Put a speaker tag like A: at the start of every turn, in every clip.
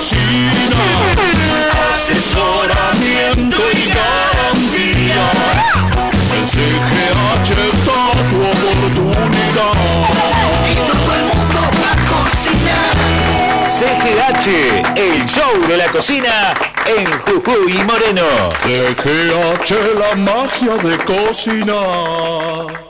A: cocina. Asesoramiento y garantía. En CGH está tu oportunidad.
B: Y todo el mundo va a cocinar.
C: CGH, el show de la cocina en Jujuy y Moreno.
A: CGH, la magia de cocinar.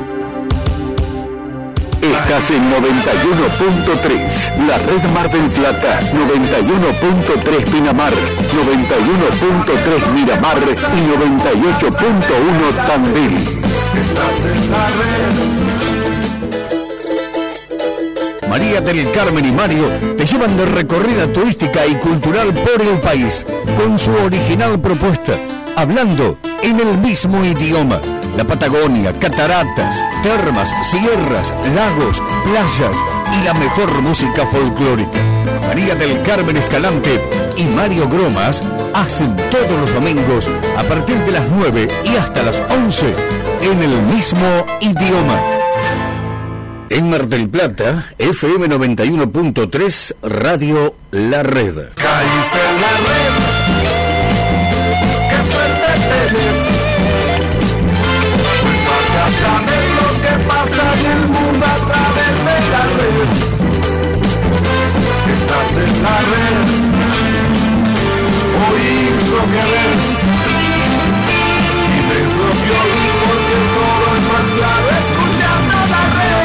D: Estás en 91.3, la red Mar del Plata, 91.3 Pinamar, 91.3 Miramar y 98.1 Tandil.
A: Estás en la red.
E: María del Carmen y Mario te llevan de recorrida turística y cultural por el país con su original propuesta, hablando en el mismo idioma. La Patagonia, cataratas, termas, sierras, lagos, playas y la mejor música folclórica. María del Carmen Escalante y Mario Gromas hacen todos los domingos a partir de las 9 y hasta las 11 en el mismo idioma. En Mar del Plata, FM 91.3, Radio La Red.
A: En la red. Oír lo que ves. Y ves lo que oís porque todo es más claro escuchando la red.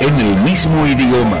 E: En el mismo idioma,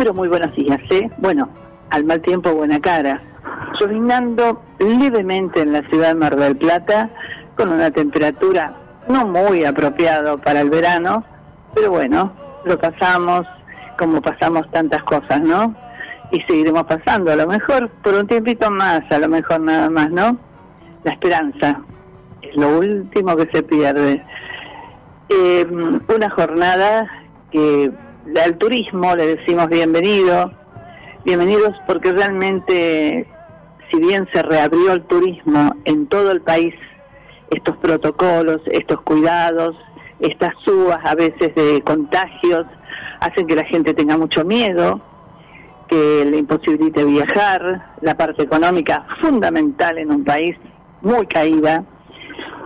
F: Pero muy buenos días, ¿eh? Bueno, al mal tiempo buena cara. Llovinando levemente en la ciudad de Mar del Plata, con una temperatura no muy apropiado para el verano, pero bueno, lo pasamos como pasamos tantas cosas, ¿no? Y seguiremos pasando, a lo mejor por un tiempito más, a lo mejor nada más, ¿no? La esperanza es lo último que se pierde. Eh, una jornada que al turismo le decimos bienvenido, bienvenidos porque realmente, si bien se reabrió el turismo en todo el país, estos protocolos, estos cuidados, estas subas a veces de contagios, hacen que la gente tenga mucho miedo, que le imposibilite viajar, la parte económica fundamental en un país muy caída.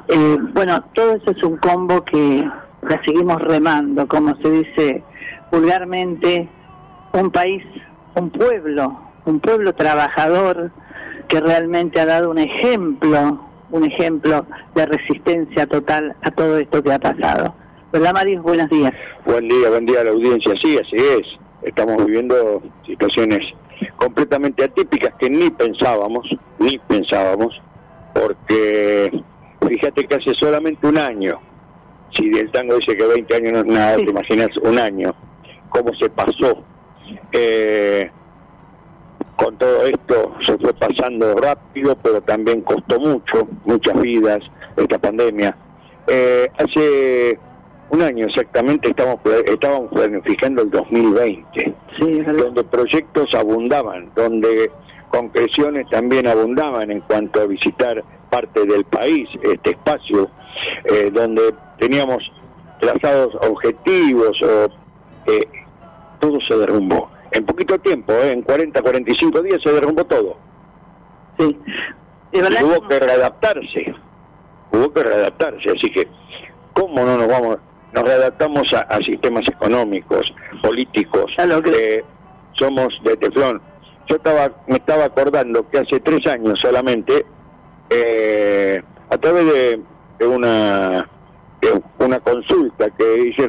F: Eh, bueno, todo eso es un combo que la seguimos remando, como se dice vulgarmente, un país, un pueblo, un pueblo trabajador que realmente ha dado un ejemplo, un ejemplo de resistencia total a todo esto que ha pasado. ¿Verdad, Mario? Buenos días.
G: Buen día, buen día a la audiencia. Sí, así es. Estamos viviendo situaciones completamente atípicas que ni pensábamos, ni pensábamos, porque fíjate que hace solamente un año, si el tango dice que 20 años no es nada, te imaginas un año, cómo se pasó. Eh, con todo esto se fue pasando rápido, pero también costó mucho, muchas vidas, esta pandemia. Eh, hace un año exactamente estamos, estábamos planificando el 2020, donde proyectos abundaban, donde concreciones también abundaban en cuanto a visitar parte del país, este espacio, eh, donde teníamos trazados objetivos, o, eh, todo se derrumbó. En poquito tiempo, eh, en 40, 45 días se derrumbó todo.
F: Sí.
G: Y hubo que readaptarse, hubo que readaptarse, así que, ¿cómo no nos vamos? Nos readaptamos a, sistemas económicos, políticos, que... somos de teflón. Yo estaba, me estaba acordando que hace tres años solamente, eh, a través de, una una consulta que hice,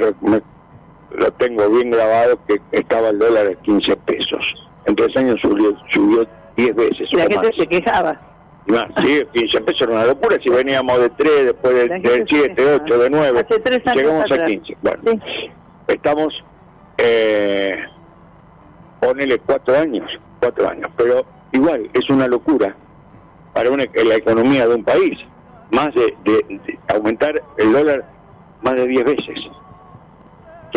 G: lo tengo bien grabado, que estaba el dólar a 15 pesos. En tres años subió, subió 10 veces.
F: La gente se quejaba.
G: Más, sí, 15 pesos era una locura. Si veníamos de 3, después de, 7, 8, de 9, llegamos a 15. Bueno, estamos, eh, ponele 4 años, 4 años, pero igual es una locura para una, la economía de un país. Más de, de aumentar el dólar más de 10 veces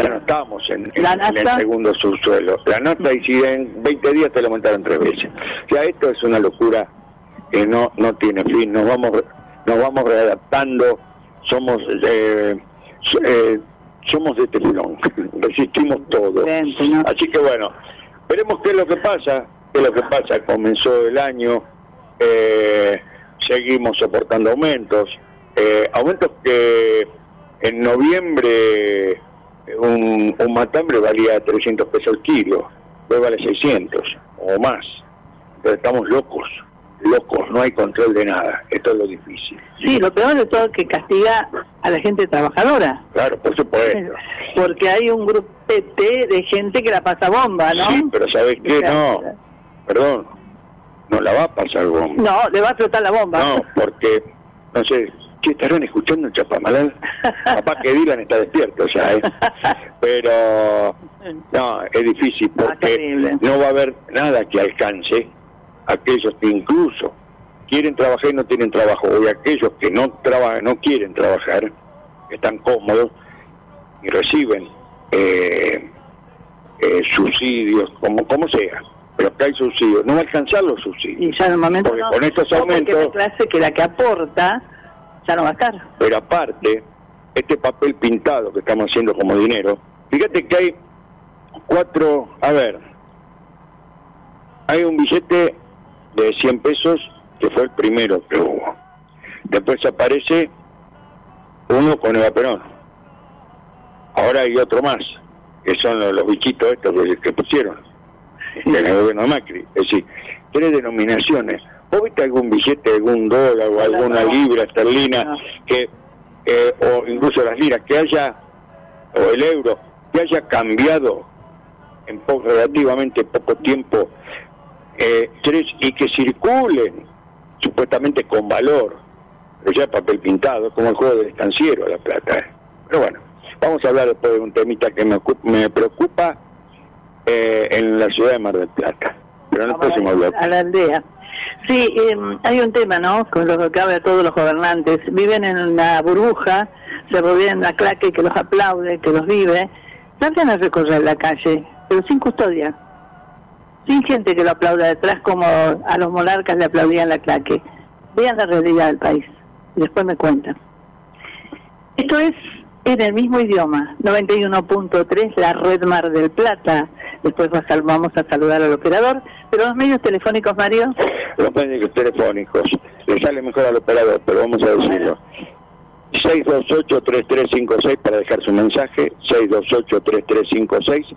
G: ya no estamos en, el segundo subsuelo. La nota y si en 20 días te lo aumentaron tres veces. O sea, esto es una locura que no no tiene fin. Nos vamos nos vamos readaptando. Somos eh, eh, somos de teflón. Resistimos todo. Así que bueno, veremos qué es lo que pasa. Qué es lo que pasa. Comenzó el año. Eh, seguimos soportando aumentos. aumentos que en noviembre un, un matambre valía 300 pesos el kilo, hoy vale 600 o más. Pero estamos locos, locos, no hay control de nada. Esto es lo difícil.
F: Sí, lo peor de todo es que castiga a la gente trabajadora.
G: Claro, por supuesto.
F: Porque hay un grupo de gente que la pasa bomba, ¿no?
G: Sí, pero ¿sabes qué? No, perdón, no la va a pasar bomba.
F: No, le va a flotar la bomba.
G: No, porque, no sé, ¿Qué estarán escuchando el Chapamalal? Papá que Dylan está despierto ya, ¿eh? Pero no, es difícil ah, porque no va a haber nada que alcance aquellos que incluso quieren trabajar y no tienen trabajo, o aquellos que no trabajan, no quieren trabajar, están cómodos y reciben eh, eh, subsidios, como, como sea pero que hay subsidios, no va a alcanzar los subsidios.
F: Y ya normalmente
G: Porque con estos aumentos...
F: la clase que la que aporta
G: pero aparte, este papel pintado que estamos haciendo como dinero, fíjate que hay cuatro, a ver, hay un billete de 100 pesos que fue el primero que hubo. Después aparece uno con Eva Perón. Ahora hay otro más, que son los, bichitos estos que, pusieron en el gobierno de Macri. Es decir, tres denominaciones ¿Vos viste algún billete, algún dólar o alguna libra esterlina que, eh, o incluso las liras, que haya, o el euro, que haya cambiado en relativamente poco tiempo eh, tres y que circulen supuestamente con valor, pero ya papel pintado, como el juego del estanciero, la plata. ¿eh? Pero bueno, vamos a hablar después de un temita que me, me preocupa en la ciudad de Mar del Plata. Pero en el próximo bloque.
F: A la aldea. Sí, em, hay un tema, ¿no? Con lo que cabe a todos los gobernantes. Viven en una burbuja, se rodean la claque que los aplaude, que los vive. Traten a recorrer la calle, pero sin custodia. Sin gente que lo aplauda detrás como a los monarcas le aplaudían la claque. Vean la realidad del país. Después me cuentan. Esto es en el mismo idioma, 91.3, la red Mar del Plata. Después vamos a saludar al operador. Pero los medios telefónicos, Mario.
G: Los medios telefónicos. Le sale mejor al operador, pero vamos a decirlo. 628-3356 para dejar su mensaje, 628-3356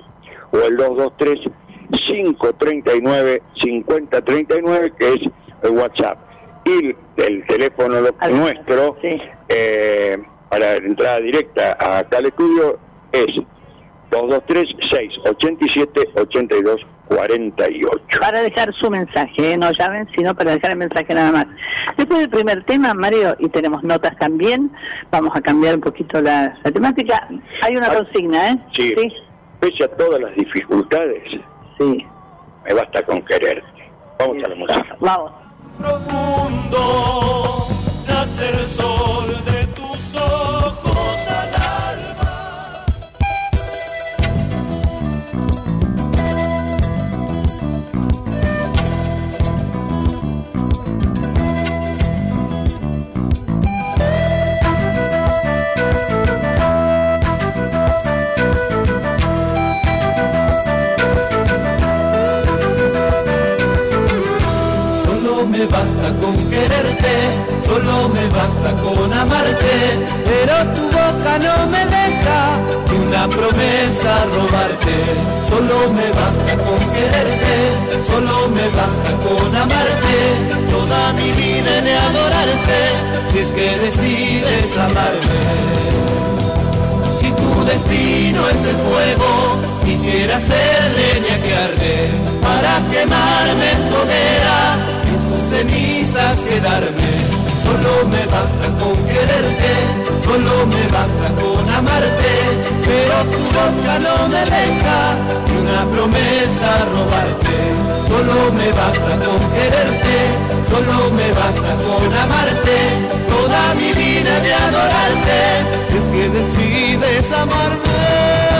G: o el 223-539-5039 que es el WhatsApp. Y el teléfono nuestro eh, para entrada directa a tal estudio es 223-687-82 48.
F: Para dejar su mensaje, ¿eh? no llamen, sino para dejar el mensaje nada más. Después del primer tema, Mario, y tenemos notas también, vamos a cambiar un poquito la, temática. Hay una consigna, ¿eh?
G: Sí. Pese a todas las dificultades,
F: sí.
G: me basta con quererte. Vamos a la música.
F: Vamos.
H: Profundo, nace el sol
I: me basta con quererte, solo me basta con amarte, pero tu boca no me deja ni una promesa robarte. Solo me basta con quererte, solo me basta con amarte, toda mi vida de adorarte, si es que decides amarme. Si tu destino es el fuego, quisiera ser leña que arde para quemarme en cenizas quedarme. Solo me basta con quererte, solo me basta con amarte, pero tu boca no me deja ni una promesa robarte. Solo me basta con quererte, solo me basta con amarte, toda mi vida de adorarte, es que decides amarme.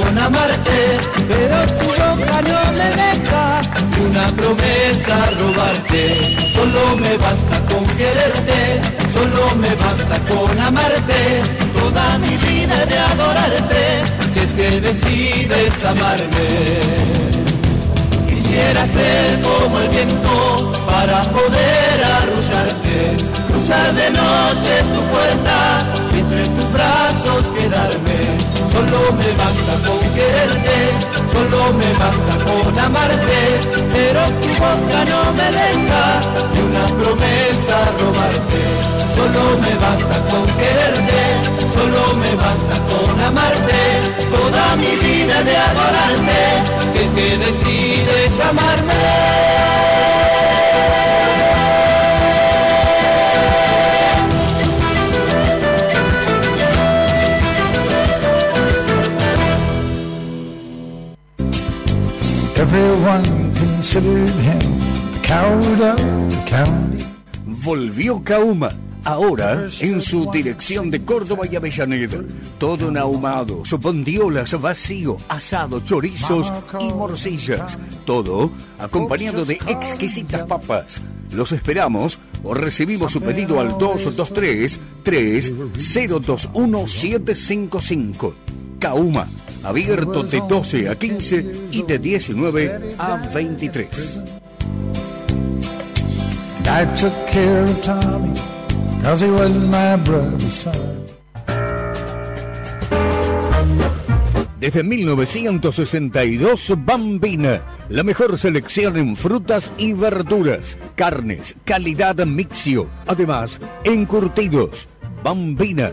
I: Con amarte, pero tu boca no me deja una promesa robarte. Solo me basta con quererte, solo me basta con amarte, toda mi vida de adorarte, si es que decides amarme. Quisiera ser como el viento para poder arrullarte, cruzar de noche tu puerta entre tus brazos quedarme Solo me basta con quererte, solo me basta con amarte, pero tu boca no me deja ni una promesa robarte. Solo me basta con quererte, solo me basta con amarte, toda mi vida de adorarte, si es que decides amarme.
J: Everyone considered him the coward of the county. Volvió Kauma. Ahora en su dirección de Córdoba y Avellaneda. Todo en ahumados, bondiolas, vacío, asado, chorizos y morcillas. Todo acompañado de exquisitas papas. Los esperamos o recibimos su pedido al 223 3021 755. Kauma abierto de 12 a 15 y de 19 a 23. Desde 1962, Bambina, la mejor selección en frutas y verduras, carnes, calidad mixio, además, encurtidos. Bambina,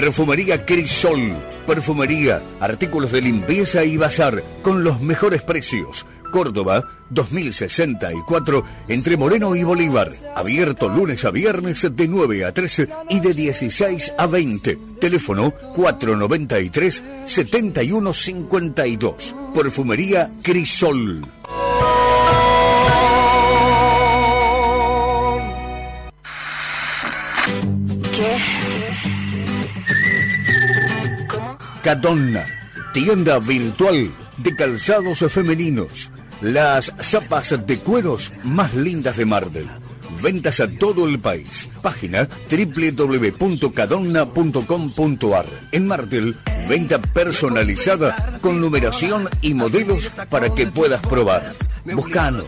J: Perfumería Crisol. Perfumería, artículos de limpieza y bazar con los mejores precios. Córdoba, 2064, entre Moreno y Bolívar. Abierto lunes a viernes de 9 a 13 y de 16 a 20. Teléfono 493-7152. Perfumería Crisol. Cadonna, tienda virtual de calzados femeninos. Las zapas de cueros más lindas de Mardel. Ventas a todo el país. Página www.cadonna.com.ar. En Martel, venta personalizada con numeración y modelos para que puedas probar. Buscanos.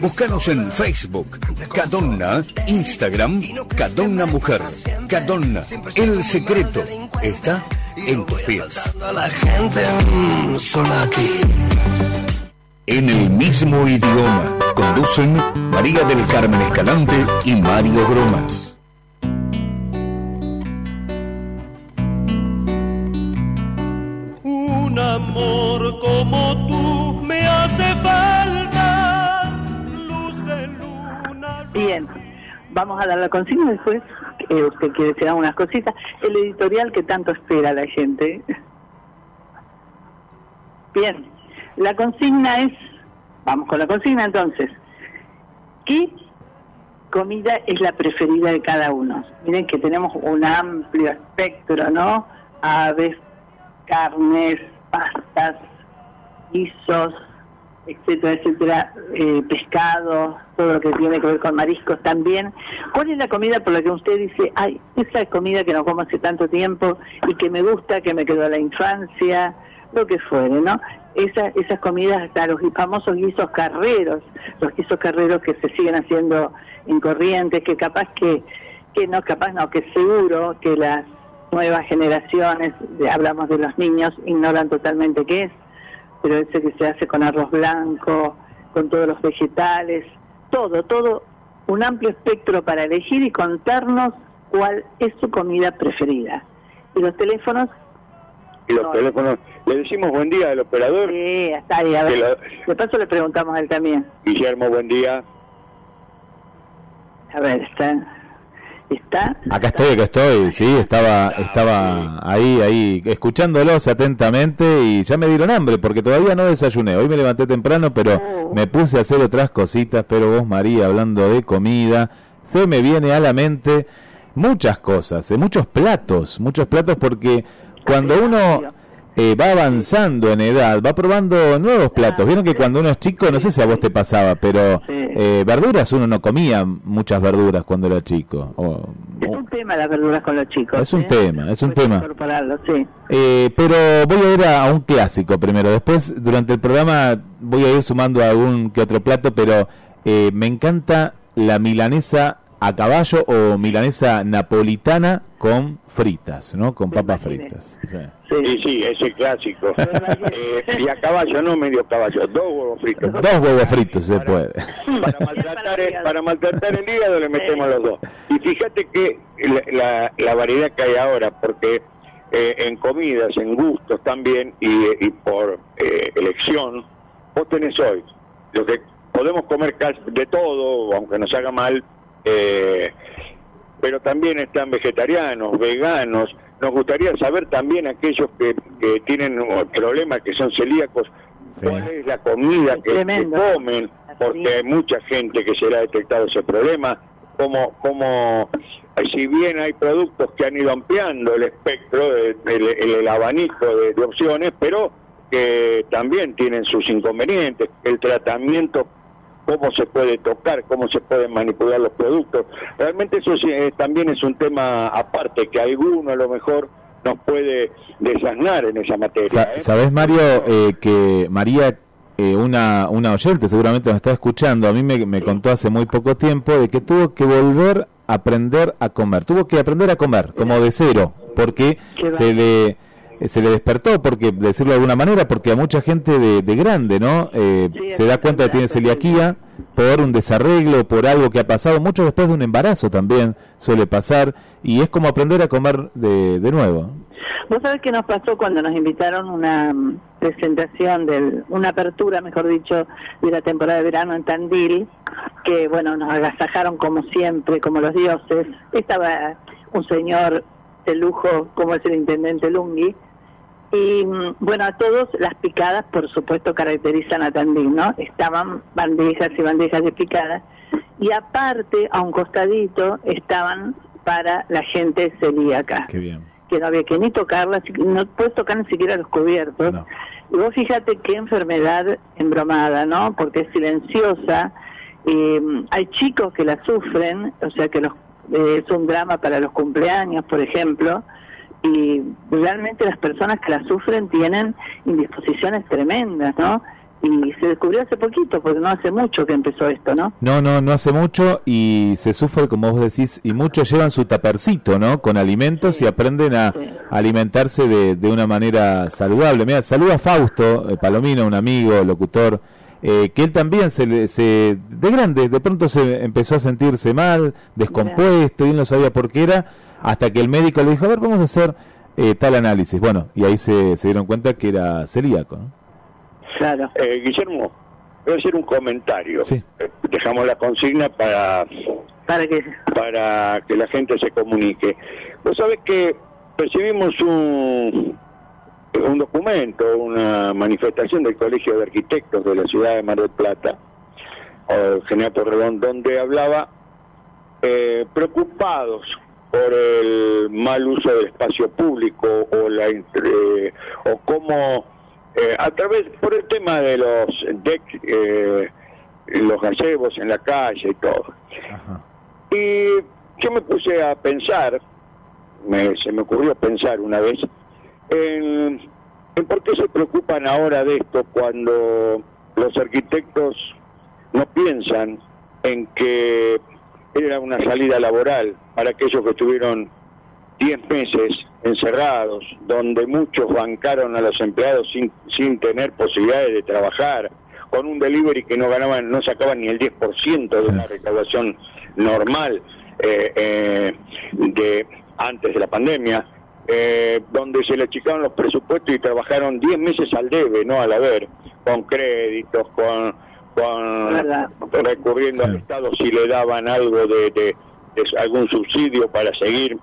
J: Buscanos en Facebook. Cadonna. Instagram. Cadonna Mujer. Cadonna. El secreto está en tus pies. En el mismo idioma conducen María del Carmen Escalante y Mario Gromas.
I: Un amor como tú me hace falta, luz de luna.
F: Bien, vamos a dar la consigna después. Eh, usted quiere decir algunas cositas. El editorial que tanto espera la gente. Bien. La consigna es, vamos con la consigna entonces, ¿qué comida es la preferida de cada uno? Miren que tenemos un amplio espectro, ¿no? Aves, carnes, pastas, guisos, etcétera, etcétera, eh, pescado, todo lo que tiene que ver con mariscos también. ¿Cuál es la comida por la que usted dice, ay, esa comida que no como hace tanto tiempo y que me gusta, que me quedó a la infancia, lo que fuere, ¿no? esas comidas, hasta los famosos guisos carreros, los guisos carreros que se siguen haciendo en corrientes, que capaz que, que no, capaz no, que seguro que las nuevas generaciones, hablamos de los niños, ignoran totalmente qué es, pero ese que se hace con arroz blanco, con todos los vegetales, todo, todo, un amplio espectro para elegir y contarnos cuál es su comida preferida. Y los teléfonos
G: y los teléfonos. Le decimos buen día al operador.
F: Sí, está ahí. A ver. De paso le preguntamos a él también.
G: Guillermo, buen día.
F: A ver, está. ¿Está?
K: Acá estoy, acá estoy, sí, estaba, estaba ahí, ahí, escuchándolos atentamente y ya me dieron hambre porque todavía no desayuné. Hoy me levanté temprano, pero oh. me puse a hacer otras cositas, pero vos, María, hablando de comida, se me viene a la mente muchas cosas, eh, muchos platos, muchos platos porque cuando uno eh, va avanzando en edad, va probando nuevos platos. Vieron que cuando uno es chico, no sé si a vos te pasaba, pero eh, verduras uno no comía muchas verduras cuando era chico.
F: es un tema las verduras con los chicos.
K: Es un ¿eh? tema, es un tema.
F: Sí.
K: pero voy a ir a, un clásico primero. Después, durante el programa, voy a ir sumando algún que otro plato, pero me encanta la milanesa a caballo o milanesa napolitana con fritas, ¿no? Con papas fritas.
G: Sí, sí, ese clásico. eh, y a caballo, no medio caballo, dos huevos fritos.
K: Dos huevos fritos se puede.
G: Para maltratar, el, para maltratar el hígado le metemos los dos. Y fíjate que la, la, variedad que hay ahora, porque eh, en comidas, en gustos también, y, y por eh, elección, vos tenés hoy lo que podemos comer de todo, aunque nos haga mal, eh, pero también están vegetarianos, veganos. Nos gustaría saber también aquellos que, tienen problemas, que son celíacos, cuál es la comida que, comen, porque hay mucha gente que se le ha detectado ese problema. Como, como si bien hay productos que han ido ampliando el espectro, el, abanico de, de opciones, pero que también tienen sus inconvenientes. El tratamiento cómo se puede tocar, cómo se pueden manipular los productos. Realmente eso eh, también es un tema aparte que alguno a lo mejor nos puede desasnar en esa materia.
K: ¿eh? Sabes Mario eh, que María una, una oyente seguramente nos está escuchando, a mí me, me contó hace muy poco tiempo de que tuvo que volver a aprender a comer, tuvo que aprender a comer como de cero, porque se le eh, se le despertó, porque decirlo de alguna manera, porque a mucha gente de, grande, ¿no? Eh, se da cuenta de que tiene celiaquía por un desarreglo, por algo que ha pasado, mucho después de un embarazo también suele pasar, y es como aprender a comer de, de nuevo.
F: Vos sabés qué nos pasó cuando nos invitaron una mm, presentación, de una apertura, mejor dicho, de la temporada de verano en Tandil, que bueno, nos agasajaron como siempre, como los dioses. Estaba un señor de lujo como es el intendente Lungi, y mm, bueno, a todos las picadas, por supuesto, caracterizan a Tandil, ¿no? Estaban bandejas y bandejas de picadas. Y aparte, a un costadito, estaban para la gente celíaca.
K: Qué bien.
F: que no había que ni tocarla, no puedes tocar ni siquiera los cubiertos. Y vos fíjate qué enfermedad embromada, ¿no? Porque es silenciosa. Eh, hay chicos que la sufren, o sea que los, eh, es un drama para los cumpleaños, por ejemplo, y realmente las personas que la sufren tienen indisposiciones tremendas, ¿no? y se descubrió hace poquito, porque no hace mucho que empezó esto, ¿no?
K: No, no, no hace mucho y se sufre, como vos decís, y muchos llevan su tapercito, ¿no? Con alimentos y aprenden a alimentarse de, de, una manera saludable. Mira, saluda a Fausto eh, Palomino, un amigo, locutor, eh, que él también se, se, de grande, de pronto se empezó a sentirse mal, descompuesto, y él no sabía por qué era, hasta que el médico le dijo, a ver, vamos a hacer eh, tal análisis. Bueno, y ahí se, se dieron cuenta que era celíaco, ¿no?
G: Claro. Eh, Guillermo, voy a hacer un comentario. Eh, dejamos la consigna para,
F: ¿Para, qué?
G: para que la gente se comunique. Vos sabés que recibimos un, un documento, una manifestación del Colegio de Arquitectos de la ciudad de Mar del Plata, o General Torreón, donde hablaba eh, preocupados por el mal uso del espacio público o la o cómo eh, a través, por el tema de los deck, eh, los gazebos en la calle y todo. Y yo me puse a pensar, me, se me ocurrió pensar una vez, en, en por qué se preocupan ahora de esto cuando los arquitectos no piensan en que era una salida laboral para aquellos que estuvieron 10 meses encerrados, donde muchos bancaron a los empleados sin, sin tener posibilidades de trabajar, con un delivery que no ganaban, no sacaban ni el 10% de una recaudación normal eh, eh, de antes de la pandemia, eh, donde se le achicaron los presupuestos y trabajaron 10 meses al debe, no al haber, con créditos, con, con recurriendo al Estado si le daban algo de, de algún subsidio para seguir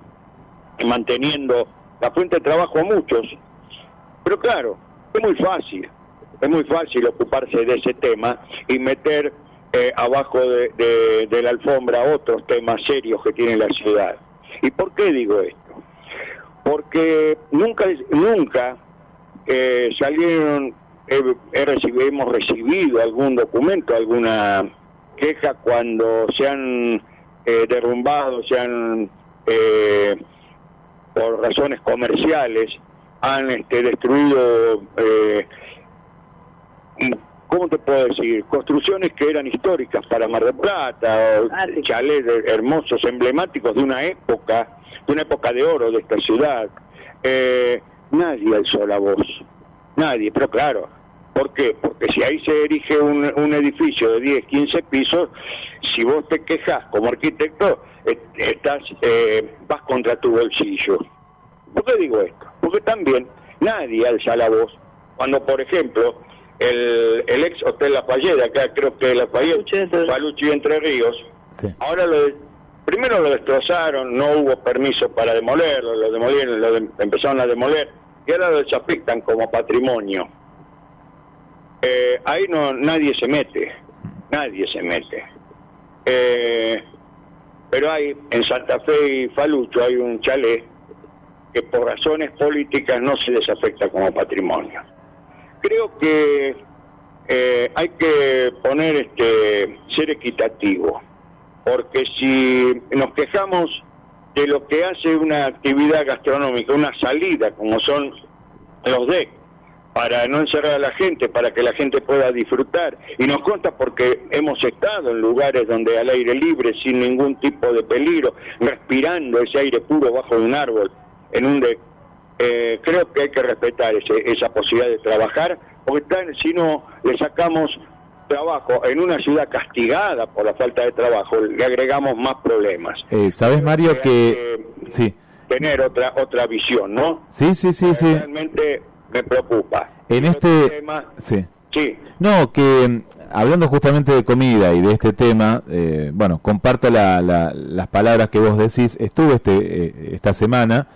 G: manteniendo la fuente de trabajo a muchos. Pero claro, es muy fácil, es muy fácil ocuparse de ese tema y meter eh, abajo de, la alfombra otros temas serios que tiene la ciudad. ¿Y por qué digo esto? Porque nunca, nunca eh, salieron, hemos recibido algún documento, alguna queja cuando se han eh, derrumbado, se han eh, por razones comerciales han este, destruido, eh, ¿cómo te puedo decir? Construcciones que eran históricas para Mar del Plata, ah, chalés hermosos, emblemáticos de una época, de una época de oro de esta ciudad. Eh, nadie alzó la voz, nadie, pero claro, ¿por qué? Porque si ahí se erige un, un edificio de 10, 15 pisos, si vos te quejas como arquitecto, estás eh, vas contra tu bolsillo. ¿Por qué digo esto? Porque también nadie alza la voz cuando, por ejemplo, el, el ex Hotel La Falleda, acá creo que La Falleda, Paluchi Entre Ríos, ahora lo primero lo destrozaron, no hubo permiso para demolerlo, lo demolieron, lo empezaron a demoler y ahora lo desafectan como patrimonio. Eh, ahí no nadie se mete, nadie se mete. Eh, pero hay en Santa Fe y Falucho hay un chalet que por razones políticas no se desafecta como patrimonio. Creo que eh, hay que poner este ser equitativo, porque si nos quejamos de lo que hace una actividad gastronómica, una salida como son los DEC, para no encerrar a la gente, para que la gente pueda disfrutar. Y nos consta porque hemos estado en lugares donde al aire libre, sin ningún tipo de peligro, respirando ese aire puro bajo un árbol, en un de, eh, creo que hay que respetar esa posibilidad de trabajar, porque si no le sacamos trabajo en una ciudad castigada por la falta de trabajo, le agregamos más problemas.
K: Eh, ¿Sabes, Mario, que... sí.
G: Tener otra otra visión, ¿no?
K: Sí, sí, sí, sí.
G: Realmente me preocupa.
K: En este... Tema, sí. Sí. No, que mm, hablando justamente de comida y de este tema, eh, bueno, comparto las palabras que vos decís. Estuve este, eh, esta semana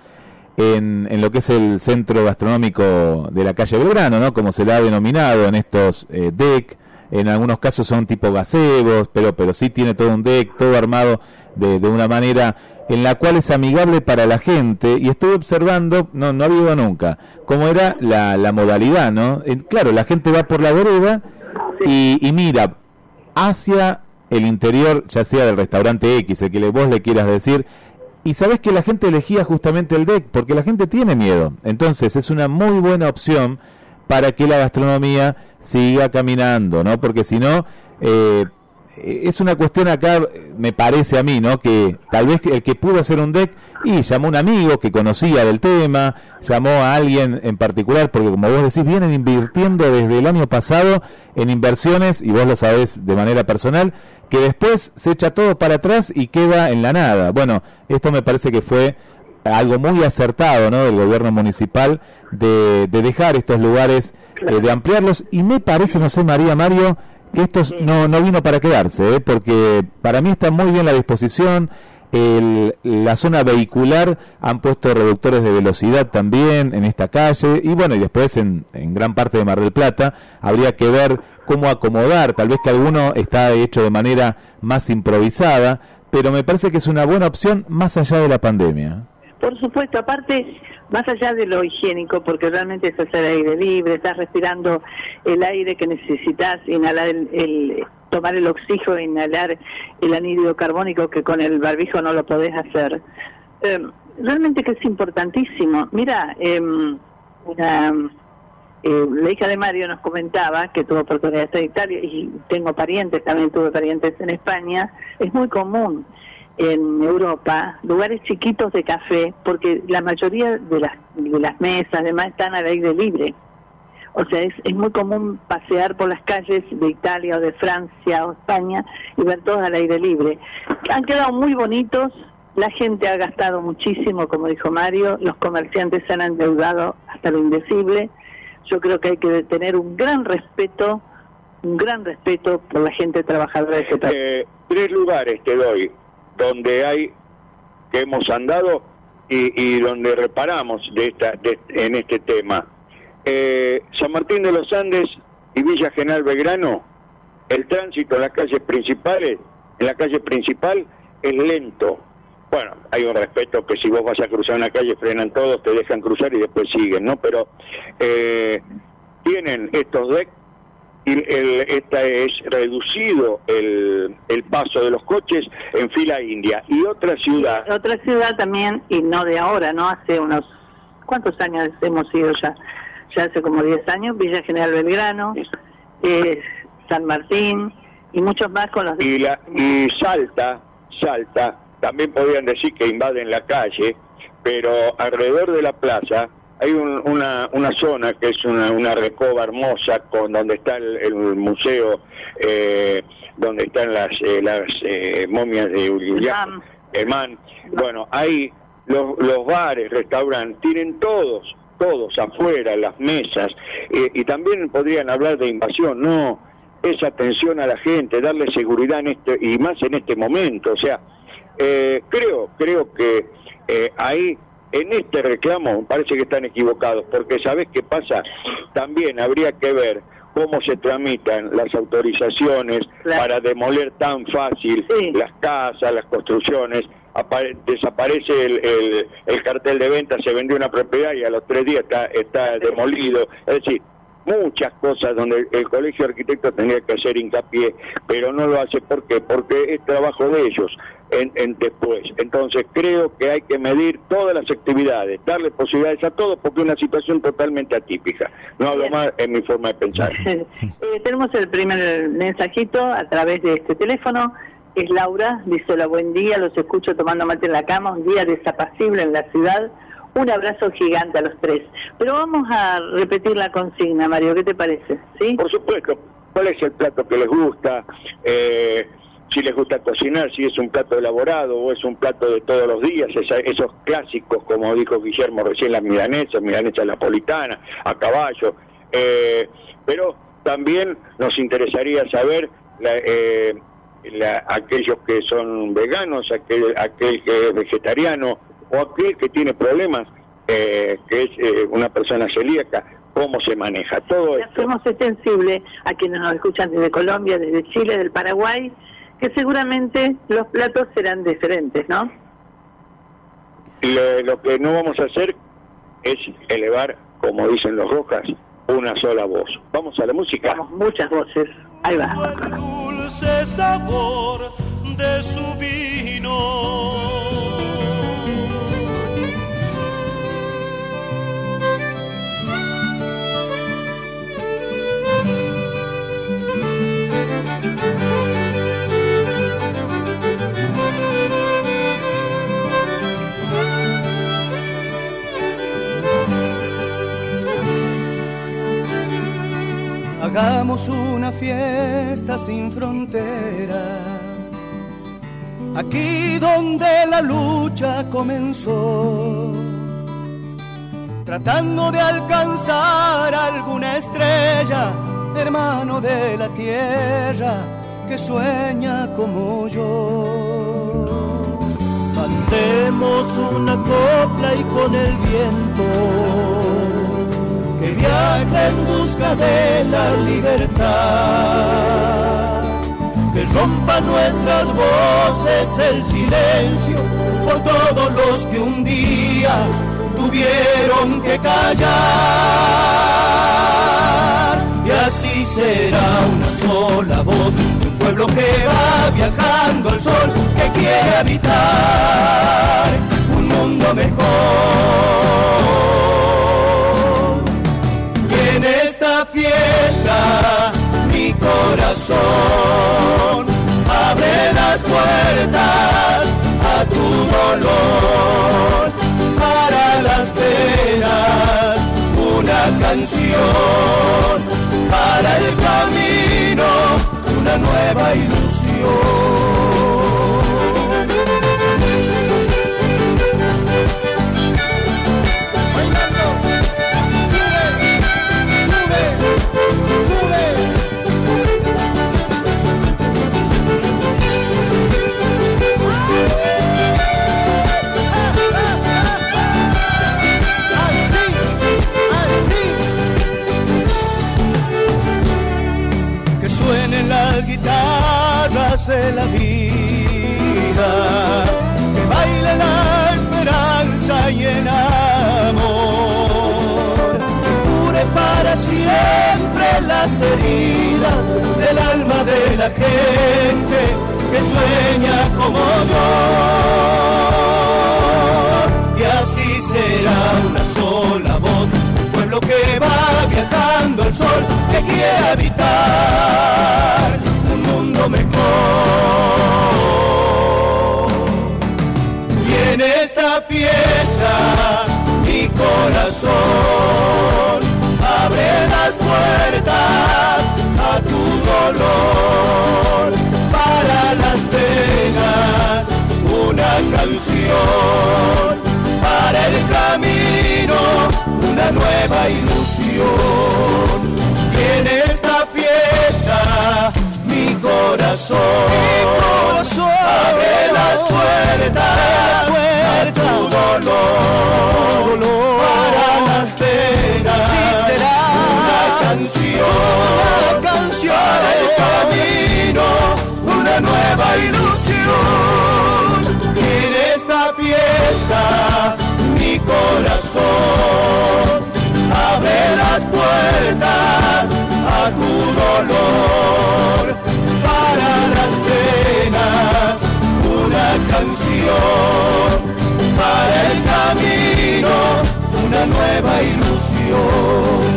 K: en, en, lo que es el centro gastronómico de la calle Belgrano, ¿no? Como se le ha denominado en estos eh, deck. En algunos casos son tipo gazebos, pero, pero sí tiene todo un deck, todo armado de, de una manera en la cual es amigable para la gente y estoy observando, no, no ha habido nunca, cómo era la, la modalidad, ¿no? claro, la gente va por la vereda y, y, mira hacia el interior, ya sea del restaurante X, el que le, vos le quieras decir, y sabes que la gente elegía justamente el deck porque la gente tiene miedo. Entonces es una muy buena opción para que la gastronomía siga caminando, ¿no? Porque si no, eh, es una cuestión acá, me parece a mí, ¿no? Que tal vez el que pudo hacer un deck y llamó a un amigo que conocía del tema, llamó a alguien en particular, porque como vos decís, vienen invirtiendo desde el año pasado en inversiones, y vos lo sabés de manera personal, que después se echa todo para atrás y queda en la nada. Bueno, esto me parece que fue algo muy acertado, ¿no? Del gobierno municipal de, dejar estos lugares, eh, de ampliarlos, y me parece, no sé, María Mario, que esto no, no vino para quedarse, ¿eh? porque para mí está muy bien la disposición. El, la zona vehicular han puesto reductores de velocidad también en esta calle y bueno y después en, en gran parte de Mar del Plata habría que ver cómo acomodar tal vez que alguno está hecho de manera más improvisada pero me parece que es una buena opción más allá de la pandemia
F: por supuesto aparte más allá de lo higiénico, porque realmente es hacer aire libre, estás respirando el aire que necesitas, inhalar el, tomar el oxígeno, inhalar el anhídrido carbónico que con el barbijo no lo podés hacer. Em, realmente que es importantísimo. Mira, em, una, eh, la hija de Mario nos comentaba que tuvo oportunidad de estar en Italia y tengo parientes, también tuve parientes en España, es muy común en Europa lugares chiquitos de café, porque la mayoría de las, mesas además están al aire libre. O sea, es, es muy común pasear por las calles de Italia o de Francia o España y ver todos al aire libre. Han quedado muy bonitos, la gente ha gastado muchísimo, como dijo Mario, los comerciantes se han endeudado hasta lo indecible. Yo creo que hay que tener un gran respeto, un gran respeto por la gente trabajadora de este país.
G: Eh, tres lugares te doy donde hay que hemos andado y, donde reparamos de esta en este tema. Eh, San Martín de los Andes y Villa General Belgrano, el tránsito en las calles principales, la calle principal es lento. Bueno, hay un respeto que si vos vas a cruzar una calle frenan todos, te dejan cruzar y después siguen, ¿no? Pero eh, tienen estos decks el, esta es reducido el, el, paso de los coches en fila india. Y otra ciudad.
F: Otra ciudad también, y no de ahora, ¿no? Hace unos. ¿Cuántos años hemos ido ya? Ya hace como 10 años, Villa General Belgrano, eh, San Martín y muchos más con los.
G: Y, la, y Salta, Salta, también podrían decir que invaden la calle, pero alrededor de la plaza hay una, una zona que es una, una recoba hermosa con donde está el, museo eh, donde están las eh, las eh, momias de man bueno ahí los, los bares restaurantes tienen todos todos afuera las mesas y también podrían hablar de invasión. No es atención a la gente darle seguridad en este y más en este momento. O sea creo creo que ahí en este reclamo parece que están equivocados, porque ¿sabes qué pasa? También habría que ver cómo se tramitan las autorizaciones para demoler tan fácil las casas, las construcciones. desaparece el, el, cartel de venta, se vendió una propiedad y a los tres días está, está demolido. Es decir, muchas cosas donde el Colegio de Arquitectos tendría que hacer hincapié, pero no lo hace. ¿Por qué? Porque es trabajo de ellos en, después. Entonces creo que hay que medir todas las actividades, darle posibilidades a todos, porque es una situación totalmente atípica. No hablo más en mi forma de pensar.
F: Eh, tenemos el primer mensajito a través de este teléfono. Es Laura, dice hola, buen día, los escucho tomando mate en la cama, un día desapacible en la ciudad. Un abrazo gigante a los tres. Pero vamos a repetir la consigna, Mario, ¿qué te parece? ¿Sí?
G: Por supuesto. ¿Cuál es el plato que les gusta? Eh, si les gusta cocinar, si es un plato elaborado o es un plato de todos los días, esos clásicos, como dijo Guillermo recién, las milanesas, milanesa napolitana, a caballo. Eh, pero también nos interesaría saber eh, aquellos que son veganos, aquel, aquel que es vegetariano o aquel que tiene problemas, eh, que es una persona celíaca, cómo se maneja todo esto.
F: Somos extensible a quienes nos escuchan desde Colombia, desde Chile, del Paraguay que seguramente los platos serán diferentes, ¿no?
G: lo que no vamos a hacer es elevar, como dicen los rojas, una sola voz. Vamos a la música.
F: muchas voces. Ahí va.
I: El dulce sabor de su vino. Hagamos una fiesta sin fronteras, aquí donde la lucha comenzó, tratando de alcanzar alguna estrella, hermano de la tierra que sueña como yo. Cantemos una copla y con el viento que viaja en busca de la libertad, que rompa nuestras voces el silencio por todos los que un día tuvieron que callar. Y así será una sola voz, un pueblo que va viajando al sol, que quiere habitar un mundo mejor. Fiesta, mi corazón. Abre las puertas a tu dolor, para las penas una canción, para el camino una nueva ilusión. De la vida, que baile la esperanza y el amor, que cure para siempre las heridas del alma de la gente que sueña como yo. Y así será una sola voz, un pueblo que va viajando al sol, que quiere habitar mundo mejor. Y en esta fiesta mi corazón abre las puertas a tu dolor. Ilusión. en esta fiesta, mi corazón, abre las puertas a tu dolor canción, para el camino, una nueva ilusión,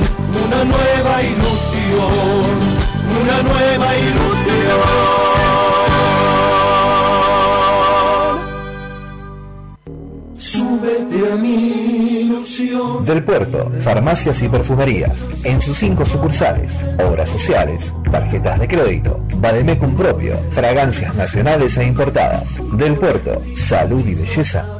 I: una nueva ilusión, una nueva ilusión.
L: Del Puerto, farmacias y perfumerías, en sus cinco sucursales, obras sociales, tarjetas de crédito, Bademecum propio, fragancias nacionales e importadas. Del Puerto, salud y belleza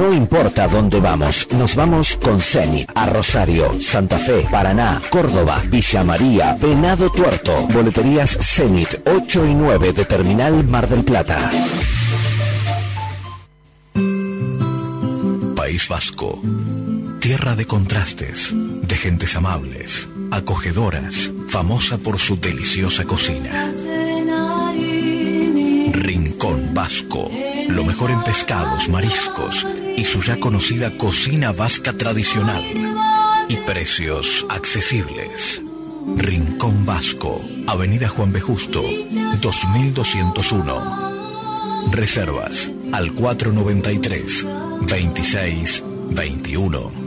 M: 6341 630.
L: importa dónde vamos, nos vamos con Zenit a Rosario, Santa Fe, Paraná, Córdoba, Villa María, Venado Tuerto. Boleterías Zenit 8 y 9 de Terminal Mar del Plata.
N: País Vasco. Tierra de contrastes, de gentes amables, acogedoras, famosa por su deliciosa cocina. Rincón Vasco. Lo mejor en pescados, mariscos y su ya conocida cocina vasca tradicional. Y precios accesibles. Rincón Vasco, Avenida Juan B. Justo, 2201. Reservas al 493 26 21.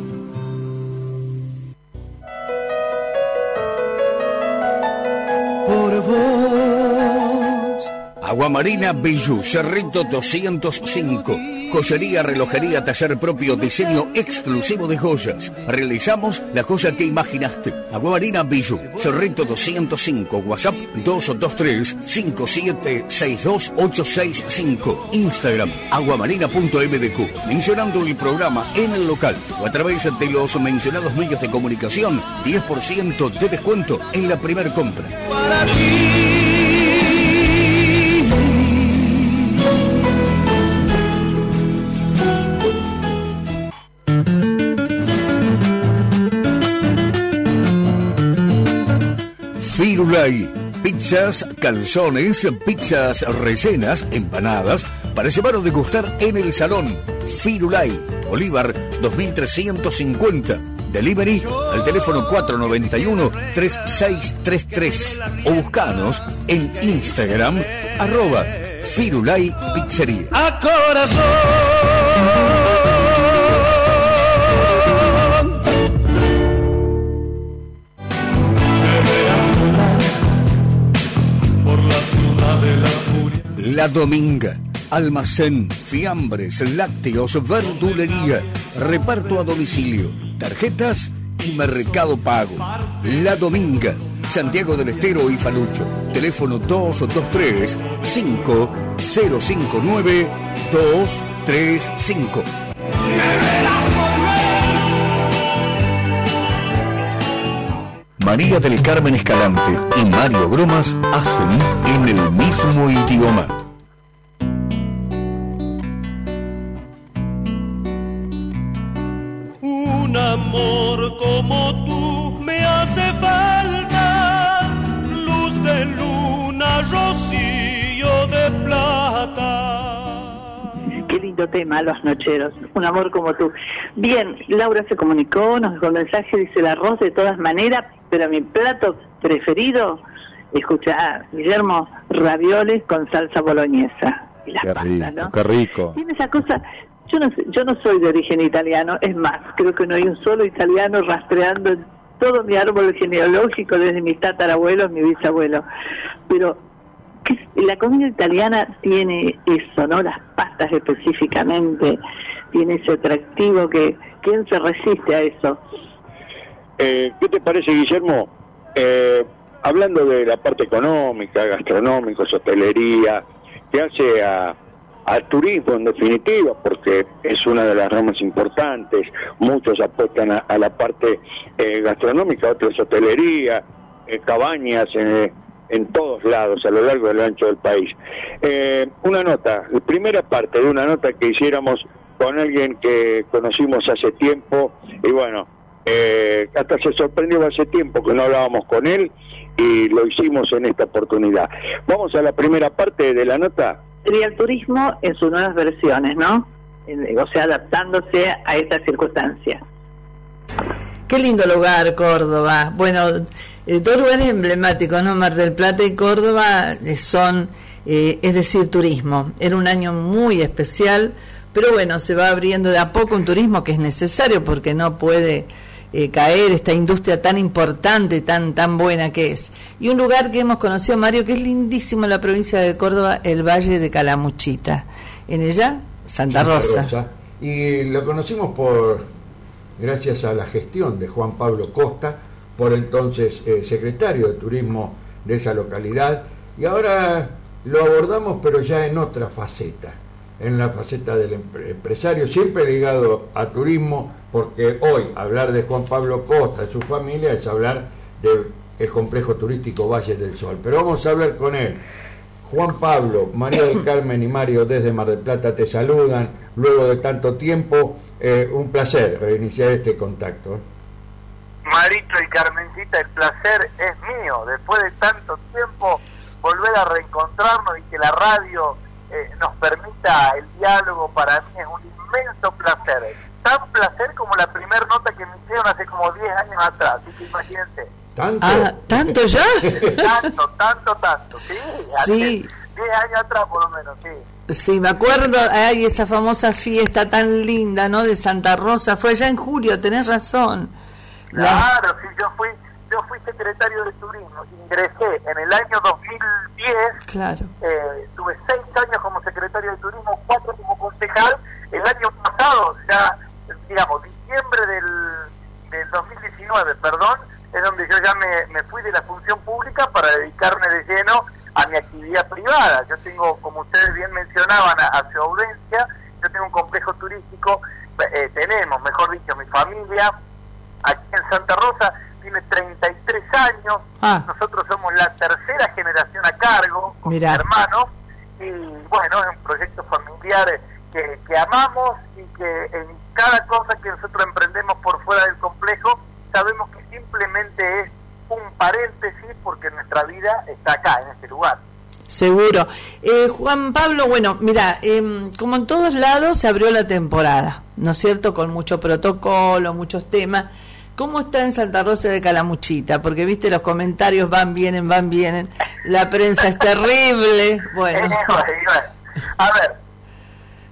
J: Aguamarina Bijou, Cerrito 205. Joyería, relojería, taller propio, diseño exclusivo de joyas. Realizamos la joya que imaginaste. Aguamarina Bijou, Cerrito 205, WhatsApp 223-5762-865. Instagram, aguamarina.mdq. Mencionando el programa en el local o a través de los mencionados medios de comunicación, 10% de descuento en la primera compra. Firulai. Pizzas, calzones, pizzas rellenas, empanadas, para llevar o degustar en el salón. Firulai, Bolívar 2350. Delivery al teléfono 491-3633 o buscanos en Instagram arroba Firulai Pizzería.
I: A corazón.
H: La
J: Dominga. Almacén, fiambres, lácteos, verdulería, reparto a domicilio, tarjetas y mercado pago. La Dominga, Santiago del Estero y Palucho. Teléfono 223 5059 235. María del Carmen Escalante y Mario Gromas hacen en el mismo idioma.
F: Tema, Los Nocheros. Un amor como tú. Bien, Laura se comunicó, nos dejó el mensaje, dice el arroz de todas maneras, pero mi plato preferido, escucha, Guillermo, ravioles con salsa boloñesa. Y las
K: Qué
F: pastas,
K: rico,
F: ¿no?
K: qué rico.
F: Tiene esa cosa, yo no, yo no soy de origen italiano, es más, creo que no hay un solo italiano rastreando todo mi árbol genealógico, desde mis tatarabuelos, mi bisabuelo. Pero. la comida italiana tiene eso, ¿no? Las pastas específicamente, tiene ese atractivo que, ¿quién se resiste a eso?
G: Eh, ¿Qué te parece, Guillermo? Eh, hablando de la parte económica, gastronómica, hotelería, que hace a- al turismo en definitiva, porque es una de las ramas importantes, muchos apuestan a, a la parte eh, gastronómica, otros hotelería, eh, cabañas, eh, en todos lados, a lo largo y lo ancho del país. Eh, una nota, la primera parte de una nota que hiciéramos con alguien que conocimos hace tiempo, y bueno, eh, hasta se sorprendió hace tiempo que no hablábamos con él y lo hicimos en esta oportunidad. Vamos a la primera parte de la nota.
F: Sería el turismo en sus nuevas versiones, ¿no? En- O sea, adaptándose a estas circunstancias.
M: Qué lindo lugar, Córdoba. Bueno, eh, dos lugares emblemáticos, ¿no? Mar del Plata y Córdoba eh, son, eh, es decir, turismo. Era un año muy especial, pero bueno, se va abriendo de a poco un turismo que es necesario porque no puede eh, caer esta industria tan importante, tan, tan buena que es. Y un lugar que hemos conocido, Mario, que es lindísimo en la provincia de Córdoba, el Valle de Calamuchita. En ella, Santa Rosa.
O: Y lo conocimos por, gracias a la gestión de Juan Pablo Costa, por entonces eh, secretario de Turismo de esa localidad, y ahora lo abordamos pero ya en otra faceta. en la faceta del empresario, siempre ligado a turismo, porque hoy hablar de Juan Pablo Costa, y su familia, es hablar del complejo turístico Valle del Sol. Pero vamos a hablar con él. Juan Pablo, María del Carmen y Mario desde Mar del Plata te saludan luego de tanto tiempo. Eh, un placer reiniciar este contacto.
P: Marito y Carmencita, el placer es mío. Después de tanto tiempo, volver a reencontrarnos y que la radio eh, nos permita el diálogo, para mí es un inmenso placer. Tan placer como la primera nota que me hicieron hace como 10 años atrás. Así que imagínense.
M: ¿Tanto? Ah, ¿Tanto ya?
P: tanto, tanto, tanto. Sí,
M: sí.
P: 10 años atrás por lo menos, sí.
M: Sí, me acuerdo, hay esa famosa fiesta tan linda, ¿no? De Santa Rosa, fue allá en julio, tenés razón.
P: Claro, sí, yo fui, yo fui secretario de turismo, ingresé en el año 2010,
M: claro.
P: Eh, tuve seis años como secretario de turismo, cuatro como concejal, el año pasado, ya, digamos, diciembre del, del 2019, perdón, es donde yo ya me, me fui de la función pública para dedicarme de lleno a mi actividad privada. Yo tengo, como ustedes bien mencionaban, a, su audiencia, yo tengo un complejo turístico, eh, tenemos, mejor dicho, mi familia, aquí en Santa Rosa, tiene 33 años, ah. nosotros somos la tercera generación a cargo con mi hermano, y bueno, es un proyecto familiar que, que amamos y que en cada cosa que nosotros emprendemos por fuera del complejo, sabemos que simplemente es un paréntesis porque nuestra vida está acá, en este lugar.
M: Seguro. Eh, Juan Pablo, bueno, mira, em, como en todos lados se abrió la temporada, ¿no es cierto? Con mucho protocolo, muchos temas. ¿Cómo está en Santa Rosa de Calamuchita? Porque viste los comentarios van, vienen, van, vienen. La prensa es terrible. Bueno.
P: A ver,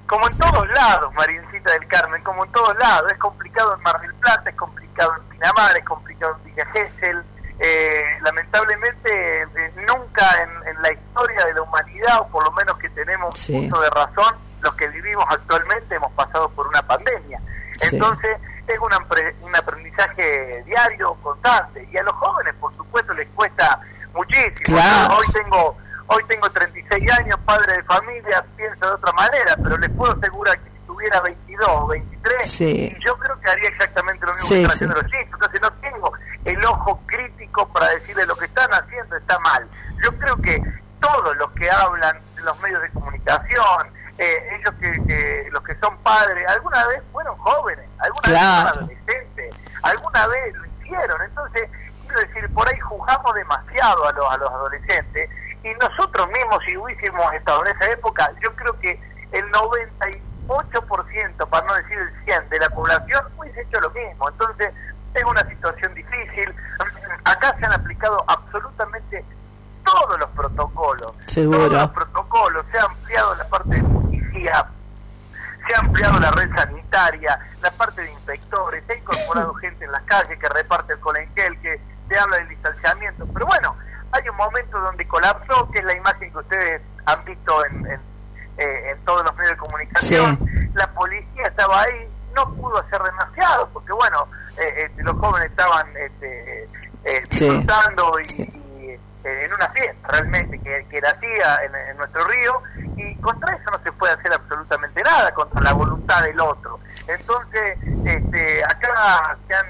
P: como en todos lados, Marincita del Carmen, como en todos lados, es complicado en Mar del Plata, es complicado en Pinamar, es complicado en Villa Gesell, eh, lamentablemente eh, nunca en, la historia de la humanidad, o por lo menos que tenemos sí. de razón, los que vivimos actualmente hemos pasado por una pandemia. Entonces es un aprendizaje diario, constante, y a los jóvenes, por supuesto, les cuesta muchísimo. Hoy tengo hoy tengo 36 años, padre de familia, pienso de otra manera, pero les puedo asegurar que si tuviera 22 o 23, yo creo que haría exactamente lo mismo que están haciendo los chicos. Entonces no tengo el ojo crítico para decirle lo que están haciendo está mal. Yo creo que todos los que hablan en los medios de comunicación, eh, ellos que, los que son padres, alguna vez fueron jóvenes, alguna vez fueron adolescentes, alguna vez lo hicieron. Entonces, quiero decir, por ahí juzgamos demasiado a los, a los adolescentes y nosotros mismos, si hubiésemos estado en esa época, yo creo que el 98%, para no decir el 100% de la población hubiese hecho lo mismo. Entonces, es una situación difícil. Acá se han aplicado absolutamente todos los protocolos. Todos los protocolos. Se ha ampliado la parte de policía, se ha ampliado la red sanitaria, la parte de inspectores, se ha incorporado gente en las calles que reparte el colengel, que se habla del distanciamiento. Pero bueno, hay un momento donde colapsó, que es la imagen que ustedes han visto en, en, eh, todos los medios de comunicación. La policía estaba ahí, no pudo hacer demasiado, porque bueno, eh, este, los jóvenes estaban este, eh, disfrutando y, en una fiesta realmente que, que era hacía en, nuestro río, y contra eso no se puede hacer absolutamente nada, contra la voluntad del otro. Entonces, este, acá se han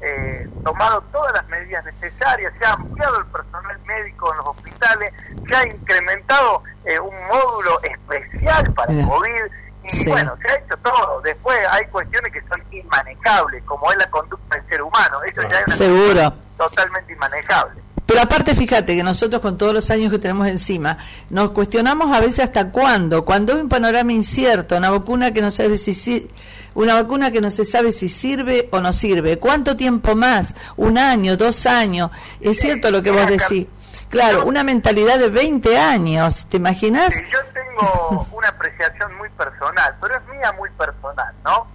P: eh, tomado todas las medidas necesarias, se ha ampliado el personal médico en los hospitales, se ha incrementado eh, un módulo especial para el COVID y bueno, se ha hecho todo. Después hay cuestiones que son inmanejables, como es la conducta del ser humano. Eso ya es
M: Seguro.
P: totalmente inmanejable.
M: Pero aparte, fíjate que nosotros con todos los años que tenemos encima, nos cuestionamos a veces hasta cuándo, cuando hay un panorama incierto, una vacuna que no sabe si, una vacuna que no se sabe si sirve o no sirve, cuánto tiempo más, un año, dos años, es cierto lo que vos decís. Claro, una mentalidad de 20 años, ¿te imaginas?
P: yo tengo una apreciación muy personal, pero es mía muy personal, ¿no?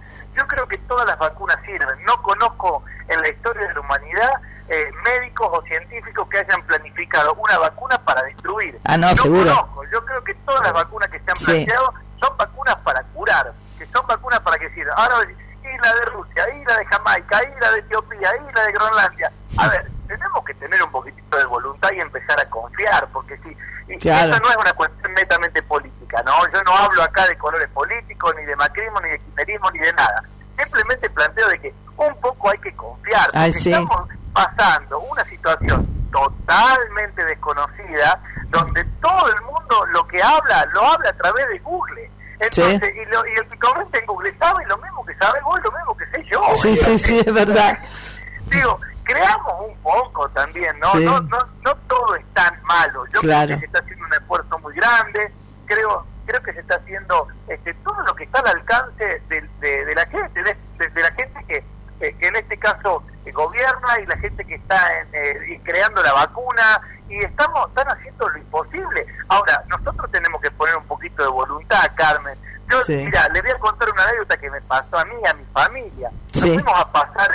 P: Yo creo que todas las vacunas sirven. No conozco en la historia de la humanidad eh, médicos o científicos que hayan planificado una vacuna para destruir.
M: Ah, no, seguro.
P: Conozco. Yo creo que todas las vacunas que se han planteado son vacunas para curar, que son vacunas para que sirvan. Ahora, y la de Rusia, y la de Jamaica, y la de Etiopía, y la de Groenlandia. A ver, tenemos que tener un poquitito de voluntad y empezar a confiar, porque si, esto no es una cuestión netamente política ¿no? Yo no hablo acá de colores políticos, ni de macrismo, ni de quimerismo, ni de nada. Simplemente planteo de que un poco hay que confiar. Porque Estamos pasando una situación totalmente desconocida, donde todo el mundo lo que habla, lo habla a través de Google. Entonces, y, lo, y, el que comenta en Google sabe lo mismo que sabe vos, lo mismo que sé yo.
M: Sí, sí, sí, es verdad.
P: Digo, creamos un poco también, ¿no? No, no, no todo es tan malo. Yo creo que se está haciendo un esfuerzo muy grande, creo creo que se está haciendo este, todo lo que está al alcance de, de, la gente, de, la gente que, que, en este caso gobierna y la gente que está eh, creando la vacuna y estamos están haciendo lo imposible. Ahora, nosotros tenemos que poner un poquito de voluntad, Carmen. Yo, mira, le voy a contar una anécdota que me pasó a mí a mi familia. Nos fuimos a pasar...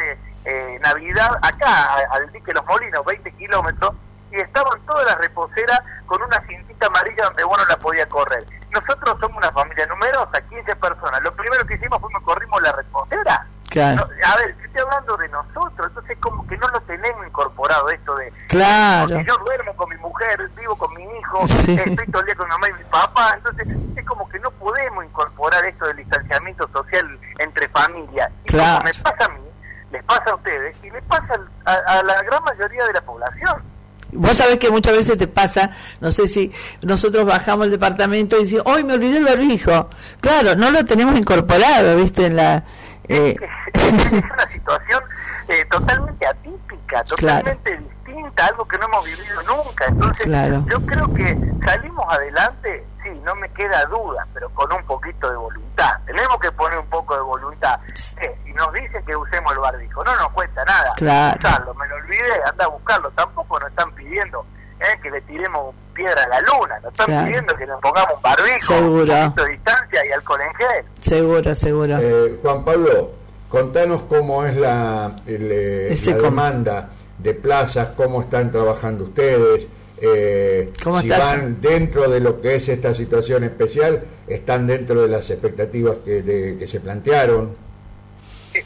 P: Eh, Navidad acá, al dique Los Molinos, 20 kilómetros, y estaban todas las reposeras con una cintita amarilla donde uno la podía correr. Nosotros somos una familia numerosa, 15 personas. Lo primero que hicimos fue que corrimos la reposera. a ver, estoy hablando de nosotros, entonces como que no lo tenemos incorporado esto de...
M: Claro.
P: Porque yo duermo con mi mujer, vivo con mi hijo, estoy todo el día con mi mamá y mi papá, entonces es como que no podemos incorporar esto del distanciamiento social entre familias. Y
M: claro.
P: me pasa a mí, les pasa a ustedes y les pasa a, la gran mayoría de la población.
M: Vos sabés que muchas veces te pasa, no sé si nosotros bajamos el departamento y decimos, hoy me olvidé el barbijo. Claro, no lo tenemos incorporado, ¿viste? En la,
P: eh... es, una situación eh, totalmente atípica, totalmente distinta, algo que no hemos vivido nunca. Entonces, yo creo que salimos adelante sí, no me queda duda, pero con un poquito de voluntad. Tenemos que poner un poco de voluntad. Eh, si nos dicen que usemos el barbijo, no nos cuesta nada
M: claro.
P: me lo olvidé, anda a buscarlo. Tampoco nos están pidiendo eh, que le tiremos piedra a la luna, nos están pidiendo que nos pongamos un barbijo,
M: seguro.
P: un poquito de distancia y alcohol en gel.
M: Seguro, seguro.
O: Eh, Juan Pablo, contanos cómo es la, eh, la demanda de plazas, cómo están trabajando ustedes eh, si van dentro de lo que es esta situación especial, están dentro de las expectativas que, que se plantearon.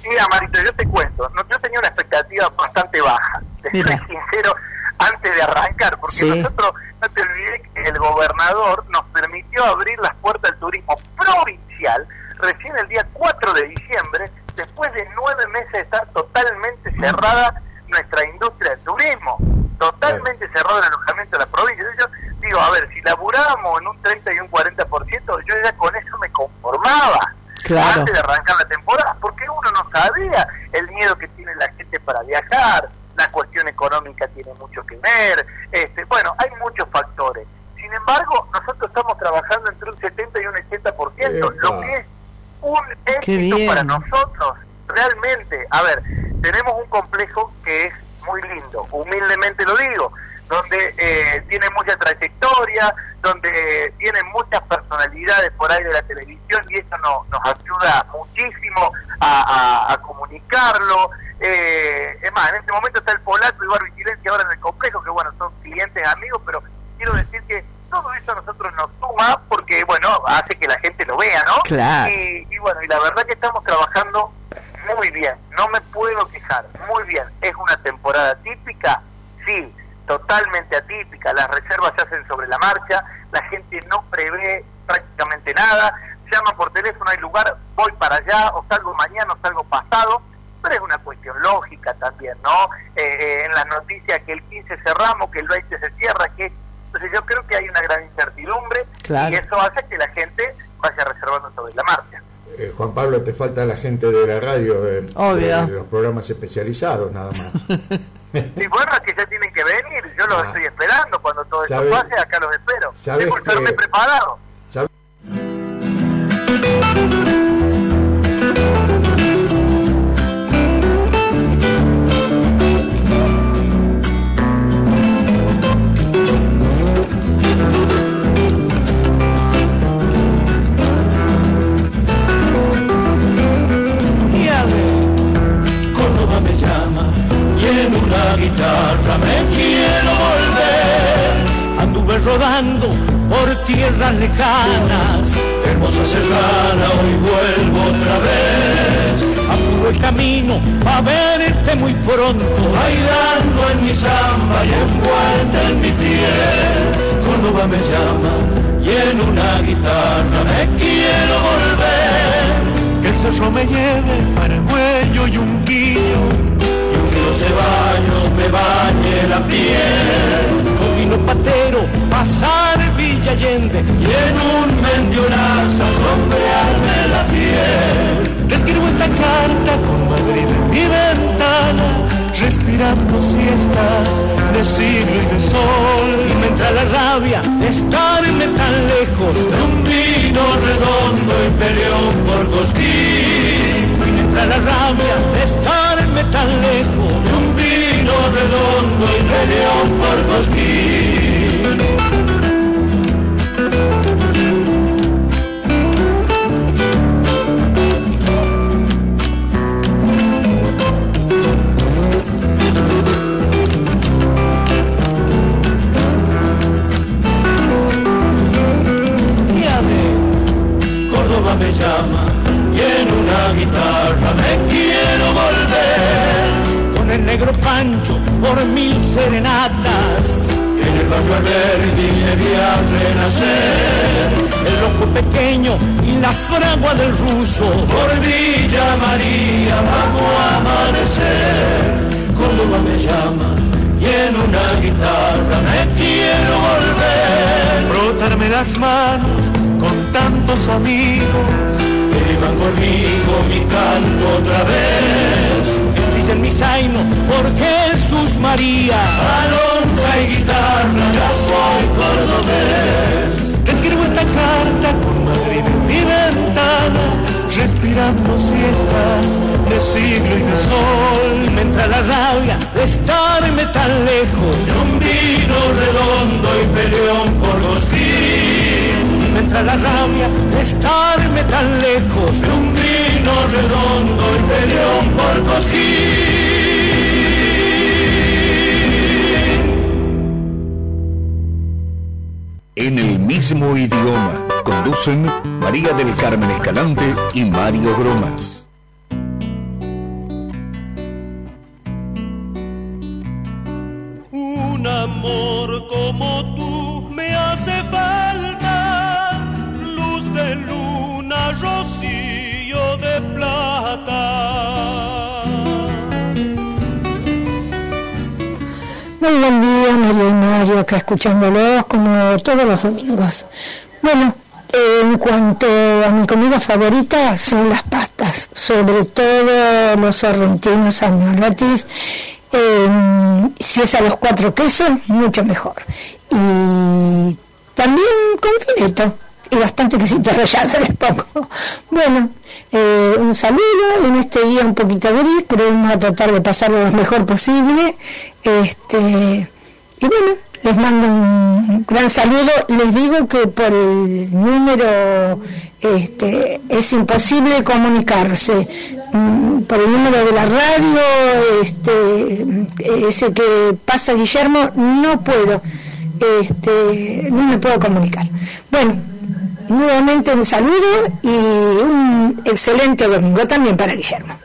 P: Mira, Marito, yo te cuento, yo tenía una expectativa bastante baja, te soy sincero, antes de arrancar, porque nosotros, no te olvides que el gobernador nos permitió abrir las puertas del turismo provincial recién el día 4 de diciembre, después de nueve meses de estar totalmente cerrada nuestra industria del turismo totalmente cerrado el alojamiento de la provincia. Yo digo, a ver, si laburábamos en un 30 y un 40%, yo ya con eso me conformaba. Antes de arrancar la temporada, porque uno no sabía el miedo que tiene la gente para viajar, la cuestión económica tiene mucho que ver, este, bueno, hay muchos factores. Sin embargo, nosotros estamos trabajando entre un 70 y un 80%, lo que es un éxito para nosotros, realmente. A ver, tenemos un complejo que es muy lindo, humildemente lo digo, donde eh, tiene mucha trayectoria, donde tiene muchas personalidades por ahí de la televisión y eso nos ayuda muchísimo a, comunicarlo. Eh, es más, en este momento está el polaco y Bar Vigilencia ahora en el complejo, que bueno, son clientes, amigos, pero quiero decir que todo eso a nosotros nos suma porque, bueno, hace que la gente lo vea, ¿no? Y, y bueno, y la verdad que estamos trabajando muy bien, no me puedo quejar, muy bien. ¿Es una temporada típica? Sí, totalmente atípica. Las reservas se hacen sobre la marcha, la gente no prevé prácticamente nada, llama por teléfono, hay lugar, voy para allá, o salgo mañana, o salgo pasado, pero es una cuestión lógica también, ¿no? Eh, eh, en las noticias que el 15 cerramos, que el 20 se cierra, que... Entonces yo creo que hay una gran incertidumbre y eso hace que la gente vaya reservando sobre la marcha.
O: Eh, Juan Pablo, te falta la gente de la radio, de, los programas especializados nada más.
P: y bueno, que ya tienen que venir, yo los ah. estoy esperando, cuando todo esto pase, acá los espero. Tengo que estarme
I: guitarra me quiero volver. Anduve rodando por tierras lejanas, hermosa serrana, hoy vuelvo otra vez. Apuro el camino a verte muy pronto, bailando en mi samba y envuelta en mi piel. Córdoba me llama y en una guitarra me quiero volver.
H: Que el cerro me lleve para el cuello y un guillo,
I: río Ceballos me bañe la piel.
H: Con vino patero pasar Villa Allende
I: y en un mendioraza sombrearme la piel.
H: Escribo esta carta con Madrid en mi ventana respirando siestas de siglo y de sol.
I: Y me entra la rabia de estarme tan lejos de un vino redondo y peleón por cosquín.
H: Y me la rabia de tan lejos
I: de un vino redondo y peleón por cosquín. me llama y en una guitarra me.
H: Con el negro Pancho por mil serenatas.
I: En el barrio Alberdi le vi a renacer.
H: El loco pequeño y la fragua del ruso.
I: Por Villa María vamos a amanecer. Córdoba me llama y en una guitarra me quiero volver.
H: Frotarme las manos con tantos amigos
I: que vivan conmigo mi canto otra vez.
H: En mi zaino por Jesús María.
I: Alonga y guitarra, ya soy cordobés.
H: Escribo esta carta con Madrid en mi ventana, respirando siestas de siglo y de sol. Me entra la rabia de estarme tan lejos
I: de un vino redondo y peleón por los
H: Mientras la rabia de estarme tan lejos
I: de un vino redondo y por.
J: En el mismo idioma conducen María del Carmen Escalante y Mario Gromas.
Q: Escuchándolos como todos los domingos. Bueno, en cuanto a mi comida favorita son las pastas, sobre todo los sorrentinos agnorotis. Eh, si es a los cuatro quesos, mucho mejor. Y también con fileto y bastante quesito rallado les pongo. Bueno, eh, un saludo en este día un poquito gris, pero vamos a tratar de pasarlo lo mejor posible. Este, y bueno, les mando un gran saludo. Les digo que por el número este, es imposible comunicarse. Mm, por el número de la radio, este, ese que pasa Guillermo, no puedo. Este, no me puedo comunicar. Bueno, nuevamente un saludo y un excelente domingo también para Guillermo.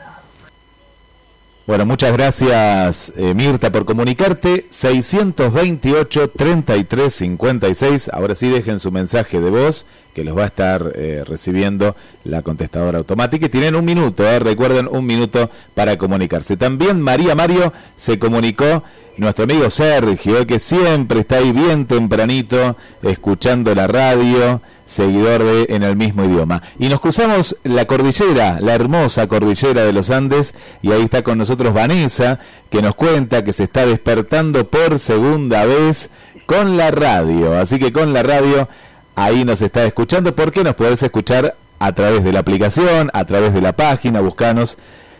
K: Bueno, muchas gracias eh, Mirta por comunicarte. 628-3356. Ahora sí dejen su mensaje de voz que los va a estar eh, recibiendo la contestadora automática. Y tienen un minuto, eh, recuerden un minuto para comunicarse. También María Mario se comunicó nuestro amigo Sergio, que siempre está ahí bien tempranito, escuchando la radio, seguidor de En el mismo idioma. Y nos cruzamos la cordillera, la hermosa cordillera de los Andes, y ahí está con nosotros Vanessa, que nos cuenta que se está despertando por segunda vez con la radio. Así que con la radio, ahí nos está escuchando, porque nos puedes escuchar a través de la aplicación, a través de la página, buscanos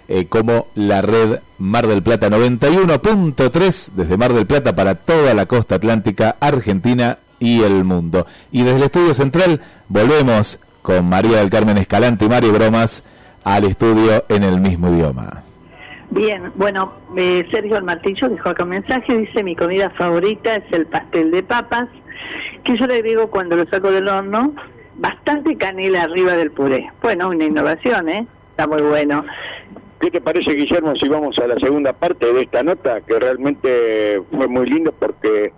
K: eh, como la red Mar del Plata 91.3 desde Mar del Plata para toda la costa atlántica, Argentina y el mundo. Y desde el estudio central volvemos con María del Carmen Escalante y Mario Bromas al estudio en el mismo idioma.
F: Bien, bueno, eh, Sergio El Martillo dejó acá un mensaje, dice mi comida favorita es el pastel de papas, que yo le digo cuando lo saco del horno, bastante canela arriba del puré. Bueno, una innovación, ¿eh? Está muy bueno.
G: ¿Qué te parece, Guillermo, si vamos a la segunda parte de esta nota, que realmente fue muy lindo porque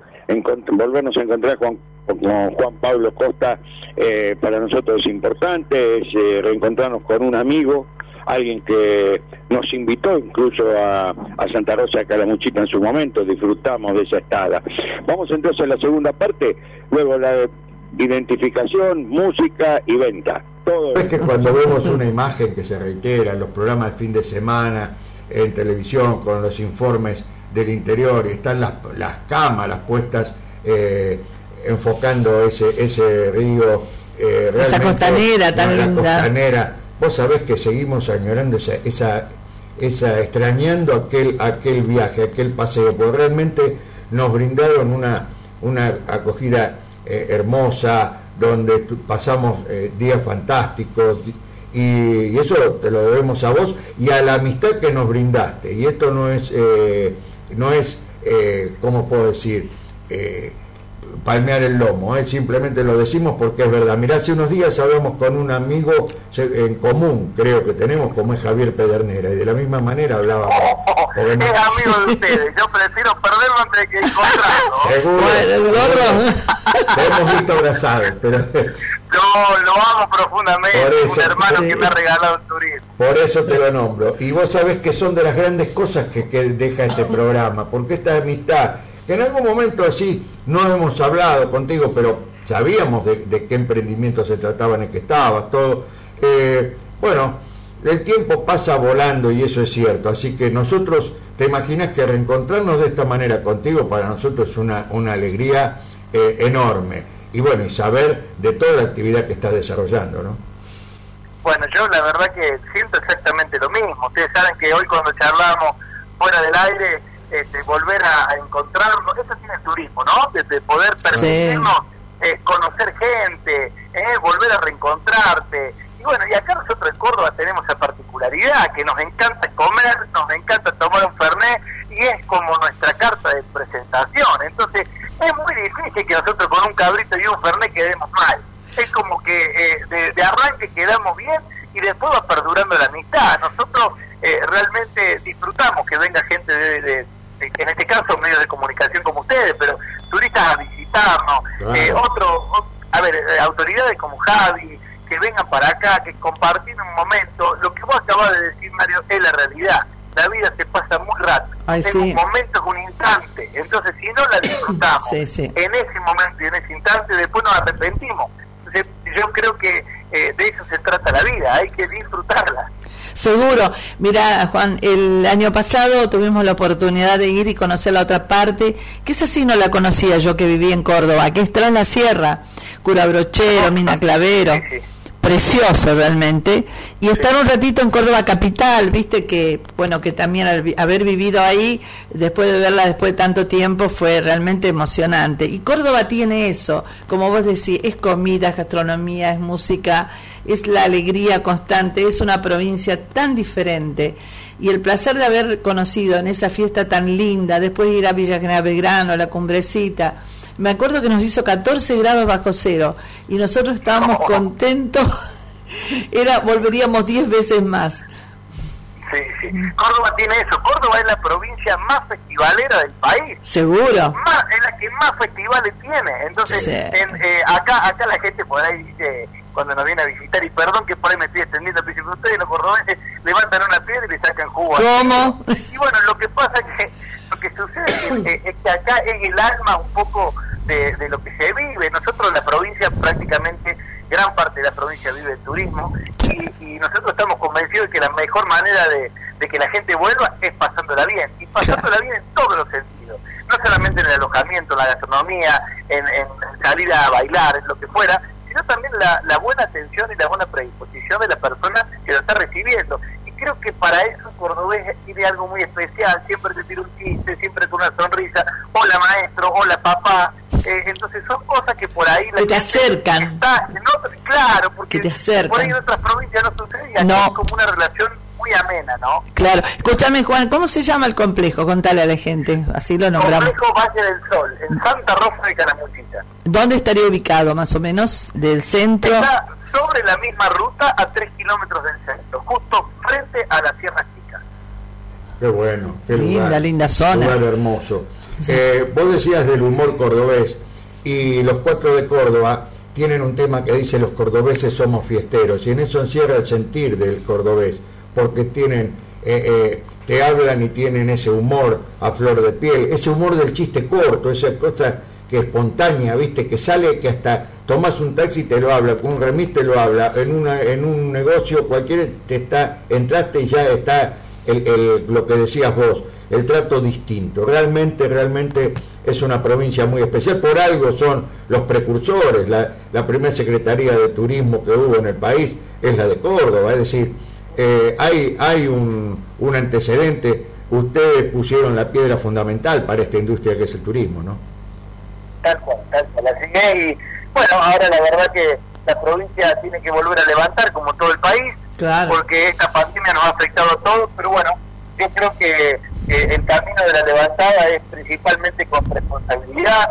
G: volvernos a encontrar con Juan Pablo Costa, eh, para nosotros es importante, es eh, reencontrarnos con un amigo, alguien que nos invitó incluso a, Santa Rosa Calamuchita en su momento, disfrutamos de esa estada. Vamos entonces a la segunda parte, luego la identificación, música y venta.
O: Todo es que cuando vemos una imagen que se reitera en los programas de fin de semana, en televisión, con los informes del interior, y están las, las cámaras puestas eh, enfocando ese, ese río.
M: Eh, esa costanera tan linda.
O: Costanera. Vos sabés que seguimos añorando esa, esa, esa extrañando aquel, aquel viaje, aquel paseo, porque realmente nos brindaron una, una acogida eh, hermosa, donde pasamos eh, días fantásticos y, eso te lo debemos a vos y a la amistad que nos brindaste. Y esto no es, eh, no es ¿cómo puedo decir? Palmear el lomo, ¿eh? simplemente lo decimos porque es verdad. Mirá, hace unos días hablamos con un amigo en común, creo que tenemos, como es Javier Pedernera, y de la misma manera hablábamos.
P: es amigo de ustedes, yo prefiero perderlo antes de que encontrarlo.
O: Seguro. Lo hemos visto abrazados, pero...
P: Yo lo amo profundamente, es un hermano que me ha regalado el turismo.
O: Por eso te lo nombro. Y vos sabés que son de las grandes cosas que, que deja este programa, porque esta amistad que en algún momento así no hemos hablado contigo, pero sabíamos de, qué emprendimiento se trataba en el que estabas, todo. Eh, bueno, el tiempo pasa volando y eso es cierto, así que nosotros, te imaginas que reencontrarnos de esta manera contigo para nosotros es una, una alegría eh, enorme. Y bueno, y saber de toda la actividad que estás desarrollando, ¿no?
P: Bueno, yo la verdad que siento exactamente lo mismo. Ustedes saben que hoy cuando charlamos fuera del aire, este, volver a, encontrarnos, eso tiene el turismo, ¿no? De, poder permitirnos eh, conocer gente, eh, volver a reencontrarte. Y bueno, y acá nosotros en Córdoba tenemos esa particularidad, que nos encanta comer, nos encanta tomar un fernet, y es como nuestra carta de presentación. Entonces, es muy difícil que nosotros con un cabrito y un fernet quedemos mal. Es como que eh, de, de arranque quedamos bien y después va perdurando la amistad. Nosotros realmente disfrutamos que venga gente de, en este caso medios de comunicación como ustedes, pero turistas a visitarnos, eh, otro, a ver, eh, autoridades como Javi, que vengan para acá, que compartir un momento, lo que vos acabas de decir, Mario, es la realidad. La vida se pasa muy rápido. es un momento, es un instante. Entonces, si no la disfrutamos en ese momento y en ese instante, después nos arrepentimos. Entonces, yo creo que eh, de eso se trata la vida, hay que disfrutarla.
M: Seguro. Mira, Juan, el año pasado tuvimos la oportunidad de ir y conocer la otra parte, que esa sí no la conocía yo que viví en Córdoba, que es tras la sierra, Cura Brochero, Mina Clavero. Precioso realmente. Y estar un ratito en Córdoba capital, viste que, bueno, que también haber vivido ahí, después de verla después de tanto tiempo, fue realmente emocionante. Y Córdoba tiene eso, como vos decís, es comida, gastronomía, es música, es la alegría constante, es una provincia tan diferente. Y el placer de haber conocido en esa fiesta tan linda, después de ir a Villa General Belgrano, la cumbrecita, me acuerdo que nos hizo 14 grados bajo cero y nosotros estábamos contentos, era volveríamos 10 veces más.
P: Sí, sí. Córdoba tiene eso. Córdoba es la provincia más festivalera del país.
M: Seguro.
P: Más, es la que más festivales tiene. Entonces, eh, acá acá la gente por ahí dice, cuando nos viene a visitar, y perdón que por ahí me estoy extendiendo, pero ustedes los cordobeses levantan una piedra y le sacan jugo.
M: ¿Cómo?
P: Y bueno, lo que pasa es que lo que sucede es, que acá es el alma un poco de, lo que se vive. Nosotros en la provincia prácticamente gran parte de la provincia vive el turismo y, nosotros estamos convencidos de que la mejor manera de, que la gente vuelva es pasándola bien y pasándola bien en todos los sentidos no solamente en el alojamiento, en la gastronomía, en, en salir a bailar, en lo que fuera, sino también la, la, buena atención y la buena predisposición de la persona que lo está recibiendo. Creo que para eso Cordobés tiene algo muy especial, siempre te tira un chiste, siempre con una sonrisa, hola maestro, hola papá. Eh, entonces son cosas que por ahí...
M: que te acercan.
P: claro, porque
M: te acercan.
P: por ahí en otras provincias no sucede y no. como una relación muy amena, ¿no?
M: Claro. Escúchame, Juan, ¿cómo se llama el complejo? Contale a la gente, así lo nombramos.
P: Complejo Valle del Sol, en Santa Rosa de Calamuchita.
M: ¿Dónde estaría ubicado, más o menos, del centro?
P: Está sobre la misma ruta, a tres kilómetros del centro, justo frente a la Sierra Chica.
O: Qué bueno, qué
M: linda, linda zona.
O: Lugar hermoso. Eh, vos decías del humor cordobés. y los cuatro de Córdoba tienen un tema que dice los cordobeses somos fiesteros y en eso encierra el sentir del cordobés, porque tienen, eh, eh, te hablan y tienen ese humor a flor de piel, ese humor del chiste corto, esa cosa que espontánea, viste, que sale que hasta tomas un taxi y te lo habla, con un remis te lo habla, en, una, en un negocio cualquiera te está, entraste y ya está el, lo que decías vos, el trato distinto. Realmente, realmente es una provincia muy especial, por algo son los precursores, la, la primera Secretaría de Turismo que hubo en el país es la de Córdoba, es decir, eh, hay, hay un, un antecedente, ustedes pusieron la piedra fundamental para esta industria que es el turismo, ¿no?
P: Tal cual, tal cual, así y bueno, ahora la verdad que la provincia tiene que volver a levantar como todo el país, porque esta pandemia nos ha afectado a todos, pero bueno, yo creo que el camino de la levantada es principalmente con responsabilidad.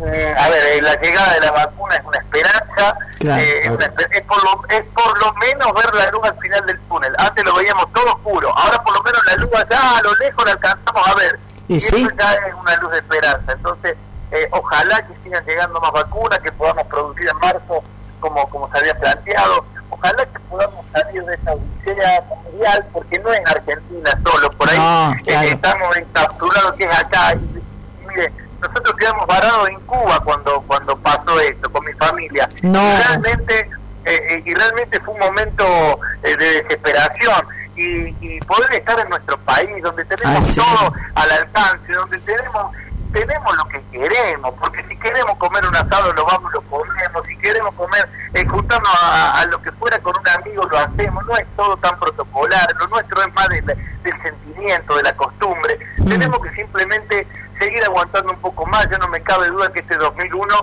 P: A ver, eh, la llegada de la vacuna es una esperanza, eh, es, por lo, es por lo menos ver la luz al final del túnel. Antes lo veíamos todo oscuro, ahora por lo menos la luz allá a lo lejos la alcanzamos a ver. Y, eso ya es una luz de esperanza. Entonces, eh, ojalá que sigan llegando más vacunas, que podamos producir en marzo como, como se había planteado ojalá que podamos salir de esa odisea mundial, porque no es Argentina solo, por ahí eh, estamos encapsulados que es acá. Y, mire, nosotros quedamos varados en Cuba cuando cuando pasó esto, con mi familia. Y realmente, eh, eh, y realmente fue un momento de desesperación. Y, y, poder estar en nuestro país, donde tenemos todo al alcance, donde tenemos tenemos lo que queremos, porque si queremos comer un asado lo vamos, lo comemos, si queremos comer, eh, juntarnos a, lo que fuera con un amigo lo hacemos, no es todo tan protocolar, lo nuestro es más del sentimiento, de la costumbre, mm. tenemos que simplemente seguir aguantando un poco más, yo no me cabe duda que este 2001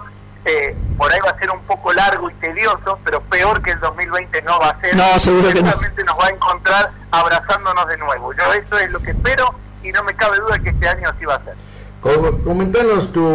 P: eh, por ahí va a ser un poco largo y tedioso, pero peor que el 2020 no va a ser.
M: No, seguro que no.
P: nos va a encontrar abrazándonos de nuevo. Yo eso es lo que espero y no me cabe duda que este año así va a ser.
O: Comentanos tu,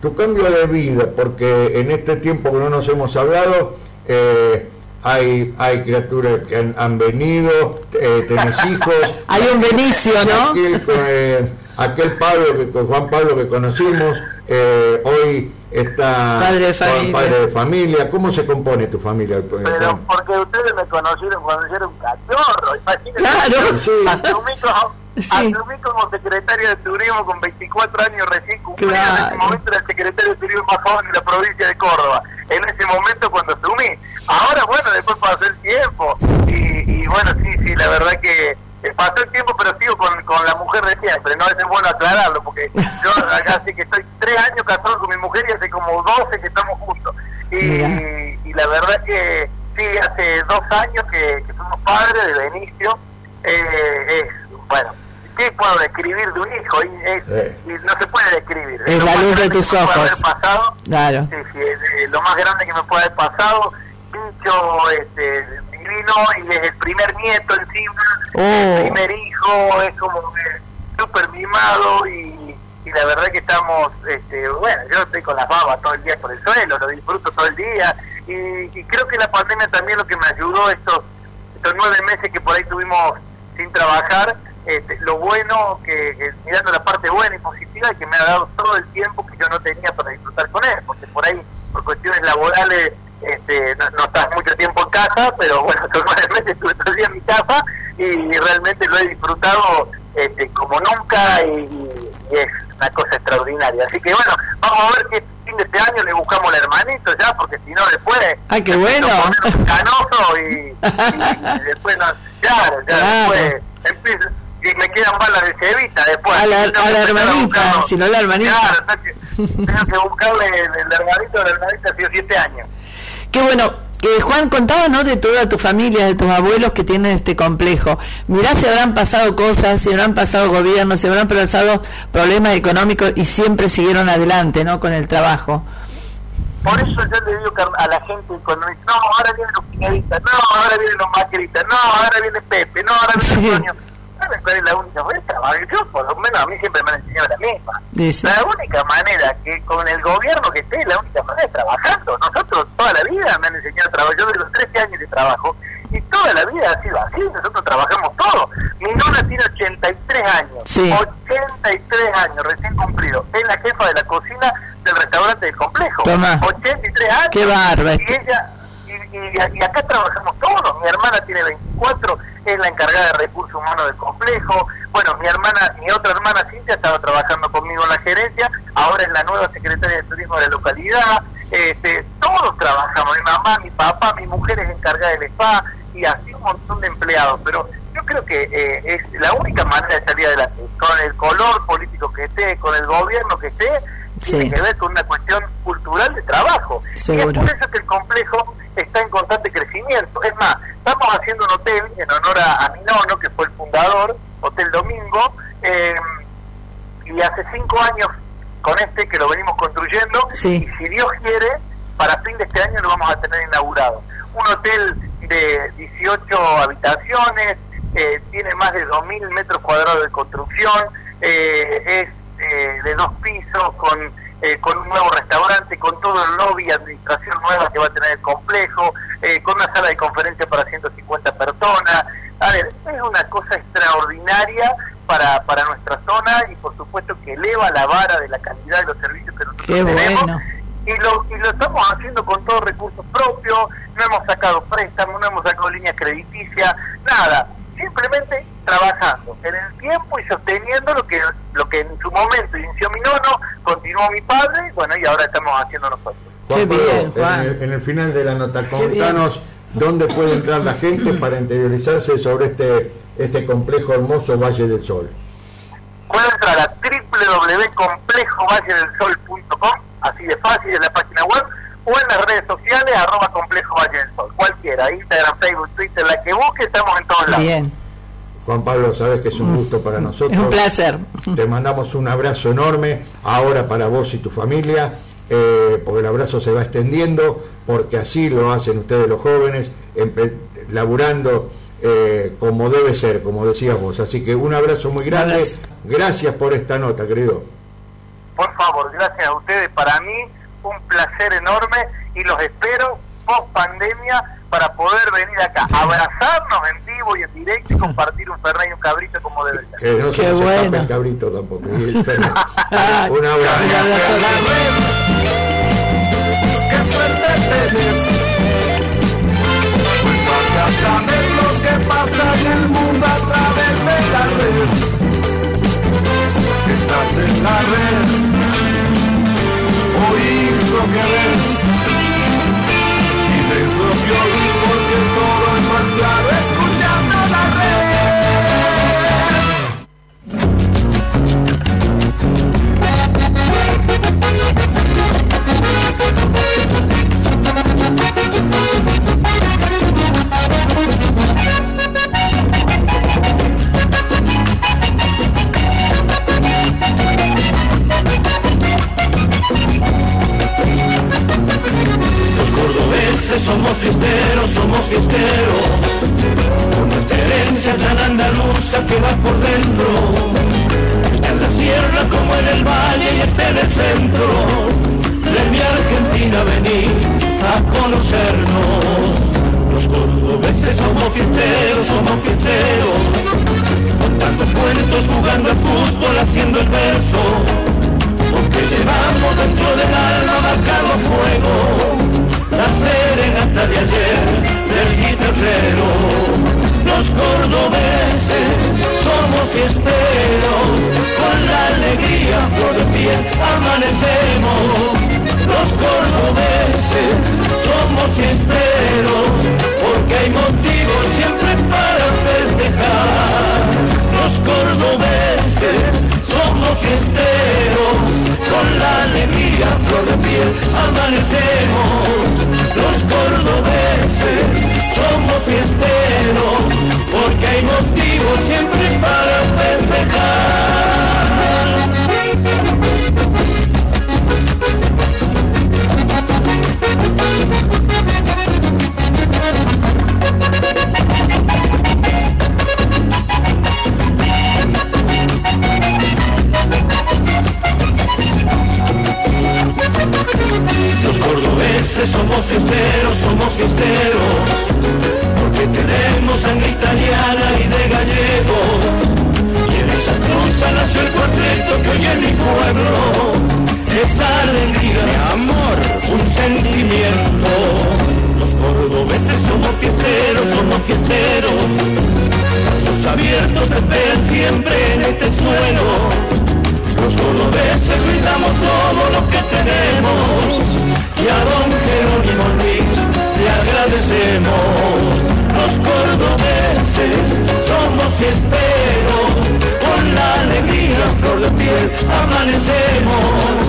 O: tu cambio de vida, porque en este tiempo que no nos hemos hablado, eh, hay, hay criaturas que han, venido, eh, tenés hijos.
M: hay un Benicio, ¿no?
O: Aquel, eh, aquel Pablo, que, Juan Pablo que conocimos, eh, hoy está
M: padre de, familia.
O: padre de familia. ¿Cómo se compone tu familia?
P: Pero porque ustedes me conocieron cuando yo era un cachorro, imagínense.
M: Claro.
P: Sí. Asumí como secretario de turismo con 24 años recién cumplido. En ese momento era el secretario de turismo más joven de la provincia de Córdoba. En ese momento cuando asumí. Ahora, bueno, después pasó el tiempo. Y, bueno, sí, sí, la verdad que eh, pasó el tiempo, pero sigo con, con la mujer de siempre. No es bueno aclararlo, porque yo acá sí que estoy tres años casado con mi mujer y hace como 12 que estamos juntos. Y, y la verdad que sí, hace dos años que, que somos padres de Benicio. Eh, bueno, ¿qué puedo describir de un hijo? Y, no se puede describir.
M: Es la luz de tus ojos.
P: Pasado,
M: claro.
P: Sí, sí, es, lo más grande que me puede haber pasado. Dicho, este, divino, y es el primer nieto encima, el oh. primer hijo, es como súper mimado y, y, la verdad que estamos, este, bueno, yo estoy con las babas todo el día por el suelo, lo disfruto todo el día y, y creo que la pandemia también lo que me ayudó estos, estos nueve meses que por ahí tuvimos sin trabajar, este, lo bueno, que, mirando la parte buena y positiva, es que me ha dado todo el tiempo que yo no tenía para disfrutar con él, porque por ahí, por cuestiones laborales, este, no, estás mucho tiempo en casa, pero bueno, normalmente estuve todo el día en mi casa y, realmente lo he disfrutado este, como nunca y, es una cosa extraordinaria. Así que bueno, vamos a ver qué fin de este año le buscamos al hermanito ya, porque si no después...
M: ¡Ay, qué bueno!
P: Canoso y, después, no, claro, ya después empieza y me quedan balas de cevita después.
M: A la, hermanita, si no la hermanita.
P: Claro, tengo que buscarle el, hermanito de la hermanita hace siete años.
M: Qué bueno. Eh, Juan, contaba ¿no? de toda tu familia, de tus abuelos que tienen este complejo. Mirá si habrán pasado cosas, si habrán pasado gobiernos, si habrán pasado problemas económicos y siempre siguieron adelante ¿no? con el trabajo.
P: Por eso yo le digo a la gente no, ahora vienen los piñeristas, no, ahora vienen los macristas, no, ahora viene Pepe, no, ahora viene Antonio cuál es la única manera? Yo, por lo menos, a mí siempre me han enseñado la misma. La única manera que con el gobierno que esté, la única manera es trabajando. Nosotros toda la vida me han enseñado a trabajar. Yo de los 13 años de trabajo y toda la vida ha sido así. Nosotros trabajamos todo. Mi nona tiene 83 años. 83 años recién cumplido. Es la jefa de la cocina de el restaurante del complejo.
M: Toma.
P: 83 años.
M: Qué bárbaro.
P: Y ella, y, acá trabajamos todos. Mi hermana tiene 24, es la encargada de recursos humanos del complejo. Bueno, mi hermana, mi otra hermana Cintia estaba trabajando conmigo en la gerencia, ahora es la nueva secretaria de turismo de la localidad. Este, todos trabajamos, mi mamá, mi papá, mi mujer es encargada del spa y así un montón de empleados. Pero yo creo que eh, es la única manera de salir adelante, con el color político que esté, con el gobierno que esté, tiene que ver con una cuestión cultural de trabajo. Y es por eso que el complejo está en constante crecimiento. Es más, estamos haciendo un hotel en honor a, mi nono, que fue el fundador, Hotel Domingo, eh, y hace cinco años con este que lo venimos construyendo, y si Dios quiere, para fin de este año lo vamos a tener inaugurado. Un hotel de 18 habitaciones, eh, tiene más de 2.000 metros cuadrados de construcción, eh, es eh, de dos pisos, con, con un nuevo restaurante, con todo el lobby y administración nueva que va a tener el complejo, con una sala de conferencia para 150 personas. A ver, es una cosa extraordinaria para, para nuestra zona y por supuesto que eleva la vara de la calidad de los servicios que nosotros tenemos. Y lo, y lo estamos haciendo con todos recursos propios, no hemos sacado préstamos, no hemos sacado líneas crediticias, nada simplemente trabajando en el tiempo y sosteniendo lo que lo que en su momento inició mi nono, continuó mi padre, bueno, y ahora estamos haciendo nosotros.
O: Juan bien, En, el, final de la nota, contanos dónde puede entrar la gente para interiorizarse sobre este este complejo hermoso Valle del Sol.
P: Puede entrar a www.complejovalledelsol.com, así de fácil, en la página web, o en las redes sociales, arroba complejo Valle del Sol, cualquiera, Instagram, Facebook, Twitter, la que busque, estamos en todos lados. Bien.
O: Juan Pablo, sabes que es un gusto para nosotros. Es
M: un placer.
O: Te mandamos un abrazo enorme ahora para vos y tu familia, eh, porque el abrazo se va extendiendo, porque así lo hacen ustedes los jóvenes, laburando eh, como debe ser, como decías vos. Así que un abrazo muy grande. Gracias por esta nota, querido.
P: Por favor, gracias a ustedes. Para mí un placer enorme y los espero post pandemia para poder venir acá, abrazarnos en vivo y en directo y compartir un fernet y un cabrito como debe ser.
O: Que no se nos bueno. el cabrito tampoco. un abrazo. Un abrazo.
D: Qué suerte tenés. Pues vas a saber lo que pasa en el mundo a través de la red. Estás en la red oír lo que ves y ves lo que
I: somos fiesteros, somos fiesteros, con nuestra herencia tan andaluza que va por dentro. Está en la sierra como en el valle y está en el centro. De mi Argentina venir a conocernos. Los cordobeses somos fiesteros, somos fiesteros, contando cuentos, jugando al fútbol, haciendo el verso. Porque llevamos dentro del alma marcado fuego la serenata de ayer del guitarrero. Los cordobeses somos fiesteros, con la alegría por pie amanecemos. Los cordobeses somos fiesteros, porque hay motivos siempre para festejar. Los cordobeses somos fiesteros, con la alegría flor de piel amanecemos los cordobeses somos fiesteros, porque hay motivos siempre para festejar. Los cordobeses somos fiesteros, somos fiesteros, porque tenemos sangre italiana y de gallegos. Y en esa cruza nació el cuarteto que hoy en mi pueblo es alegría, amor, un sentimiento. Los cordobeses somos fiesteros, somos fiesteros. Brazos abiertos te esperan siempre en este suelo. Los cordobeses brindamos todo lo que tenemos y a don Jerónimo Luis le agradecemos. Los cordobeses somos fiesteros con la alegría flor de piel amanecemos.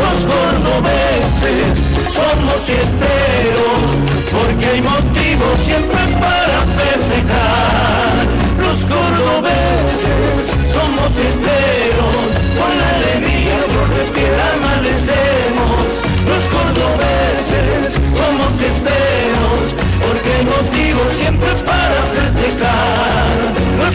I: Los gordobeses somos fiesteros, porque hay motivos siempre para festejar.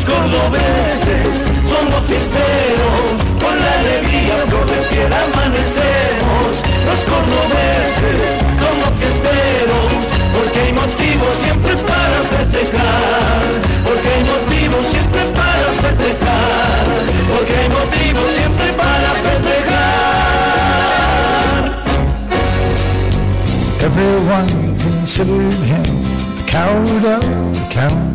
I: Los cordobeses somos fiesteros, con la alegría flor de piel amanecemos. Los cordobeses somos fiesteros, porque hay motivos siempre para festejar, porque hay motivos siempre para festejar, porque hay motivos siempre para festejar.
J: Everyone considered him the coward of the county.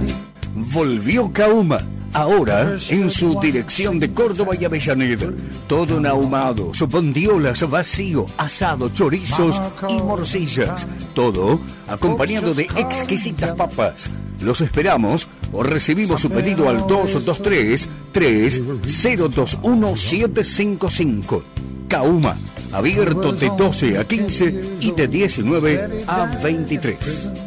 J: Volvió Kauma Ahora, en su dirección de Córdoba y Avellaneda, todo en ahumados, bondiolas, vacío, asado, chorizos y morcillas. Todo acompañado de exquisitas papas. Los esperamos o recibimos su pedido al 223 3021 755. Kauma, abierto de 12 a 15 y de 19 a 23.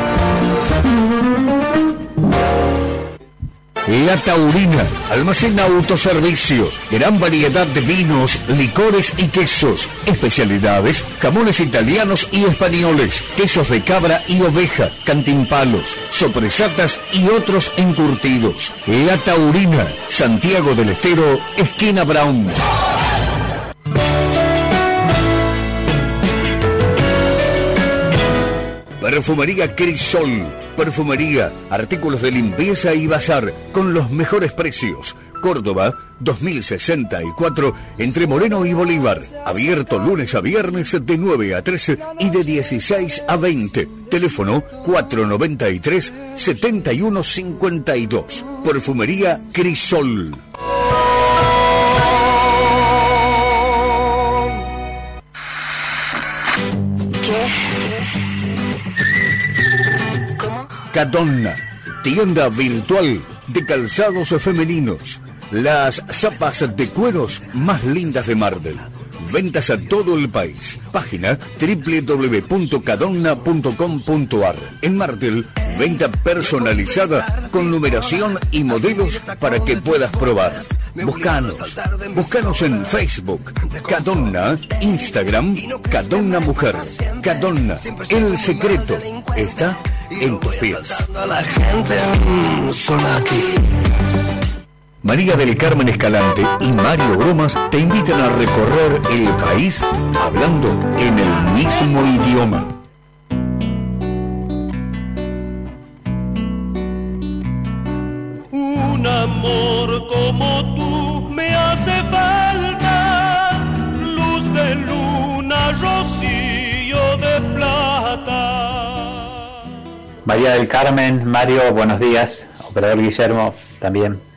J: La Taurina, almacén autoservicio, gran variedad de vinos, licores y quesos, especialidades, jamones italianos y españoles, quesos de cabra y oveja, cantimpalos, sopresatas y otros encurtidos. La Taurina, Santiago del Estero, esquina Brown. Perfumería Crisol perfumería, artículos de limpieza y bazar con los mejores precios. Córdoba, 2064, entre Moreno y Bolívar. Abierto lunes a viernes de 9 a 13 y de 16 a 20. Teléfono 493-7152. Perfumería Crisol. Cadonna, tienda virtual de calzados femeninos. Las zapas de cueros más lindas de Mardel. Ventas a todo el país. Página www.cadonna.com.ar. En Martel, venta personalizada con numeración y modelos para que puedas probar. Buscanos. Buscanos en Facebook. Cadonna. Instagram. Cadonna Mujer. Cadonna. El secreto está en tus pies. María del Carmen Escalante y Mario Bromas te invitan a recorrer el país hablando en el mismo idioma.
I: Un amor como tú me hace falta, luz de luna, rocío de plata.
R: María del Carmen, Mario, buenos días. Operador Guillermo, también.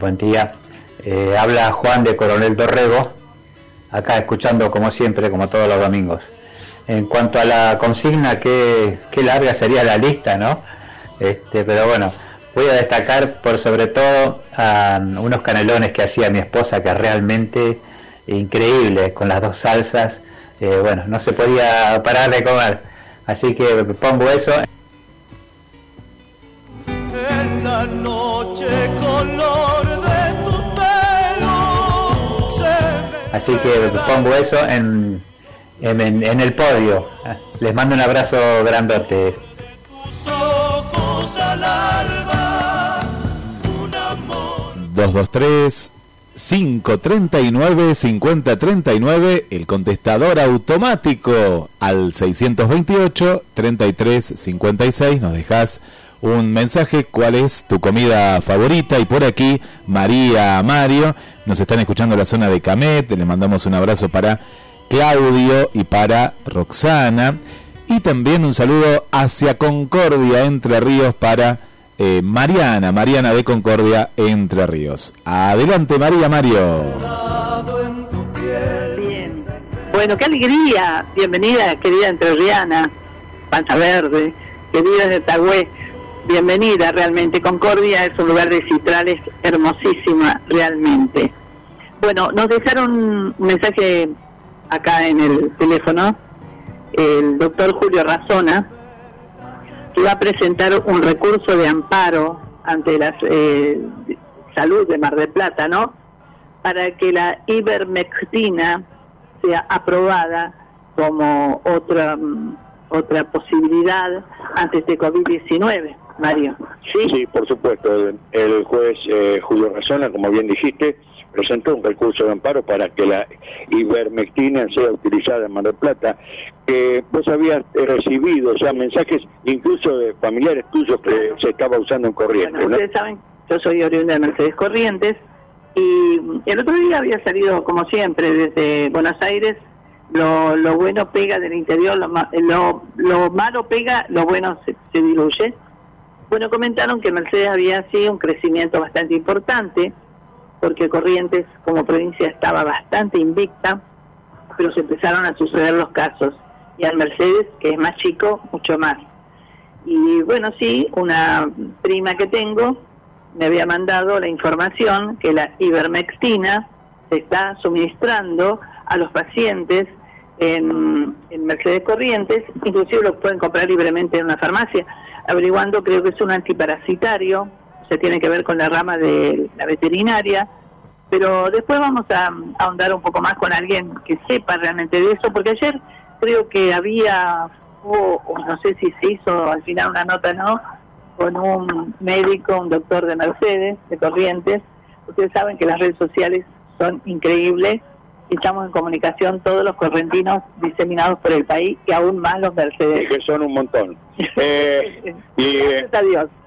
R: Buen día. Eh, habla Juan de Coronel Dorrego, acá escuchando como siempre, como todos los domingos. En cuanto a la consigna, qué, qué larga sería la lista, ¿no? Este, pero bueno, voy a destacar por sobre todo unos canelones que hacía mi esposa, que realmente increíbles, con las dos salsas. Eh, bueno, no se podía parar de comer. Así que pongo eso. Así que pongo eso en, en, el podio. Les mando un abrazo grandote.
K: Dos, dos, tres. 539 5039, el contestador automático al 628 33 56. Nos dejas un mensaje, cuál es tu comida favorita. Y por aquí, María Mario nos están escuchando la zona de Camet. Le mandamos un abrazo para Claudio y para Roxana. Y también un saludo hacia Concordia, Entre Ríos, para eh, Mariana, Mariana de Concordia, Entre Ríos. Adelante, María Mario.
F: Bien. Bueno, qué alegría. Bienvenida, querida Entre Riana, Panza Verde, querida de Tagüe. Bienvenida realmente. Concordia es un lugar de citrales hermosísima, realmente. Bueno, nos dejaron un mensaje acá en el teléfono el doctor Julio Razona, que va a presentar un recurso de amparo ante la eh, salud de Mar del Plata, ¿no? Para que la ivermectina sea aprobada como otra mm, otra posibilidad ante este COVID-19, Mario.
G: Sí, sí, por supuesto. El juez eh, Julio Razona, como bien dijiste, presentó un recurso de amparo para que la ivermectina sea utilizada en Mar del Plata, que vos habías recibido ya mensajes incluso de familiares tuyos que se estaba usando en Corrientes.
F: Ustedes saben, yo soy oriunda de Mercedes Corrientes y el otro día había salido, como siempre, desde Buenos Aires, lo, lo bueno pega del interior, lo, lo, lo malo pega, lo bueno se, se diluye. Bueno, comentaron que Mercedes había sido un crecimiento bastante importante, porque Corrientes como provincia estaba bastante invicta, pero se empezaron a suceder los casos. Y al Mercedes, que es más chico, mucho más. Y bueno, sí, una prima que tengo me había mandado la información que la ivermectina se está suministrando a los pacientes en, en Mercedes Corrientes, inclusive lo pueden comprar libremente en una farmacia, averiguando creo que es un antiparasitario, se tiene que ver con la rama de la veterinaria, pero después vamos a, ahondar un poco más con alguien que sepa realmente de eso, porque ayer creo que había, o no sé si se hizo al final una nota, ¿no? Con un médico, un doctor de Mercedes, de Corrientes. Ustedes saben que las redes sociales son increíbles estamos en comunicación todos los correntinos diseminados por el país y aún más los Mercedes.
G: que son un montón. Eh, y eh,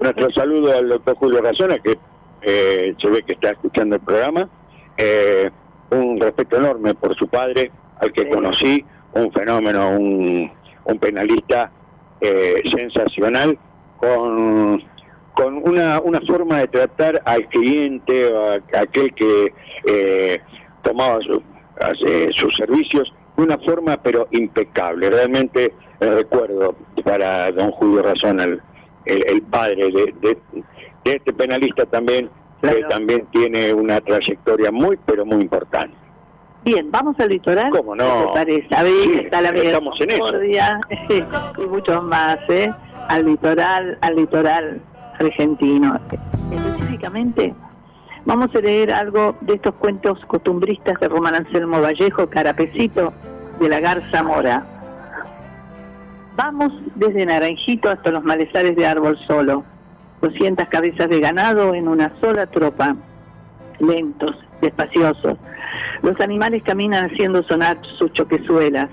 G: nuestro saludo al doctor Julio Razona, que eh, se ve que está escuchando el programa. Eh, un respeto enorme por su padre, al que conocí, un fenómeno, un, un penalista eh, sensacional, con, con una, una forma de tratar al cliente, a, aquel que eh, tomaba sus servicios, de una forma pero impecable. Realmente recuerdo para don Julio Razón, el, el, padre de, de este penalista también, que también tiene una trayectoria muy, pero muy importante.
F: Bien, vamos al litoral.
G: ¿Cómo no?
F: parece? está la estamos en eso. y muchos más, ¿eh? Al litoral, al litoral argentino. Específicamente, vamos a leer algo de estos cuentos costumbristas de Román Anselmo Vallejo, Carapecito, de la Garza Mora. Vamos desde Naranjito hasta los malezares de Árbol Solo 200 cabezas de ganado en una sola tropa, lentos, despaciosos. Los animales caminan haciendo sonar sus choquezuelas,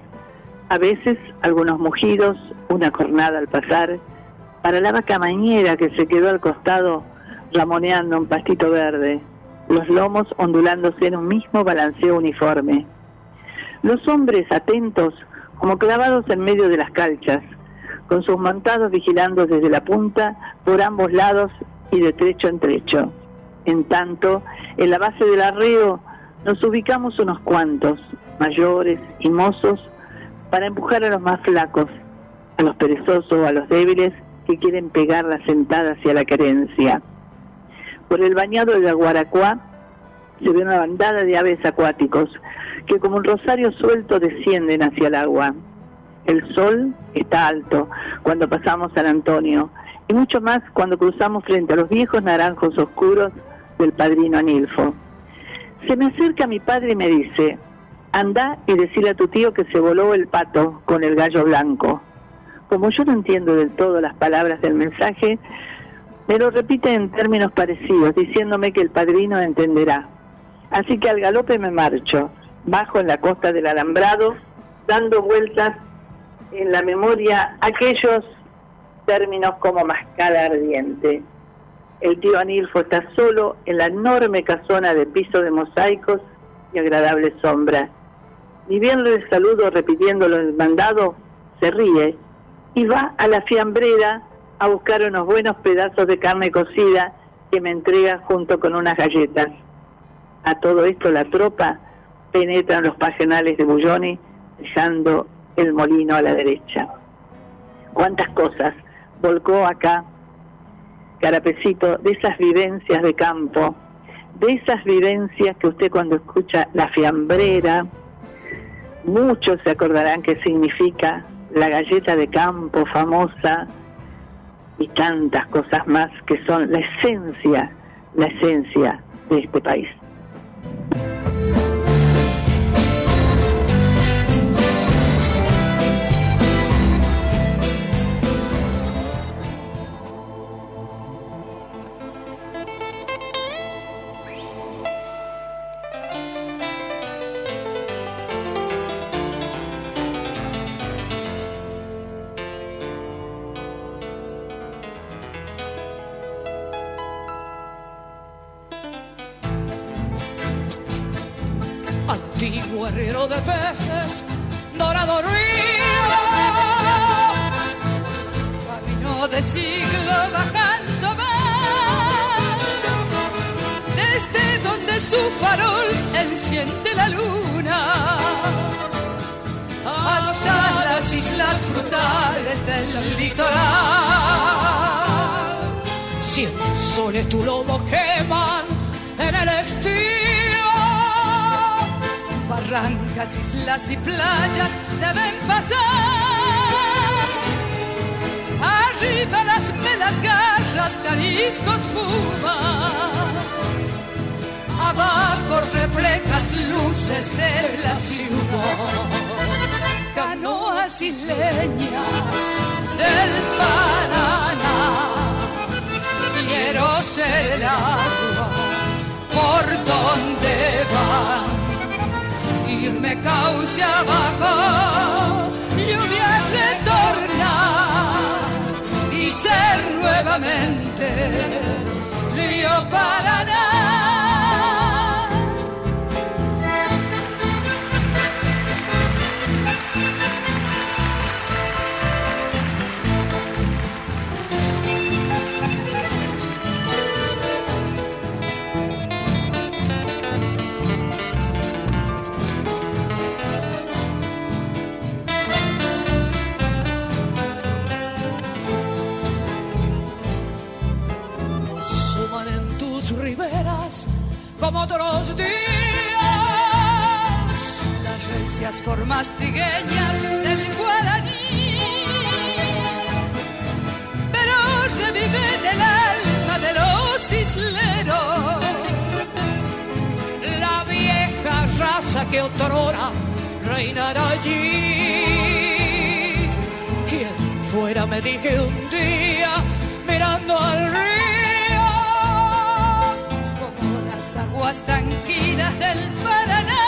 F: a veces algunos mugidos, una cornada al pasar, para la vaca mañera que se quedó al costado ramoneando un pastito verde, los lomos ondulándose en un mismo balanceo uniforme. Los hombres atentos, como clavados en medio de las calchas, con sus montados vigilando desde la punta por ambos lados y de trecho en trecho. En tanto, en la base del arreo nos ubicamos unos cuantos, mayores y mozos, para empujar a los más flacos, a los perezosos o a los débiles que quieren pegar la sentada hacia la carencia. Por el bañado de Aguaracuá se ve una bandada de aves acuáticos que como un rosario suelto descienden hacia el agua. El sol está alto cuando pasamos San Antonio y mucho más cuando cruzamos frente a los viejos naranjos oscuros del padrino Anilfo. Se me acerca mi padre y me dice, anda y decile a tu tío que se voló el pato con el gallo blanco. Como yo no entiendo del todo las palabras del mensaje, Me lo repite en términos parecidos, diciéndome que el padrino entenderá. Así que al galope me marcho, bajo en la costa del alambrado, dando vueltas en la memoria aquellos términos como mascada ardiente. El tío Anilfo está solo en la enorme casona de piso de mosaicos y agradable sombra. Ni bien le saludo repitiéndolo el mandado, se ríe y va a la fiambrera a buscar unos buenos pedazos de carne cocida que me entrega junto con unas galletas. A todo esto la tropa penetra en los pasionales de Bulloni, dejando el molino a la derecha. Cuántas cosas volcó acá Carapecito de esas vivencias de campo, de esas vivencias que usted cuando escucha la fiambrera, muchos se acordarán qué significa la galleta de campo famosa y tantas cosas más que son la esencia, la esencia de este país.
S: Y playas deben pasar. Arriba las melas garras, tariscos, pumas. Abajo reflejas luces de la ciudad. Canoas isleñas del Paraná. Quiero ser el agua por donde van irme cauce abajo, lluvia retornar y ser nuevamente río Paraná. Recias formas tigueñas del guaraní. Pero revive del alma de los isleros. La vieja raza que otrora reinará allí. Quien fuera me dije un día mirando al río aguas tranquilas del Paraná,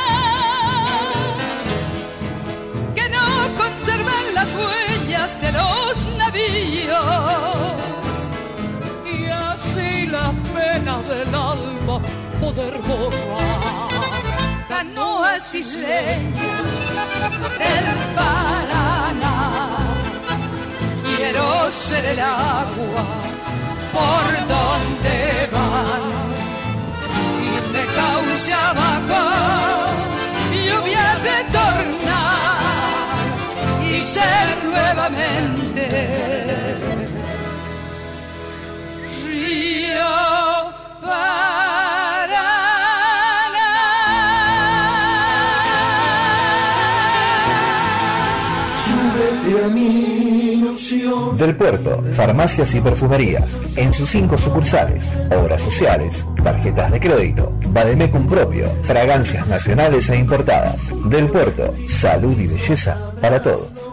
S: de los navíos. Y así la pena del alma poder borrar. Canoas isleñas del Paraná, quiero ser el agua por donde van me cauce abajo, lluvia retornar y ser nuevamente río
L: Súbete a mi del puerto, farmacias y perfumerías. En sus cinco sucursales, obras sociales, tarjetas de crédito, Bademecum propio, fragancias nacionales e importadas. Del puerto, salud y belleza para todos.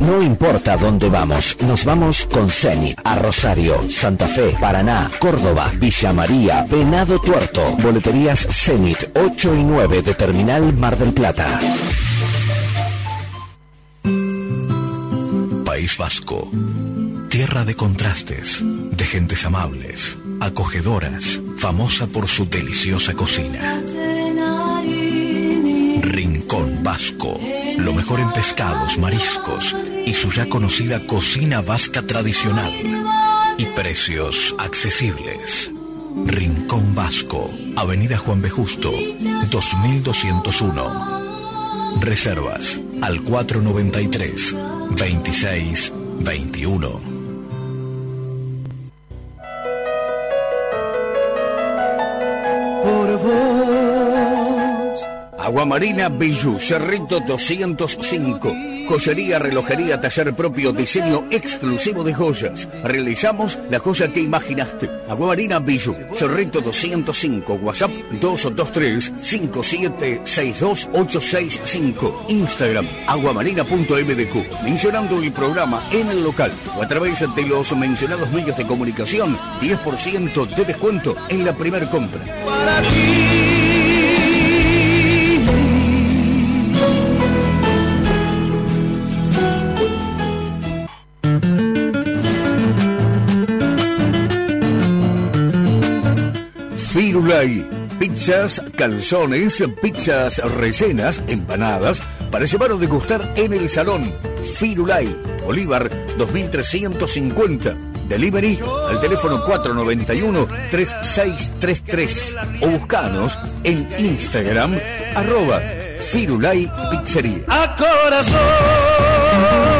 T: No importa dónde vamos, nos vamos con Zenit a Rosario, Santa Fe, Paraná, Córdoba, Villa María, Venado Tuerto, Boleterías Zenit 8 y 9 de Terminal Mar del Plata.
N: País Vasco, tierra de contrastes, de gentes amables, acogedoras, famosa por su deliciosa cocina. Rincón Vasco, lo mejor en pescados, mariscos y su ya conocida cocina vasca tradicional y precios accesibles. Rincón Vasco, Avenida Juan B. Justo, 2201. Reservas al 493 26 21.
J: Vos. Agua Marina Bijou, Cerrito 205 Joyería, relojería, taller propio, diseño exclusivo de joyas. Realizamos la joya que imaginaste. Aguamarina Bijou, Cerrito 205, WhatsApp 223-5762-865. Instagram, aguamarina.mdq. Mencionando el programa en el local o a través de los mencionados medios de comunicación, 10% de descuento en la primera compra. Firulay. Pizzas, calzones, pizzas rellenas, empanadas, para llevar o degustar en el salón. Firulay, Bolívar 2350. Delivery al teléfono 491-3633 o buscanos en Instagram arroba Firulay Pizzería.
H: A corazón.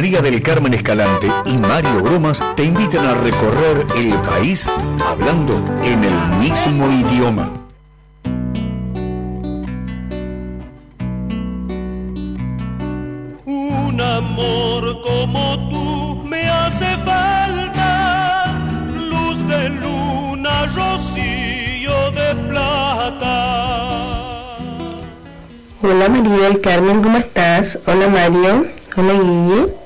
J: María del Carmen Escalante y Mario Bromas te invitan a recorrer el país hablando en el mismo idioma.
H: Un amor como tú me hace falta, luz de luna, rocío de plata.
U: Hola María del Carmen, ¿cómo estás? Hola Mario, hola Guille.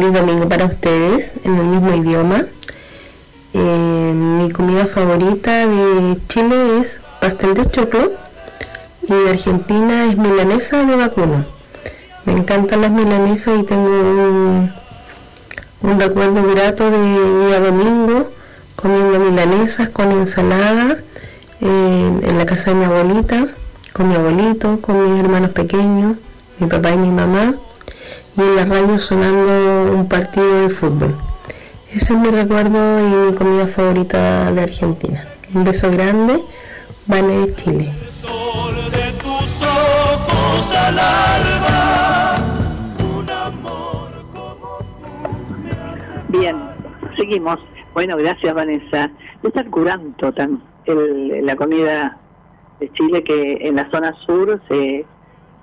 U: Feliz domingo para ustedes en el mismo idioma. Eh, mi comida favorita de Chile es pastel de choclo y de Argentina es milanesa de vacuno. Me encantan las milanesas y tengo un, un recuerdo grato de día domingo comiendo milanesas con ensalada eh, en la casa de mi abuelita, con mi abuelito, con mis hermanos pequeños, mi papá y mi mamá y en la radio sonando un partido de fútbol. Ese es mi recuerdo y mi comida favorita de Argentina. Un beso grande, Vane de Chile.
F: Bien, seguimos. Bueno, gracias Vanessa. Es tan curanto tan el, la comida de Chile que en la zona sur se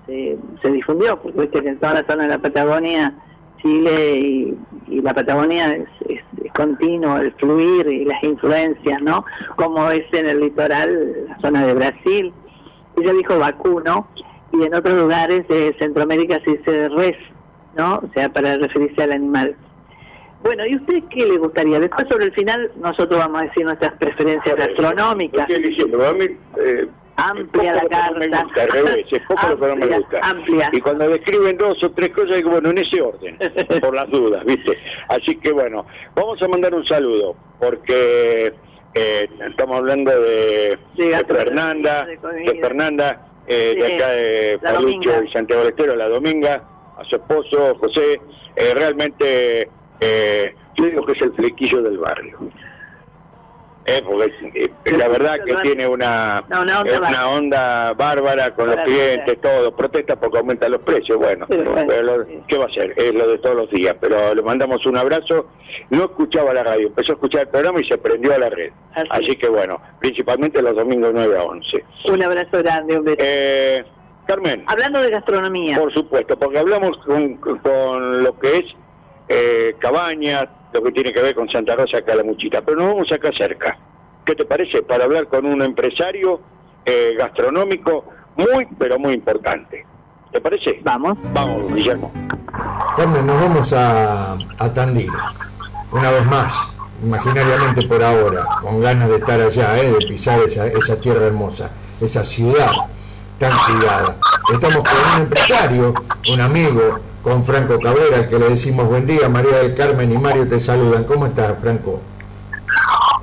F: se, difundió, porque viste que en toda la zona de la Patagonia, Chile y, la Patagonia es, continuo el fluir y las influencias, ¿no? Como es en el litoral, la zona de Brasil. Ella dijo vacuno, y en otros lugares de Centroamérica se dice res, ¿no? O sea, para referirse al animal. Bueno, ¿y usted qué le gustaría? Después sobre el final nosotros vamos a decir nuestras preferencias gastronómicas. Amplia la carta.
G: me gusta, revés, es poco lo que no me gusta.
F: Amplia.
G: Y cuando describen dos o tres cosas, digo, bueno, en ese orden, por las dudas, ¿viste? Así que bueno, vamos a mandar un saludo, porque eh, estamos hablando de, de Fernanda, de, Fernanda, eh, de acá de Palucho y Santiago del Estero, la Dominga, a su esposo José, eh, realmente eh, yo digo que es el flequillo del barrio. Eh, porque eh, la verdad que tiene una, una, onda bárbara con los clientes, todo, protesta porque aumentan los precios, bueno, pero ¿qué va a ser? Es lo de todos los días, pero le mandamos un abrazo, no escuchaba la radio, empezó a escuchar el programa y se prendió a la red, así, que bueno, principalmente los domingos 9 a 11.
F: Un abrazo grande, beso.
G: Eh, Carmen.
F: Hablando de gastronomía.
G: Por supuesto, porque hablamos con, con lo que es eh, Cabañas, lo que tiene que ver con Santa Rosa, acá la Muchita, pero nos vamos acá cerca. ¿Qué te parece? Para hablar con un empresario eh, gastronómico muy, pero muy importante. ¿Te parece?
F: Vamos.
G: Vamos, Guillermo.
O: Carmen, nos vamos a, a Tandil, una vez más, imaginariamente por ahora, con ganas de estar allá, eh, de pisar esa, esa tierra hermosa, esa ciudad tan cuidada. Estamos con un empresario, un amigo, con Franco Cabrera, al que le decimos buen día. María del Carmen y Mario te saludan. ¿Cómo estás, Franco?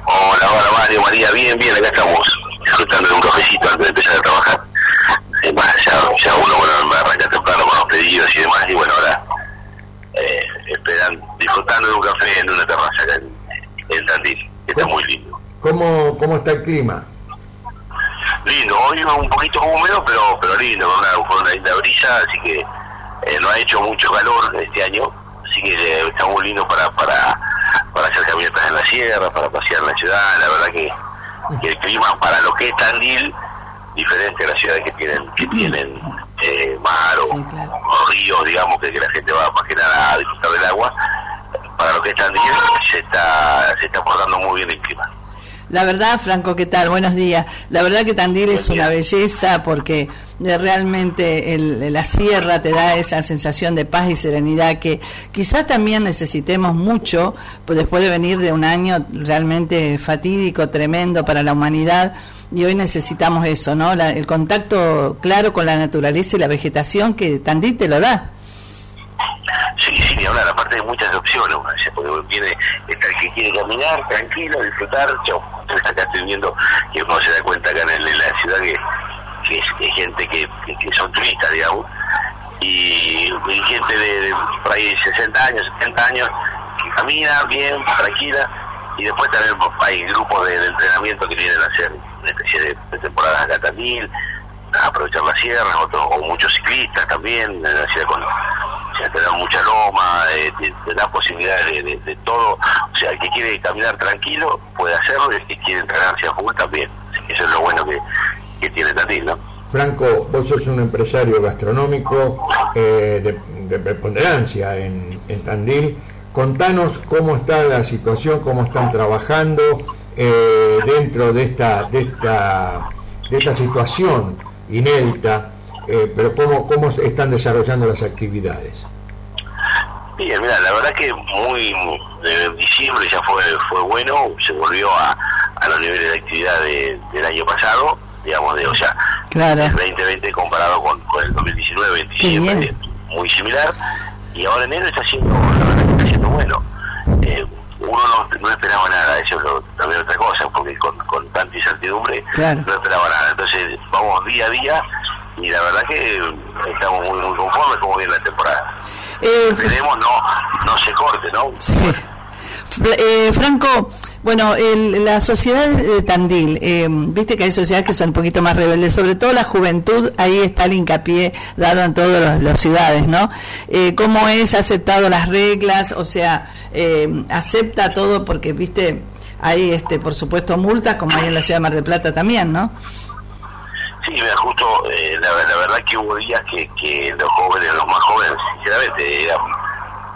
V: Hola, hola Mario, María, bien, bien, acá estamos disfrutando de un cafecito antes de empezar a trabajar. Además, ya, ya uno bueno, me arranca temprano con los pedidos y demás, y bueno, ahora eh, esperan, disfrutando de un café en una terraza acá en, en Tandil, que está muy lindo.
O: ¿Cómo, ¿Cómo está el clima?
V: Lindo, hoy un poquito húmedo, pero pero lindo, con una, con una linda brisa, así que eh, no ha hecho mucho calor este año, así que eh, está muy lindo para, para, para hacer caminatas en la sierra, para pasear en la ciudad, la verdad que, el clima para lo que es Tandil, diferente a las ciudades que tienen, que tienen eh, mar o, ríos, digamos, que, la gente va que nada a disfrutar del agua, para lo que es Tandil se está, se está portando muy bien el clima.
M: La verdad, Franco, ¿qué tal? Buenos días. La verdad que Tandil es una belleza porque realmente la sierra te da esa sensación de paz y serenidad que quizás también necesitemos mucho pues, después de venir de un año realmente fatídico, tremendo para la humanidad. Y hoy necesitamos eso, ¿no? el contacto claro con la naturaleza y la vegetación que Tandil te lo da.
V: Sí, sí, ahora aparte de muchas opciones, porque viene está el que quiere caminar tranquilo, disfrutar, yo acá estoy viendo que uno se da cuenta acá en, la ciudad que, que, es, gente que, que, son turistas, digamos, y, gente de, por ahí 60 años, 70 años, que camina bien, tranquila, y después también pues, hay grupos de, entrenamiento que vienen a hacer una especie de, de temporadas acá también, a aprovechar la sierra, o muchos ciclistas también, en la con te da mucha loma, eh, te, da posibilidades de, todo. O sea, el que quiere caminar tranquilo puede hacerlo y el que quiere entrenarse a full también. Eso es lo bueno que, tiene Tandil, ¿no?
O: Franco, vos sos un empresario gastronómico eh, de, preponderancia en, Tandil. Contanos cómo está la situación, cómo están trabajando eh, dentro de esta, de esta, de esta situación inédita eh, pero ¿cómo, ¿cómo están desarrollando las actividades?
V: Bien, mira, la verdad que muy en diciembre ya fue fue bueno, se volvió a, a los niveles de actividad del año pasado, digamos, de, o sea, el 2020 comparado con, el 2019, diciembre, muy similar, y ahora enero está siendo, está siendo bueno. Eh, uno no, no, esperaba nada, eso es también otra cosa, porque con, con tanta incertidumbre no esperaba nada. Entonces, vamos día a día y la verdad que estamos muy, muy conformes como viene la temporada. Eh, Esperemos no, no se corte, ¿no?
M: Sí. Eh, Franco, bueno, la sociedad de Tandil, eh, viste que hay sociedades que son un poquito más rebeldes, sobre todo la juventud, ahí está el hincapié dado en todas las, ciudades, ¿no? Eh, ¿Cómo es? ¿Ha aceptado las reglas? O sea, eh, acepta todo porque, viste, hay, este, por supuesto, multas, como hay en la ciudad de Mar del Plata también, ¿no?
V: Sí, justo eh, la, verdad que hubo días que, que los jóvenes, los más jóvenes, sinceramente, eran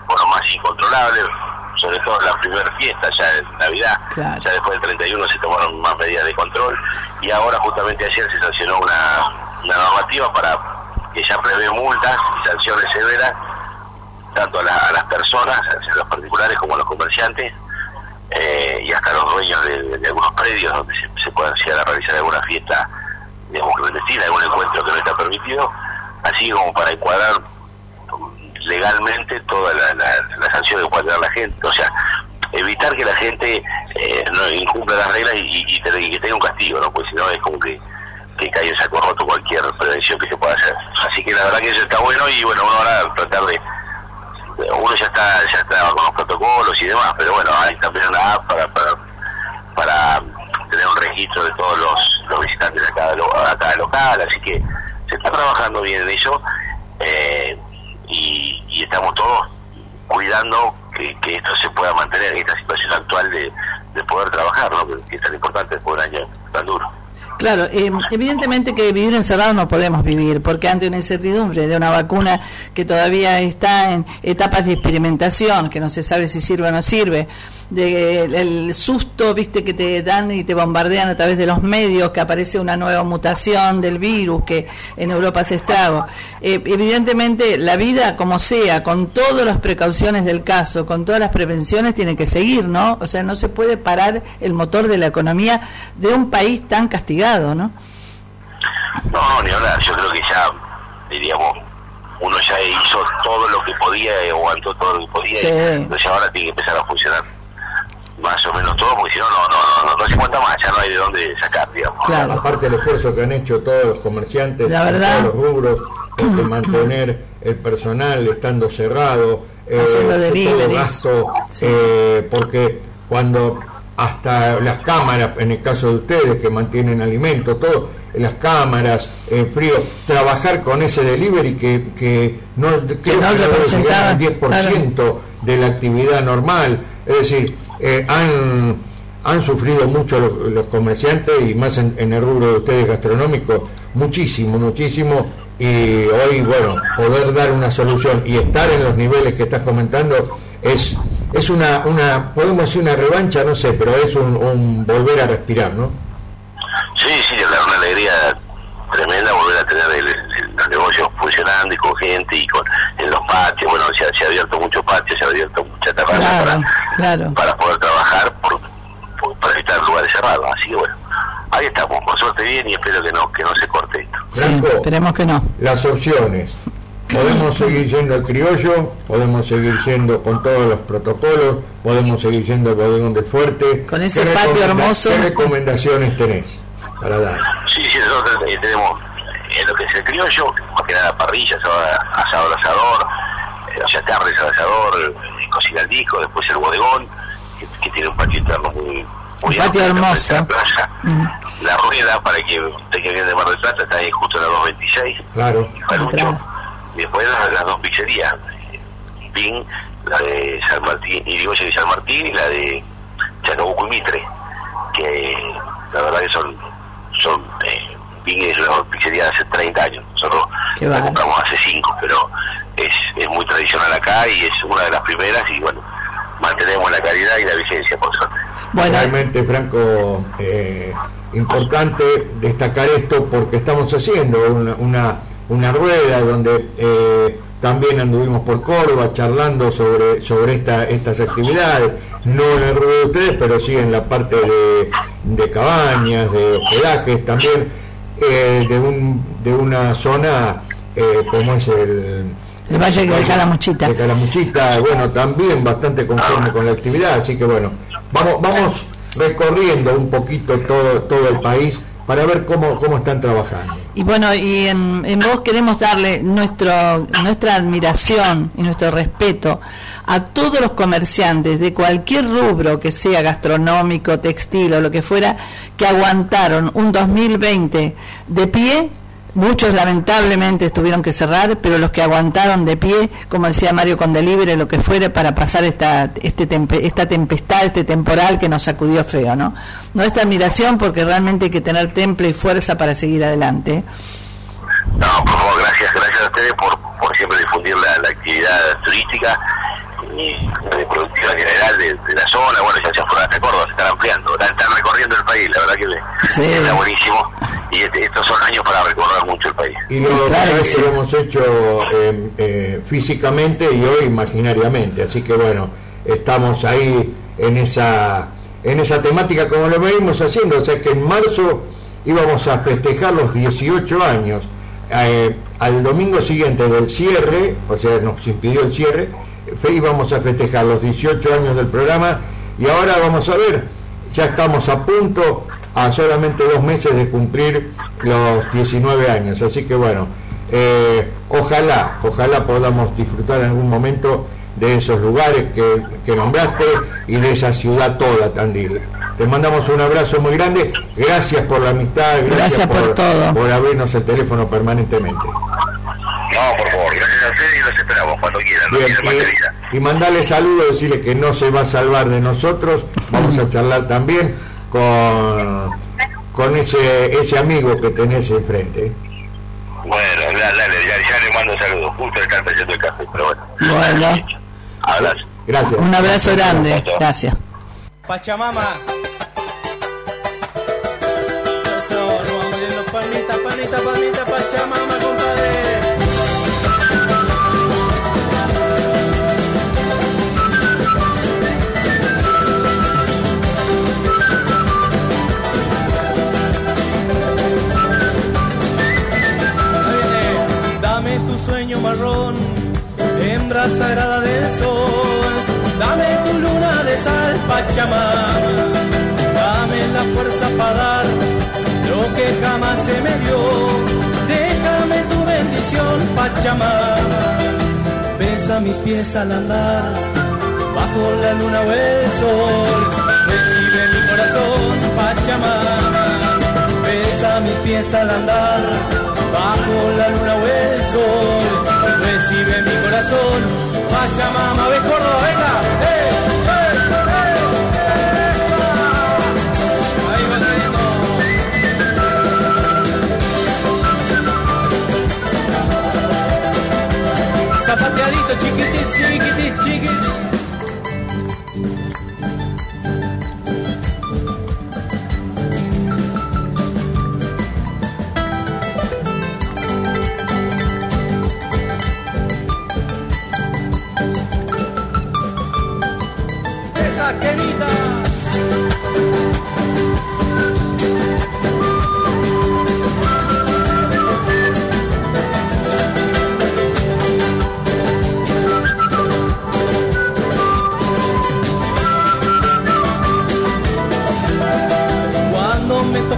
V: bueno, más incontrolables, sobre todo la primera fiesta, ya en Navidad, ya después del 31 se tomaron más medidas de control. Y ahora justamente ayer se sancionó una, una normativa para que ya prevé multas y sanciones severas tanto a, las personas, a los particulares como a los comerciantes, eh, y hasta los dueños de, algunos predios donde se, se puedan llegar a realizar alguna fiesta, digamos, clandestina, algún encuentro que no está permitido, así como para encuadrar legalmente toda la, la, sanción que pueda tener la gente. O sea, evitar que la gente eh, no incumpla las reglas y, que tenga un castigo, ¿no? Porque si no es como que, que cae en saco roto cualquier prevención que se pueda hacer. Así que la verdad que eso está bueno y bueno, uno ahora tratar de uno ya está ya está con los protocolos y demás, pero bueno, hay también una app para, para, para tener un registro de todos los, los visitantes de cada, cada local, así que se está trabajando bien en eso eh, y, y, estamos todos cuidando que, esto se pueda mantener en esta situación actual de, de poder trabajar, ¿no? que es tan importante después de un año tan duro.
M: Claro, eh, evidentemente que vivir encerrado no podemos vivir, porque ante una incertidumbre de una vacuna que todavía está en etapas de experimentación, que no se sabe si sirve o no sirve, de, el susto, viste, que te dan y te bombardean a través de los medios, que aparece una nueva mutación del virus, que en Europa se estrago. Eh, evidentemente, la vida, como sea, con todas las precauciones del caso, con todas las prevenciones, tiene que seguir, ¿no? O sea, no se puede parar el motor de la economía de un país tan castigado, ¿no?
V: No, ni hablar, yo creo que ya, diríamos, uno ya hizo todo lo que podía, aguantó todo lo que podía, entonces ahora tiene que empezar a funcionar más o menos todo, porque si no, no, no, no, se cuenta más, ya no hay de dónde sacar, digamos.
O: Claro. Aparte el esfuerzo que han hecho todos los comerciantes, todos los rubros, de mantener el personal estando cerrado, eh, todo gasto, eh, porque cuando hasta las cámaras, en el caso de ustedes que mantienen alimentos, todo, las cámaras, en frío, trabajar con ese delivery que, que no, que no representaba el 10% de la actividad normal, es decir, eh, han, han sufrido mucho los, comerciantes y más en, el rubro de ustedes gastronómico, muchísimo, muchísimo. Y hoy, bueno, poder dar una solución y estar en los niveles que estás comentando es, es una, una, podemos decir una revancha, no sé, pero es un, volver a respirar, ¿no?
V: Sí, sí, es una alegría tremenda volver a tener los negocios funcionando y con gente y con en los patios, bueno, se, se ha abierto mucho patio, se ha abierto mucha terraza para, poder trabajar por, para evitar lugares cerrados, así que bueno, ahí estamos, con suerte bien y espero que no, que no se corte esto.
M: esperemos que no.
O: Las opciones. Podemos seguir siendo el criollo, podemos seguir siendo con todos los protocolos, podemos seguir siendo el bodegón del fuerte.
M: Con ese patio hermoso.
O: ¿Qué recomendaciones tenés para dar?
V: Sí, sí, nosotros tenemos en lo que es el criollo, más que nada parrilla, asado, al asador, eh, al asador, eh, cocina al disco, después el bodegón, que, tiene un patio interno muy, muy
M: un patio hermoso.
V: Mm. La rueda, para que usted que viene de Mar del Plata, está ahí justo en la 226.
O: Claro.
V: Y después las, dos pizzerías, Pin, la de San Martín, y digo de San Martín, y la de Chacabuco y Mitre, que la verdad que son, son eh, es una pizzería de hace 30 años. Nosotros la compramos hace 5, pero es, es muy tradicional acá y es una de las primeras y bueno, mantenemos la calidad y la vigencia, por suerte.
O: Realmente, Franco, eh, importante destacar esto porque estamos haciendo una, una, una rueda donde eh, también anduvimos por Córdoba charlando sobre, sobre esta, estas actividades, no en el ruedo de ustedes, pero sí en la parte de, de cabañas, de hospedajes también eh, de, un, de una zona eh, como es el,
M: el Valle de Calamuchita.
O: De Calamuchita, bueno, también bastante conforme con la actividad, así que bueno, vamos, vamos recorriendo un poquito todo, todo el país para ver cómo, cómo están trabajando.
M: Y bueno, y en, en vos queremos darle nuestro, nuestra admiración y nuestro respeto a todos los comerciantes de cualquier rubro que sea gastronómico, textil o lo que fuera, que aguantaron un 2020 de pie Muchos lamentablemente tuvieron que cerrar, pero los que aguantaron de pie, como decía Mario Condelibre, lo que fuere para pasar esta, este esta tempestad, este temporal que nos sacudió feo, ¿no? Nuestra admiración porque realmente hay que tener temple y fuerza para seguir adelante.
V: No, por favor, gracias, gracias a ustedes por, por siempre difundir la, actividad turística y de productiva general de, la zona, bueno, ya se fueron hasta Córdoba, se están ampliando, están, recorriendo el país, la verdad que está buenísimo y este, estos son años para recordar
O: Y lo, lo hemos hecho eh, eh, físicamente y hoy imaginariamente, así que bueno, estamos ahí en esa en esa temática como lo venimos haciendo, o sea que en marzo íbamos a festejar los 18 años, eh, al domingo siguiente del cierre, o sea, nos impidió el cierre, íbamos a festejar los 18 años del programa. Y ahora vamos a ver, ya estamos a punto, a solamente dos meses de cumplir los 19 años, así que bueno, eh, ojalá, ojalá podamos disfrutar en algún momento de esos lugares que, que, nombraste y de esa ciudad toda, Tandil. Te mandamos un abrazo muy grande, gracias por la amistad,
M: gracias, por, todo.
O: por abrirnos el teléfono permanentemente.
V: No, por favor, gracias a ustedes y los esperamos cuando quieran.
O: y, y mandarle saludos, decirle que no se va a salvar de nosotros, vamos a charlar también con, con ese, ese amigo que tenés enfrente.
V: Bueno, dale, ya, ya le mando saludos, justo el café, el café, pero bueno.
M: Bueno.
O: Gracias.
M: Un abrazo grande. Gracias.
H: Pachamama. Panita, panita, panita, hembra sagrada del sol. Dame tu luna de sal, Pachamama. Dame la fuerza para dar lo que jamás se me dio. Déjame tu bendición, Pachamama. Besa mis pies al andar, bajo la luna o el sol. Recibe mi corazón, Pachamama. Mis pies al andar, bajo la luna o el sol. Recibe mi corazón, Pachamama, ve Córdoba, venga. ¡Eh, eh, eh! Zapateadito, chiquitín, chiquitín, chiquitín.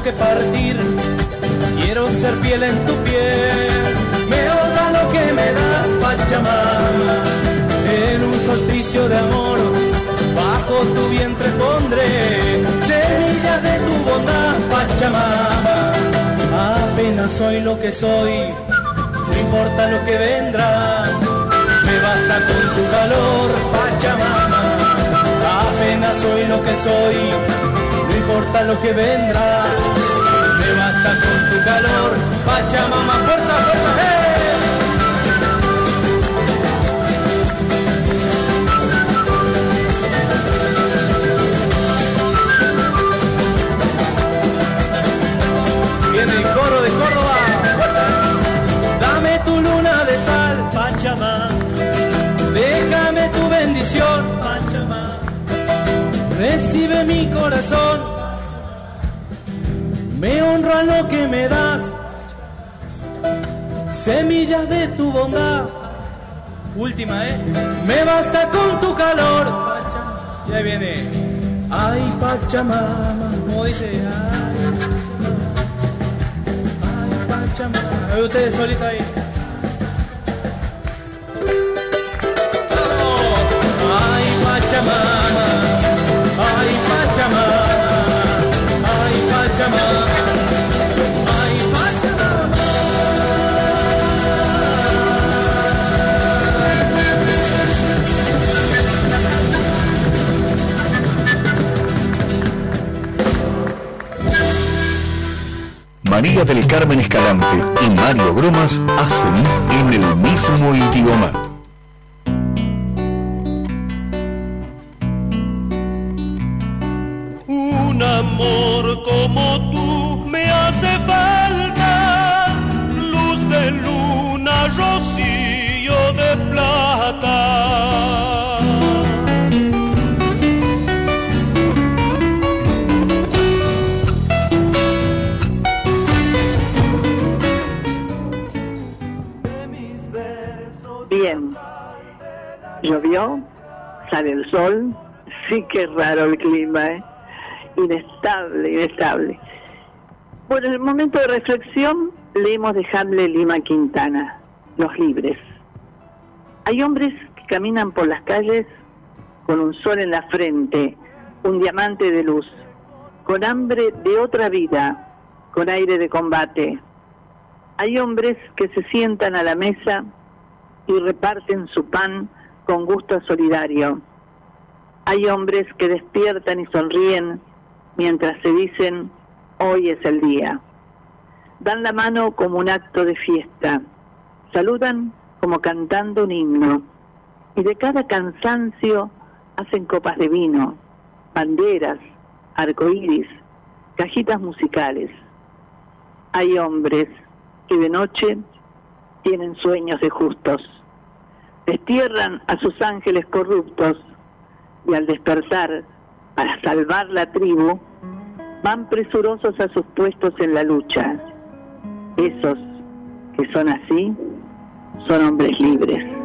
H: Toque partir, quiero ser piel en tu piel. Me honra lo que me das, Pachamama. En un solsticio de amor, bajo tu vientre pondré semilla de tu bondad, Pachamama. Apenas soy lo que soy, no importa lo que vendrá. Me basta con tu calor, Pachamama. Apenas soy lo que soy, importa lo que vendrá. Me basta con tu calor, Pachamama, fuerza, fuerza, ¡eh! Viene el coro de Córdoba. Dame tu luna de sal, Pachamama. Déjame tu bendición, Pachamama. Recibe mi corazón. Me honra lo que me das. Semillas de tu bondad. Última, ¿eh? Me basta con tu calor. Pachamama. Ya viene. Ay, Pachamama. Como dice, ay, Pachamama. Ay, ustedes solitos ahí. Ay, Pachamama,
J: María del Carmen Escalante y Mario Gromas hacen en el mismo idioma.
F: Es raro el clima, ¿eh? inestable, inestable. En el momento de reflexión leemos de Hamlet Lima Quintana, Los Libres. Hay hombres que caminan por las calles con un sol en la frente, un diamante de luz, con hambre de otra vida, con aire de combate. Hay hombres que se sientan a la mesa y reparten su pan con gusto solidario. Hay hombres que despiertan y sonríen mientras se dicen, hoy es el día. Dan la mano como un acto de fiesta. Saludan como cantando un himno. Y de cada cansancio hacen copas de vino, banderas, arcoíris, cajitas musicales. Hay hombres que de noche tienen sueños de justos. Destierran a sus ángeles corruptos y al despertar para salvar la tribu, van presurosos a sus puestos en la lucha. Esos que son así son hombres libres.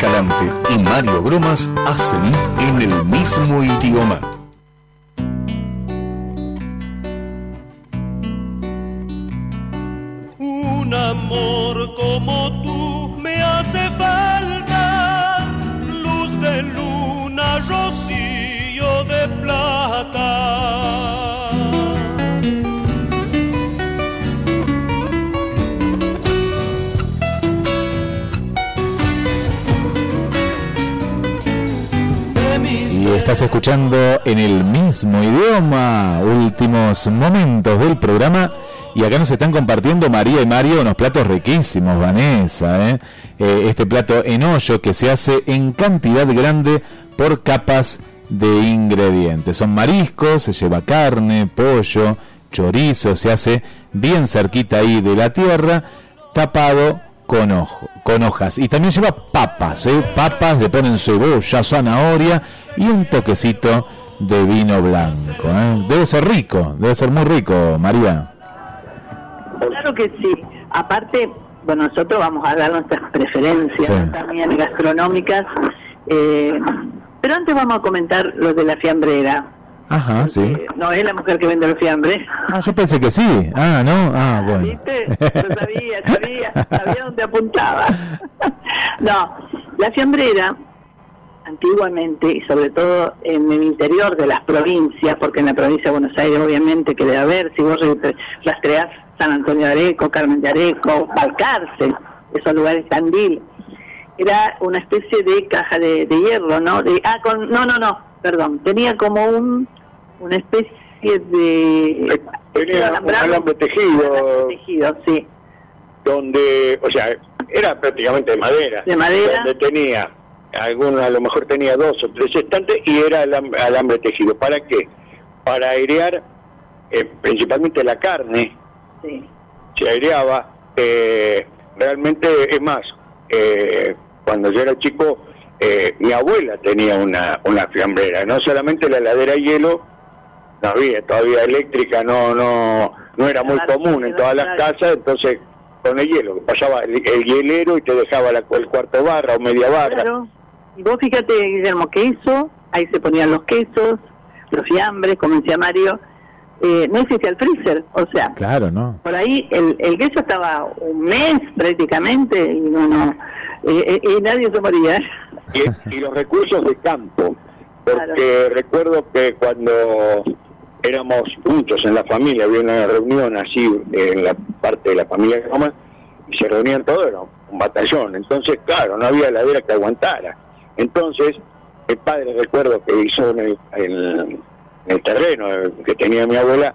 J: Escalante y Mario Gromas hacen en el mismo idioma.
K: Mismo idioma, últimos momentos del programa. Y acá nos están compartiendo María y Mario unos platos riquísimos, Vanessa. ¿eh? Eh, este plato en hoyo que se hace en cantidad grande por capas de ingredientes. Son mariscos, se lleva carne, pollo, chorizo, se hace bien cerquita ahí de la tierra, tapado con, ojo, con hojas. Y también lleva papas, ¿eh? papas, le ponen cebolla, zanahoria y un toquecito de vino blanco. ¿eh? Debe ser rico, debe ser muy rico, María.
F: Claro que sí. Aparte, bueno, nosotros vamos a dar nuestras preferencias
K: Sí.
F: también gastronómicas. eh, pero antes vamos a comentar lo de la fiambrera.
K: Ajá, sí.
F: Eh, no es la mujer que vende los fiambres.
K: Ah, yo pensé que sí. Ah, no. Ah, bueno.
F: ¿Viste? Lo sabía, sabía, sabía dónde apuntaba. no, la fiambrera, antiguamente, y sobre todo en el interior de las provincias, porque en la provincia de Buenos Aires, obviamente, que debe haber, si vos re- rastreás San Antonio de Areco, Carmen de Areco, Balcarce, esos lugares Tandil, era una especie de caja de, de hierro, ¿no? De, ah, con, no, no, no, perdón, tenía como un una especie de
G: Tenía un
F: alambrado.
G: alambre tejido,
F: tejido, sí.
G: donde, o sea, era prácticamente de madera.
F: De madera.
G: Donde tenía, algunos a lo mejor tenía dos o tres estantes y era alam- alambre tejido. ¿Para qué? Para airear eh, principalmente la carne,
F: Sí.
G: se aireaba. eh, realmente, es más, eh, cuando yo era chico, eh, mi abuela tenía una, una fiambrera, no solamente la heladera de hielo, no había todavía eléctrica, no no no era muy común en todas las casas, entonces con el hielo, pasaba el, el hielero y te dejaba la, el cuarto barra o media barra.
F: Claro. Y vos fíjate, Guillermo, queso, ahí se ponían los quesos, los fiambres, como decía Mario, eh, no existía el freezer, o sea,
K: Claro, ¿no?
F: por ahí el, el queso estaba un mes prácticamente y no, no, eh, eh, y nadie se moría.
G: y, y los recursos de campo, porque recuerdo que cuando éramos muchos en la familia, había una reunión así en la parte de la familia de mamá, y se reunían todos, era un batallón, entonces claro, no había heladera que aguantara. Entonces, el padre recuerdo que hizo en el, en el terreno que tenía mi abuela,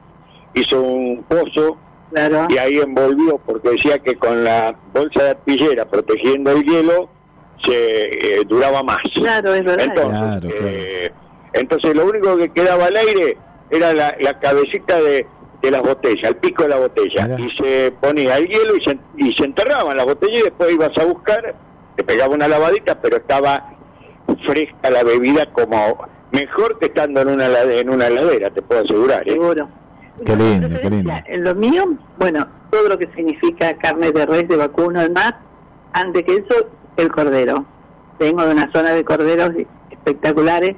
G: hizo un pozo y ahí envolvió, porque decía que con la bolsa de arpillera protegiendo el hielo, se eh, duraba más.
F: Claro, es verdad.
G: Entonces, eh, entonces lo único que quedaba al aire era la, la cabecita de, de las botellas, el pico de la botella, y se ponía el hielo y se, y se enterraban las botellas y después ibas a buscar, te pegaba una lavadita, pero estaba fresca la bebida como mejor que estando en una helade- en una heladera, te puedo asegurar. ¿eh?
F: Seguro.
K: Qué lindo, qué lindo.
F: En lo mío, bueno, todo lo que significa carne de res, de vacuno, demás, antes que eso, el cordero. Vengo de una zona de corderos espectaculares,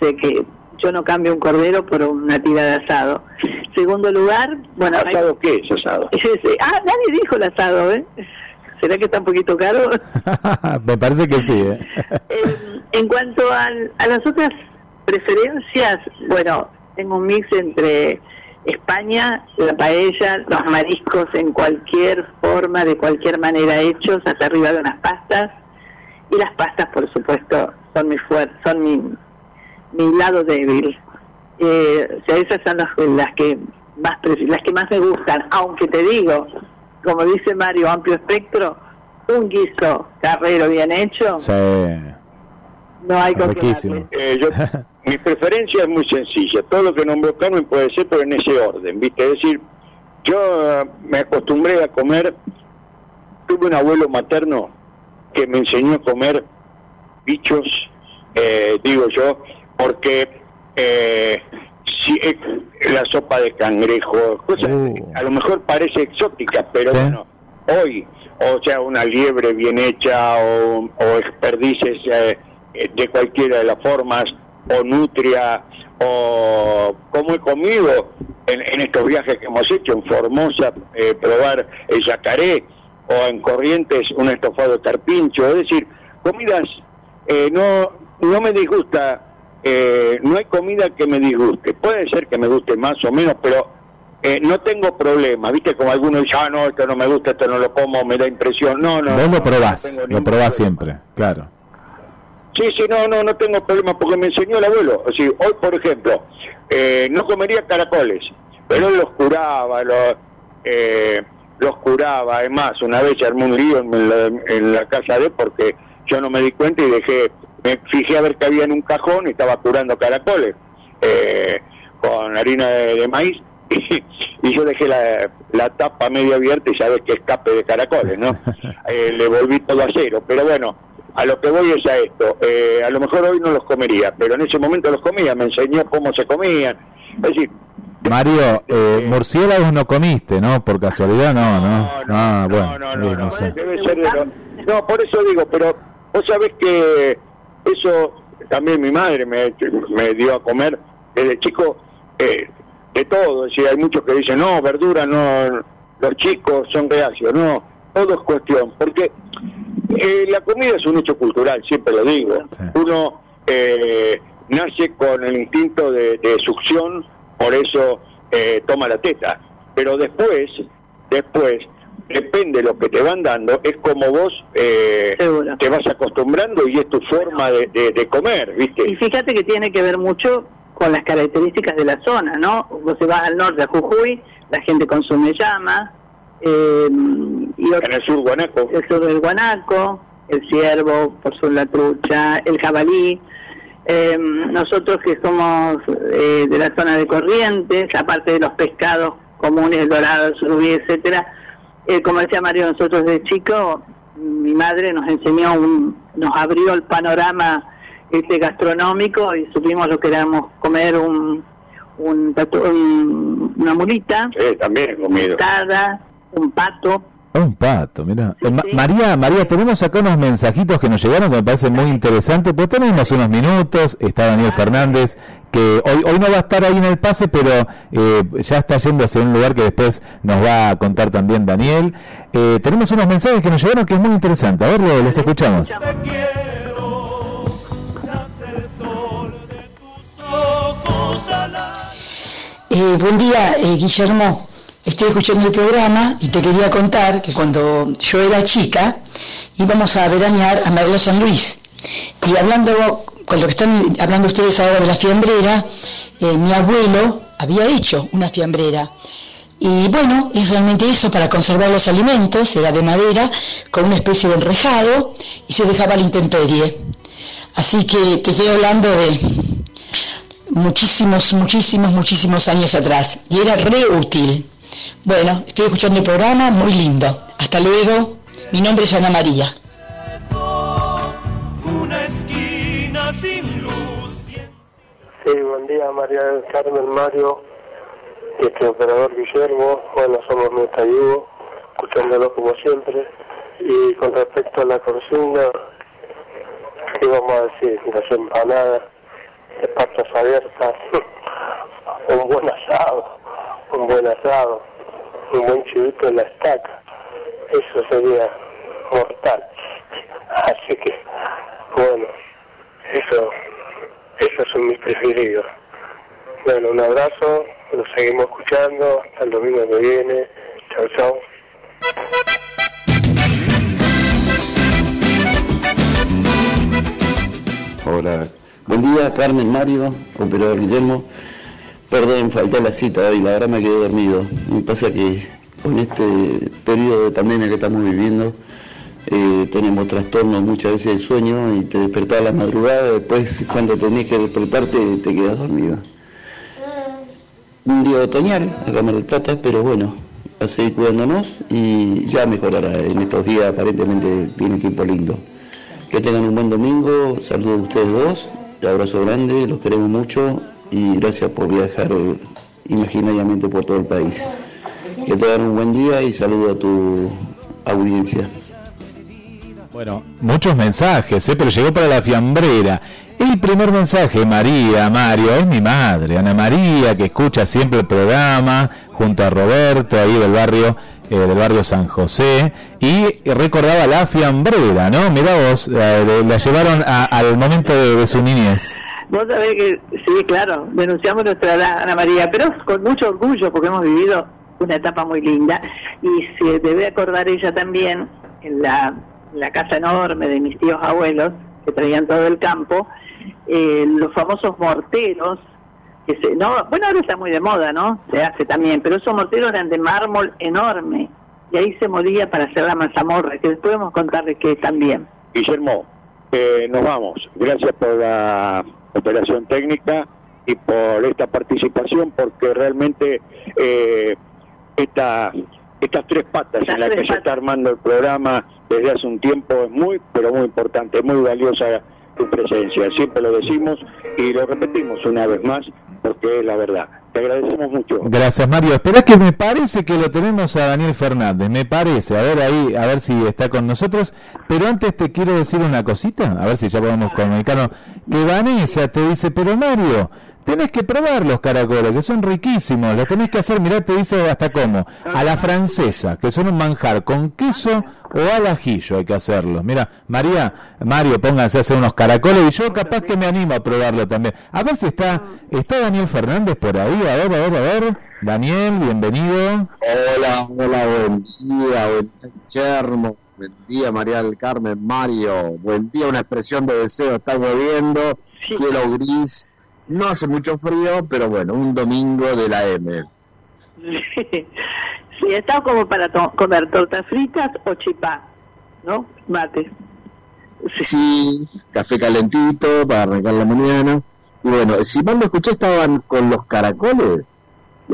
F: sé que yo no cambio un cordero por una tira de asado. Segundo lugar, bueno...
G: ¿Asado qué es asado?
F: ah, nadie dijo el asado, ¿eh? ¿Será que está un poquito caro?
K: Me parece que sí. ¿eh?
F: En cuanto al- a las otras preferencias, bueno, tengo un mix entre España, la paella, los mariscos en cualquier forma, de cualquier manera hechos, hasta arriba de unas pastas, y las pastas, por supuesto, son mi fuer- son mi, mi lado débil. Eh, o sea, esas son las, las que más las que más me gustan, aunque te digo, como dice Mario, amplio espectro, un guiso carrero bien hecho,
K: Sí.
F: no hay con qué
K: Riquísimo.
G: Eh, yo, mi preferencia es muy sencilla. Todo lo que nombró Carmen puede ser, pero en ese orden, ¿viste? Es decir, yo eh, me acostumbré a comer. Tuve un abuelo materno que me enseñó a comer bichos, eh, digo yo, porque eh, eh, la sopa de cangrejo, cosas, a lo mejor parece exótica, pero bueno, hoy, o sea, una liebre bien hecha o, o eh, de cualquiera de las formas, o nutria, o como he comido en, estos viajes que hemos hecho, en Formosa, eh, probar el yacaré, o en Corrientes un estofado de carpincho, es decir, comidas, eh, no, no me disgusta, eh, no hay comida que me disguste, puede ser que me guste más o menos, pero eh, no tengo problema, viste como algunos dicen, ah, no, esto no me gusta, esto no lo como, me da impresión, no, no.
K: Vos lo probás, lo probás siempre, claro.
G: Sí, sí, no, no, no tengo problema porque me enseñó el abuelo. O sea, hoy, por ejemplo, eh, no comería caracoles, pero él los curaba, los, eh, los curaba. Además, una vez se armó un lío en la, casa de él porque yo no me di cuenta y dejé, me fijé a ver que había en un cajón y estaba curando caracoles eh, con harina de, maíz y, yo dejé la, la, tapa medio abierta y sabes que escape de caracoles, ¿no? le volví todo a cero, pero bueno a lo que voy es a esto. Eh, a lo mejor hoy no los comería, pero en ese momento los comía, me enseñó cómo se comían. Es decir,
K: Mario, eh, murciélagos no comiste, ¿no? Por casualidad, no, no. No,
G: ah, bueno, no, no, no, debe ser No, por eso digo, pero vos sabés que eso también mi madre me, me dio a comer desde chico eh, de todo. Es decir, hay muchos que dicen, no, verdura, no, los chicos son reacios. No, todo es cuestión, porque eh, la comida es un hecho cultural, siempre lo digo. Uno eh, nace con el instinto de, succión, por eso eh, toma la teta. Pero después, después, depende de lo que te van dando, es como vos te vas acostumbrando y es tu forma de, comer, ¿viste?
F: Y fíjate que tiene que ver mucho con las características de la zona, ¿no? Vos se vas al norte a Jujuy, la gente consume llama,
G: eh, y en el sur guanaco.
F: El sur del guanaco, el ciervo, por sur la trucha, el jabalí. Eh, nosotros que somos eh, de la zona de Corrientes, aparte de los pescados comunes, el dorado, el surubí, etcétera, eh, como decía Mario, nosotros de chico, mi madre nos enseñó, un, nos abrió el panorama este gastronómico y supimos lo que éramos comer un, un, una mulita,
G: sí, también comido
F: un pato.
K: Un pato, mira. Eh, María, María, tenemos acá unos mensajitos que nos llegaron que me parecen muy interesantes. Pues tenemos unos minutos. Está Daniel Fernández, que hoy, hoy no va a estar ahí en el pase, pero eh, ya está yendo hacia un lugar que después nos va a contar también Daniel. Eh, tenemos unos mensajes que nos llegaron que es muy interesante. A ver, los escuchamos.
Q: buen día, Guillermo. Estoy escuchando el programa y te quería contar que cuando yo era chica íbamos a veranear a Merlo San Luis. Y hablando, con lo que están hablando ustedes ahora de la fiambrera, eh, mi abuelo había hecho una fiambrera. Y bueno, es realmente eso para conservar los alimentos, era de madera, con una especie de enrejado y se dejaba la intemperie. Así que te estoy hablando de muchísimos, muchísimos, muchísimos años atrás. Y era re útil. Bueno, estoy escuchando el programa, muy lindo. Hasta luego. Mi nombre es Ana María.
W: Sí, buen día María del Carmen, Mario, este operador Guillermo, bueno, somos nuestra Yugo, escuchándolo como siempre. Y con respecto a la cocina, ¿qué vamos a decir? Las empanadas, de patas abiertas, un buen asado, un buen asado un buen chivito en la estaca. Eso sería mortal. Así que, bueno, eso, esos son mis preferidos. Bueno, un abrazo, lo seguimos escuchando, hasta el domingo que viene. Chao, chao.
X: Hola, buen día Carmen, Mario, operador Guillermo. Perdón, falté la cita hoy, la verdad me quedé dormido. Me pasa que con este periodo de pandemia que estamos viviendo, eh, tenemos trastornos muchas veces de sueño y te despertás a la madrugada, después cuando tenés que despertarte te quedas dormido. Un día otoñal, acá en del Plata, pero bueno, a seguir cuidándonos y ya mejorará. En estos días aparentemente viene tiempo lindo. Que tengan un buen domingo, saludos a ustedes dos, un abrazo grande, los queremos mucho y gracias por viajar eh, imaginariamente por todo el país. Que te un buen día y saludo a tu audiencia.
K: Bueno, muchos mensajes, ¿eh? pero llegó para la fiambrera. El primer mensaje, María, Mario, es mi madre, Ana María, que escucha siempre el programa, junto a Roberto, ahí del barrio, eh, del barrio San José, y recordaba la fiambrera, ¿no? Mira vos, la llevaron al momento de, su niñez.
F: Vos sabés que, sí, claro, denunciamos nuestra Ana María, pero con mucho orgullo, porque hemos vivido una etapa muy linda, y se debe acordar ella también en la la casa enorme de mis tíos abuelos, que traían todo el campo, eh, los famosos morteros, que se, no, bueno, ahora está muy de moda, ¿no? Se hace también, pero esos morteros eran de mármol enorme, y ahí se moría para hacer la mazamorra, que después vamos a contarles que también.
G: Guillermo, eh, nos vamos. Gracias por la operación técnica y por esta participación, porque realmente eh, esta, estas tres patas en las que se está armando el programa desde hace un tiempo es muy, pero muy importante, muy valiosa tu presencia. Siempre lo decimos y lo repetimos una vez más porque es la verdad. Te agradecemos mucho.
K: Gracias, Mario. Espera que me parece que lo tenemos a Daniel Fernández. Me parece. A ver ahí, a ver si está con nosotros. Pero antes te quiero decir una cosita. A ver si ya podemos comunicarnos. Que Vanessa te dice, pero Mario, tenés que probar los caracoles, que son riquísimos. Los tenés que hacer, mirá, te dice hasta cómo. A la francesa, que son un manjar con queso o al ajillo hay que hacerlos. Mira, María, Mario, pónganse a hacer unos caracoles y yo capaz que me animo a probarlo también. A ver si está, está Daniel Fernández por ahí. A ver, a ver, a ver. Daniel, bienvenido.
Y: Hola, hola, buen día, buen día, Buen día, María del Carmen, Mario. Buen día, una expresión de deseo. Está lloviendo, cielo gris no hace mucho frío, pero bueno, un domingo de la M.
F: Sí, está como para comer tortas fritas o chipá, ¿no? Mate.
Y: Sí. café calentito para arrancar la mañana. Y bueno, si mal lo escuché, estaban con los caracoles.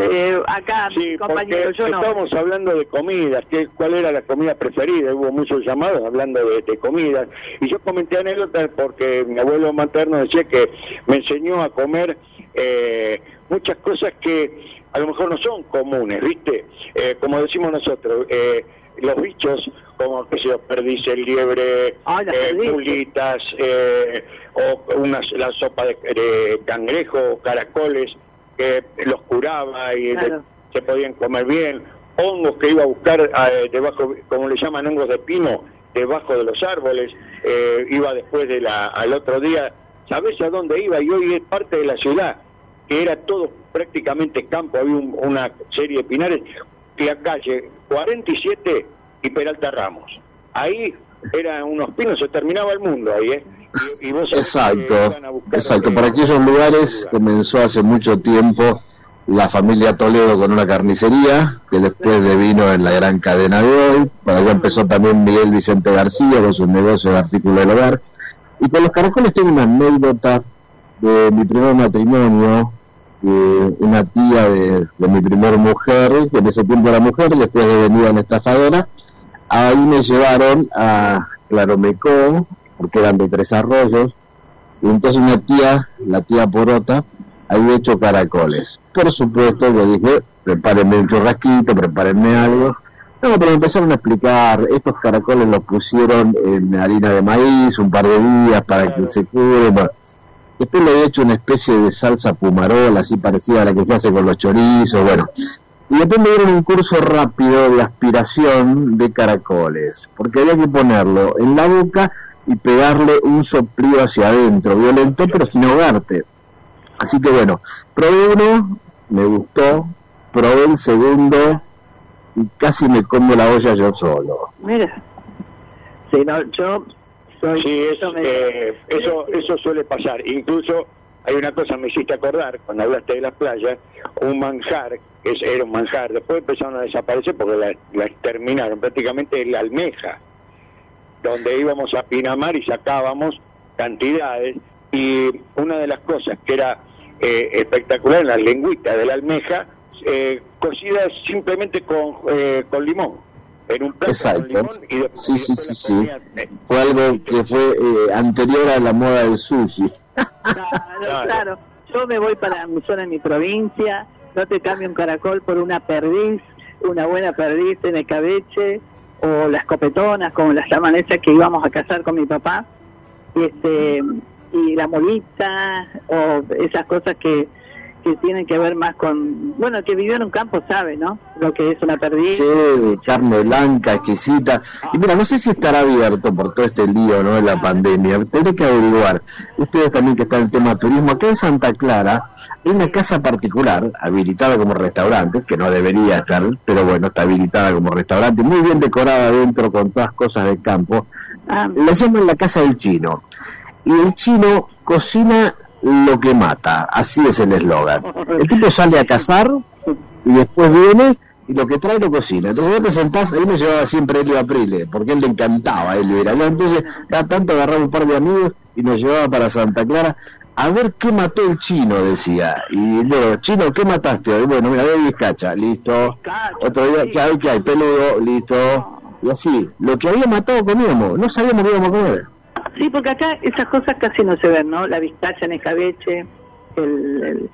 F: Eh, acá,
G: sí, compañero, yo no. Estamos hablando de comidas, que, cuál era la comida preferida. Hubo muchos llamados hablando de, de comidas. Y yo comenté anécdotas porque mi abuelo materno decía que me enseñó a comer eh, muchas cosas que a lo mejor no son comunes, ¿viste? Eh, como decimos nosotros, eh, los bichos como que se perdiz el liebre, ah, eh, eh, o una, la sopa de, de cangrejo, caracoles, que los curaba y se podían comer bien, hongos que iba a buscar eh, debajo, como le llaman hongos de pino, debajo de los árboles, eh, iba después de la, al otro día, ¿sabes a dónde iba? Y hoy es parte de la ciudad, que era todo prácticamente campo, había una serie de pinares, la calle 47 y Peralta Ramos. Ahí eran unos pinos, se terminaba el mundo ahí, ¿eh?
Y: Exacto, exacto. Por aquellos lugares comenzó hace mucho tiempo la familia Toledo con una carnicería, que después devino en la gran cadena de hoy. Para allá empezó también Miguel Vicente García con sus negocios de artículos del hogar. Y con los caracoles tengo una anécdota de mi primer matrimonio, de una tía de, mi primer mujer, que en ese tiempo era mujer, después de venir en estafadora. Ahí me llevaron a Claromecó, porque eran de tres arroyos, y entonces una tía, la tía Porota, había hecho caracoles. Por supuesto, le dije, prepárenme un churrasquito, prepárenme algo. No, pero me empezaron a explicar, estos caracoles los pusieron en harina de maíz un par de días para que se cure. Después le he hecho una especie de salsa pumarola, así parecida a la que se hace con los chorizos, bueno. Y después me dieron un curso rápido de aspiración de caracoles, porque había que ponerlo en la boca y pegarle un soplido hacia adentro, violento pero sin ahogarte. Así que bueno, probé uno, me gustó, probé el segundo y casi me como la olla yo solo.
F: Mira, si no, yo soy...
G: Sí, eso, eh, eso, eso suele pasar. Incluso hay una cosa me hiciste acordar, cuando hablaste de las playas, un manjar, es, era un manjar, después empezaron a desaparecer porque la, la exterminaron, prácticamente la almeja donde íbamos a Pinamar y sacábamos cantidades y una de las cosas que era eh, espectacular, las lengüitas de la almeja, eh, cocidas simplemente con, eh, con limón. En un plato
Y: Exacto. Con limón y sí, sí, sí, sí. Fue algo que fue eh, anterior a la moda del sushi.
F: Claro, claro. Yo me voy para zona, en mi provincia, no te cambio un caracol por una perdiz, una buena perdiz en el cabeche, o las copetonas, como las llaman esas que íbamos a cazar con mi papá, y este y la molita o esas cosas que que tienen que ver más con, bueno, que vivió en un campo sabe, ¿no? Lo que es una perdiz.
Y: Sí, carne blanca, exquisita. Y mira, no sé si estará abierto por todo este lío, ¿no? De la pandemia. Tendré que averiguar. Ustedes también que están en el tema turismo. Acá en Santa Clara hay una casa particular, habilitada como restaurante, que no debería estar, pero bueno, está habilitada como restaurante, muy bien decorada adentro con todas cosas del campo. Ah. La llaman la casa del chino. Y el chino cocina lo que mata, así es el eslogan. El tipo sale a cazar y después viene y lo que trae lo cocina. Entonces vos te sentás, ahí me llevaba siempre Elio Aprile, porque él le encantaba Elio ir allá. Entonces cada tanto agarraba un par de amigos y nos llevaba para Santa Clara a ver qué mató el chino, decía. Y luego, chino, ¿qué mataste hoy? Bueno, mira, de bizcacha, listo. Otro día, ¿qué hay? ¿Qué hay? Peludo, listo. Y así, lo que había matado comíamos, no sabíamos qué íbamos a comer.
F: Sí, porque acá esas cosas casi no se ven, ¿no? La vistacha en escabeche, el,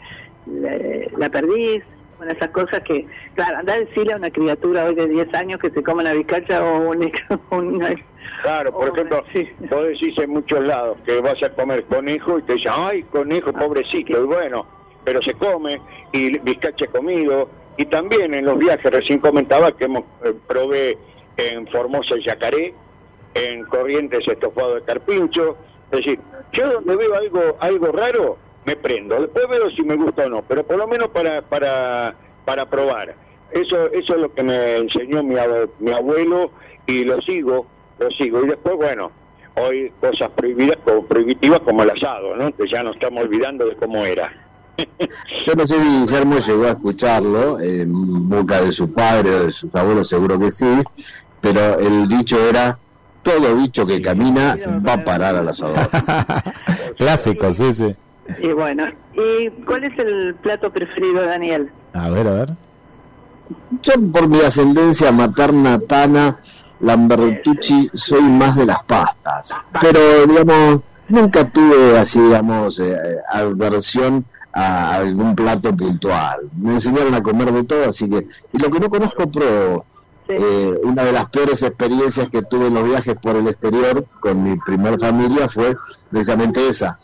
F: la, perdiz, esas cosas que, claro, andar a decirle a una criatura hoy de 10 años que se come una vizcacha o un,
G: Claro, por ejemplo, sí. vos decís en muchos lados que vas a comer conejo y te dicen, ay, conejo, pobrecito, y bueno, pero se come, y vizcacha comido, y también en los viajes, recién comentaba que hemos eh, probé en Formosa el yacaré, en Corrientes estofado de carpincho. Es decir, yo donde veo algo algo raro, me prendo. Después veo si me gusta o no, pero por lo menos para para para probar. Eso eso es lo que me enseñó mi, mi abuelo y lo sigo, lo sigo. Y después, bueno, hoy cosas prohibidas como prohibitivas como el asado, ¿no? Que ya nos estamos olvidando de cómo era.
Y: Yo no sé si Guillermo llegó a escucharlo en boca de su padre o de sus abuelos, seguro que sí, pero el dicho era todo bicho que camina va a parar al asador.
K: Clásico, sí, sí.
F: Y bueno, ¿y cuál es el plato preferido, Daniel?
K: A ver, a ver.
Y: Yo por mi ascendencia materna, tana, Lambertucci, soy más de las pastas. Pero, digamos, nunca tuve así, digamos, eh, aversión a algún plato puntual. Me enseñaron a comer de todo, así que... Y lo que no conozco, pro eh, una de las peores experiencias que tuve en los viajes por el exterior con mi primer familia fue precisamente esa,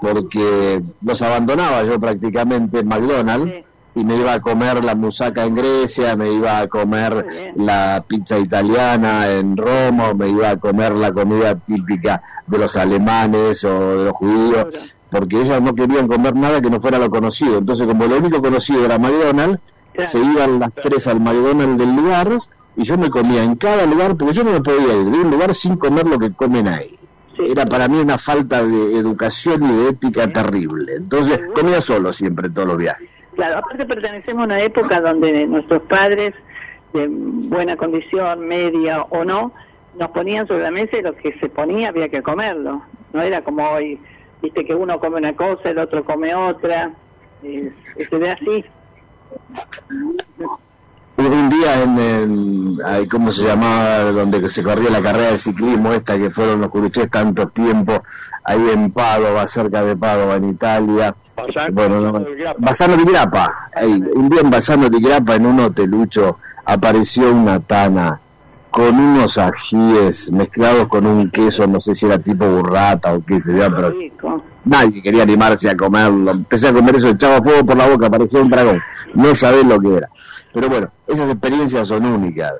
Y: porque los abandonaba yo prácticamente en McDonald's y me iba a comer la musaca en Grecia, me iba a comer la pizza italiana en Roma, me iba a comer la comida típica de los alemanes o de los judíos, porque ellas no querían comer nada que no fuera lo conocido. Entonces, como lo único conocido era McDonald's, se iban las tres al McDonald's del lugar y yo me comía en cada lugar, porque yo no me podía ir de un lugar sin comer lo que comen ahí. Era para mí una falta de educación y de ética terrible. Entonces comía solo siempre en todos los viajes.
F: Claro, aparte pertenecemos a una época donde nuestros padres, de buena condición, media o no, nos ponían sobre la mesa y lo que se ponía había que comerlo. No era como hoy, viste que uno come una cosa, el otro come otra. se ve así
Y: un día en el, ¿cómo se llamaba? Donde se corría la carrera de ciclismo esta que fueron los curuchés tanto tiempo, ahí en Padova, cerca de Padova, en Italia. bueno, no, Basano di Grappa, un día en Basano di Grappa, en un hotelucho, apareció una tana con unos ajíes mezclados con un queso, no sé si era tipo burrata o qué se veía, pero nadie quería animarse a comerlo. Empecé a comer eso, echaba fuego por la boca, parecía un dragón. No sabés lo que era. Pero bueno, esas experiencias son únicas.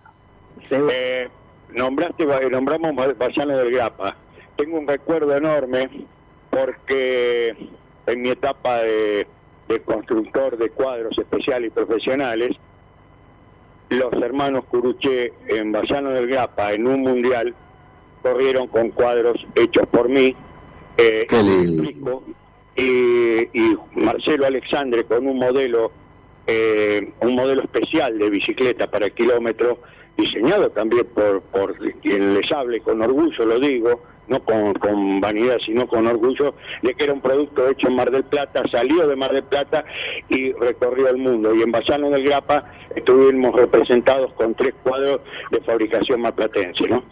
G: Eh, nombraste, nombramos Bayano del Grapa. Tengo un recuerdo enorme porque en mi etapa de, constructor de cuadros especiales y profesionales, los hermanos Curuche en Bayano del Grapa, en un mundial, corrieron con cuadros hechos por mí. Eh, y, y Marcelo Alexandre con un modelo eh, un modelo especial de bicicleta para el kilómetro, diseñado también por, por quien les hable, con orgullo lo digo, no con, con, vanidad, sino con orgullo, de que era un producto hecho en Mar del Plata, salió de Mar del Plata y recorrió el mundo. Y en Basano del Grapa estuvimos representados con tres cuadros de fabricación marplatense, ¿no?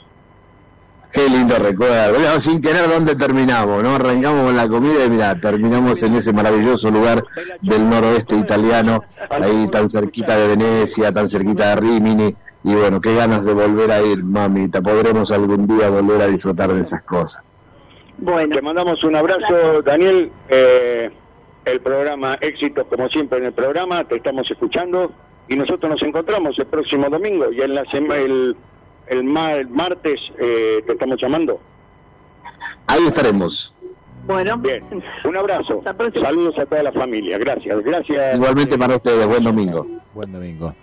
Y: Qué lindo recuerdo. sin querer, ¿dónde terminamos? ¿no? Arrancamos con la comida y mira, terminamos en ese maravilloso lugar del noroeste italiano, ahí tan cerquita de Venecia, tan cerquita de Rimini, y bueno, qué ganas de volver a ir, mamita. Podremos algún día volver a disfrutar de esas cosas.
G: Bueno. Te mandamos un abrazo, Daniel. Eh, el programa Éxitos, como siempre en el programa, te estamos escuchando y nosotros nos encontramos el próximo domingo y en la el, el, martes eh, te estamos llamando.
Y: Ahí estaremos.
G: Bueno, bien. Un abrazo. Saludos a toda la familia. Gracias. Gracias.
Y: Igualmente para ustedes. Buen domingo.
K: Buen domingo.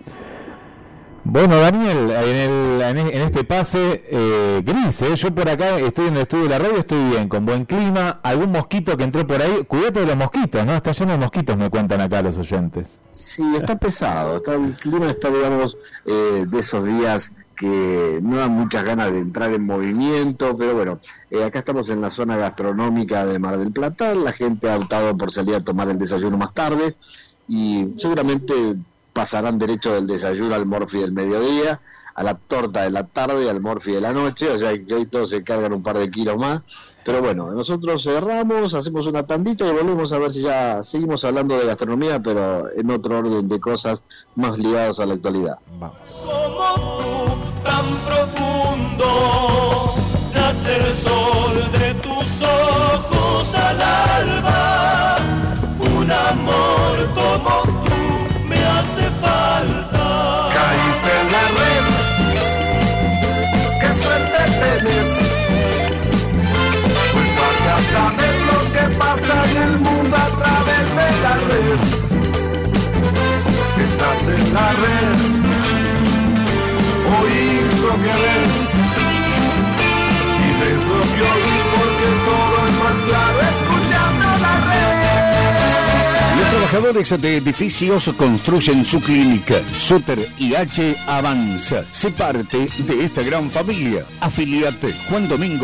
K: Bueno, Daniel, en, en este pase eh, gris, eh, yo por acá estoy en el estudio de la radio, estoy bien, con buen clima, algún mosquito que entró por ahí, cuídate de los mosquitos, ¿no? Está lleno de mosquitos, me cuentan acá los oyentes.
Y: Sí, está pesado, está, el clima está, digamos, eh, de esos días que no dan muchas ganas de entrar en movimiento, pero bueno, eh, acá estamos en la zona gastronómica de Mar del Plata, la gente ha optado por salir a tomar el desayuno más tarde y seguramente pasarán derecho del desayuno al morfi del mediodía, a la torta de la tarde, al morfi de la noche, o sea que hoy todos se cargan un par de kilos más. Pero bueno, nosotros cerramos, hacemos una tandita y volvemos a ver si ya seguimos hablando de gastronomía, pero en otro orden de cosas más ligados a la actualidad.
Z: Vamos. Como tú, tan profundo, nace el sol de tus ojos al alba, un amor como
D: en el mundo a través de la red. Estás en la red, oís lo que ves. Y ves lo que oí porque todo es más claro escuchando la red.
E: Los trabajadores de edificios construyen su clínica. Suter y H avanza. Se parte de esta gran familia. Afiliate Juan Domingo.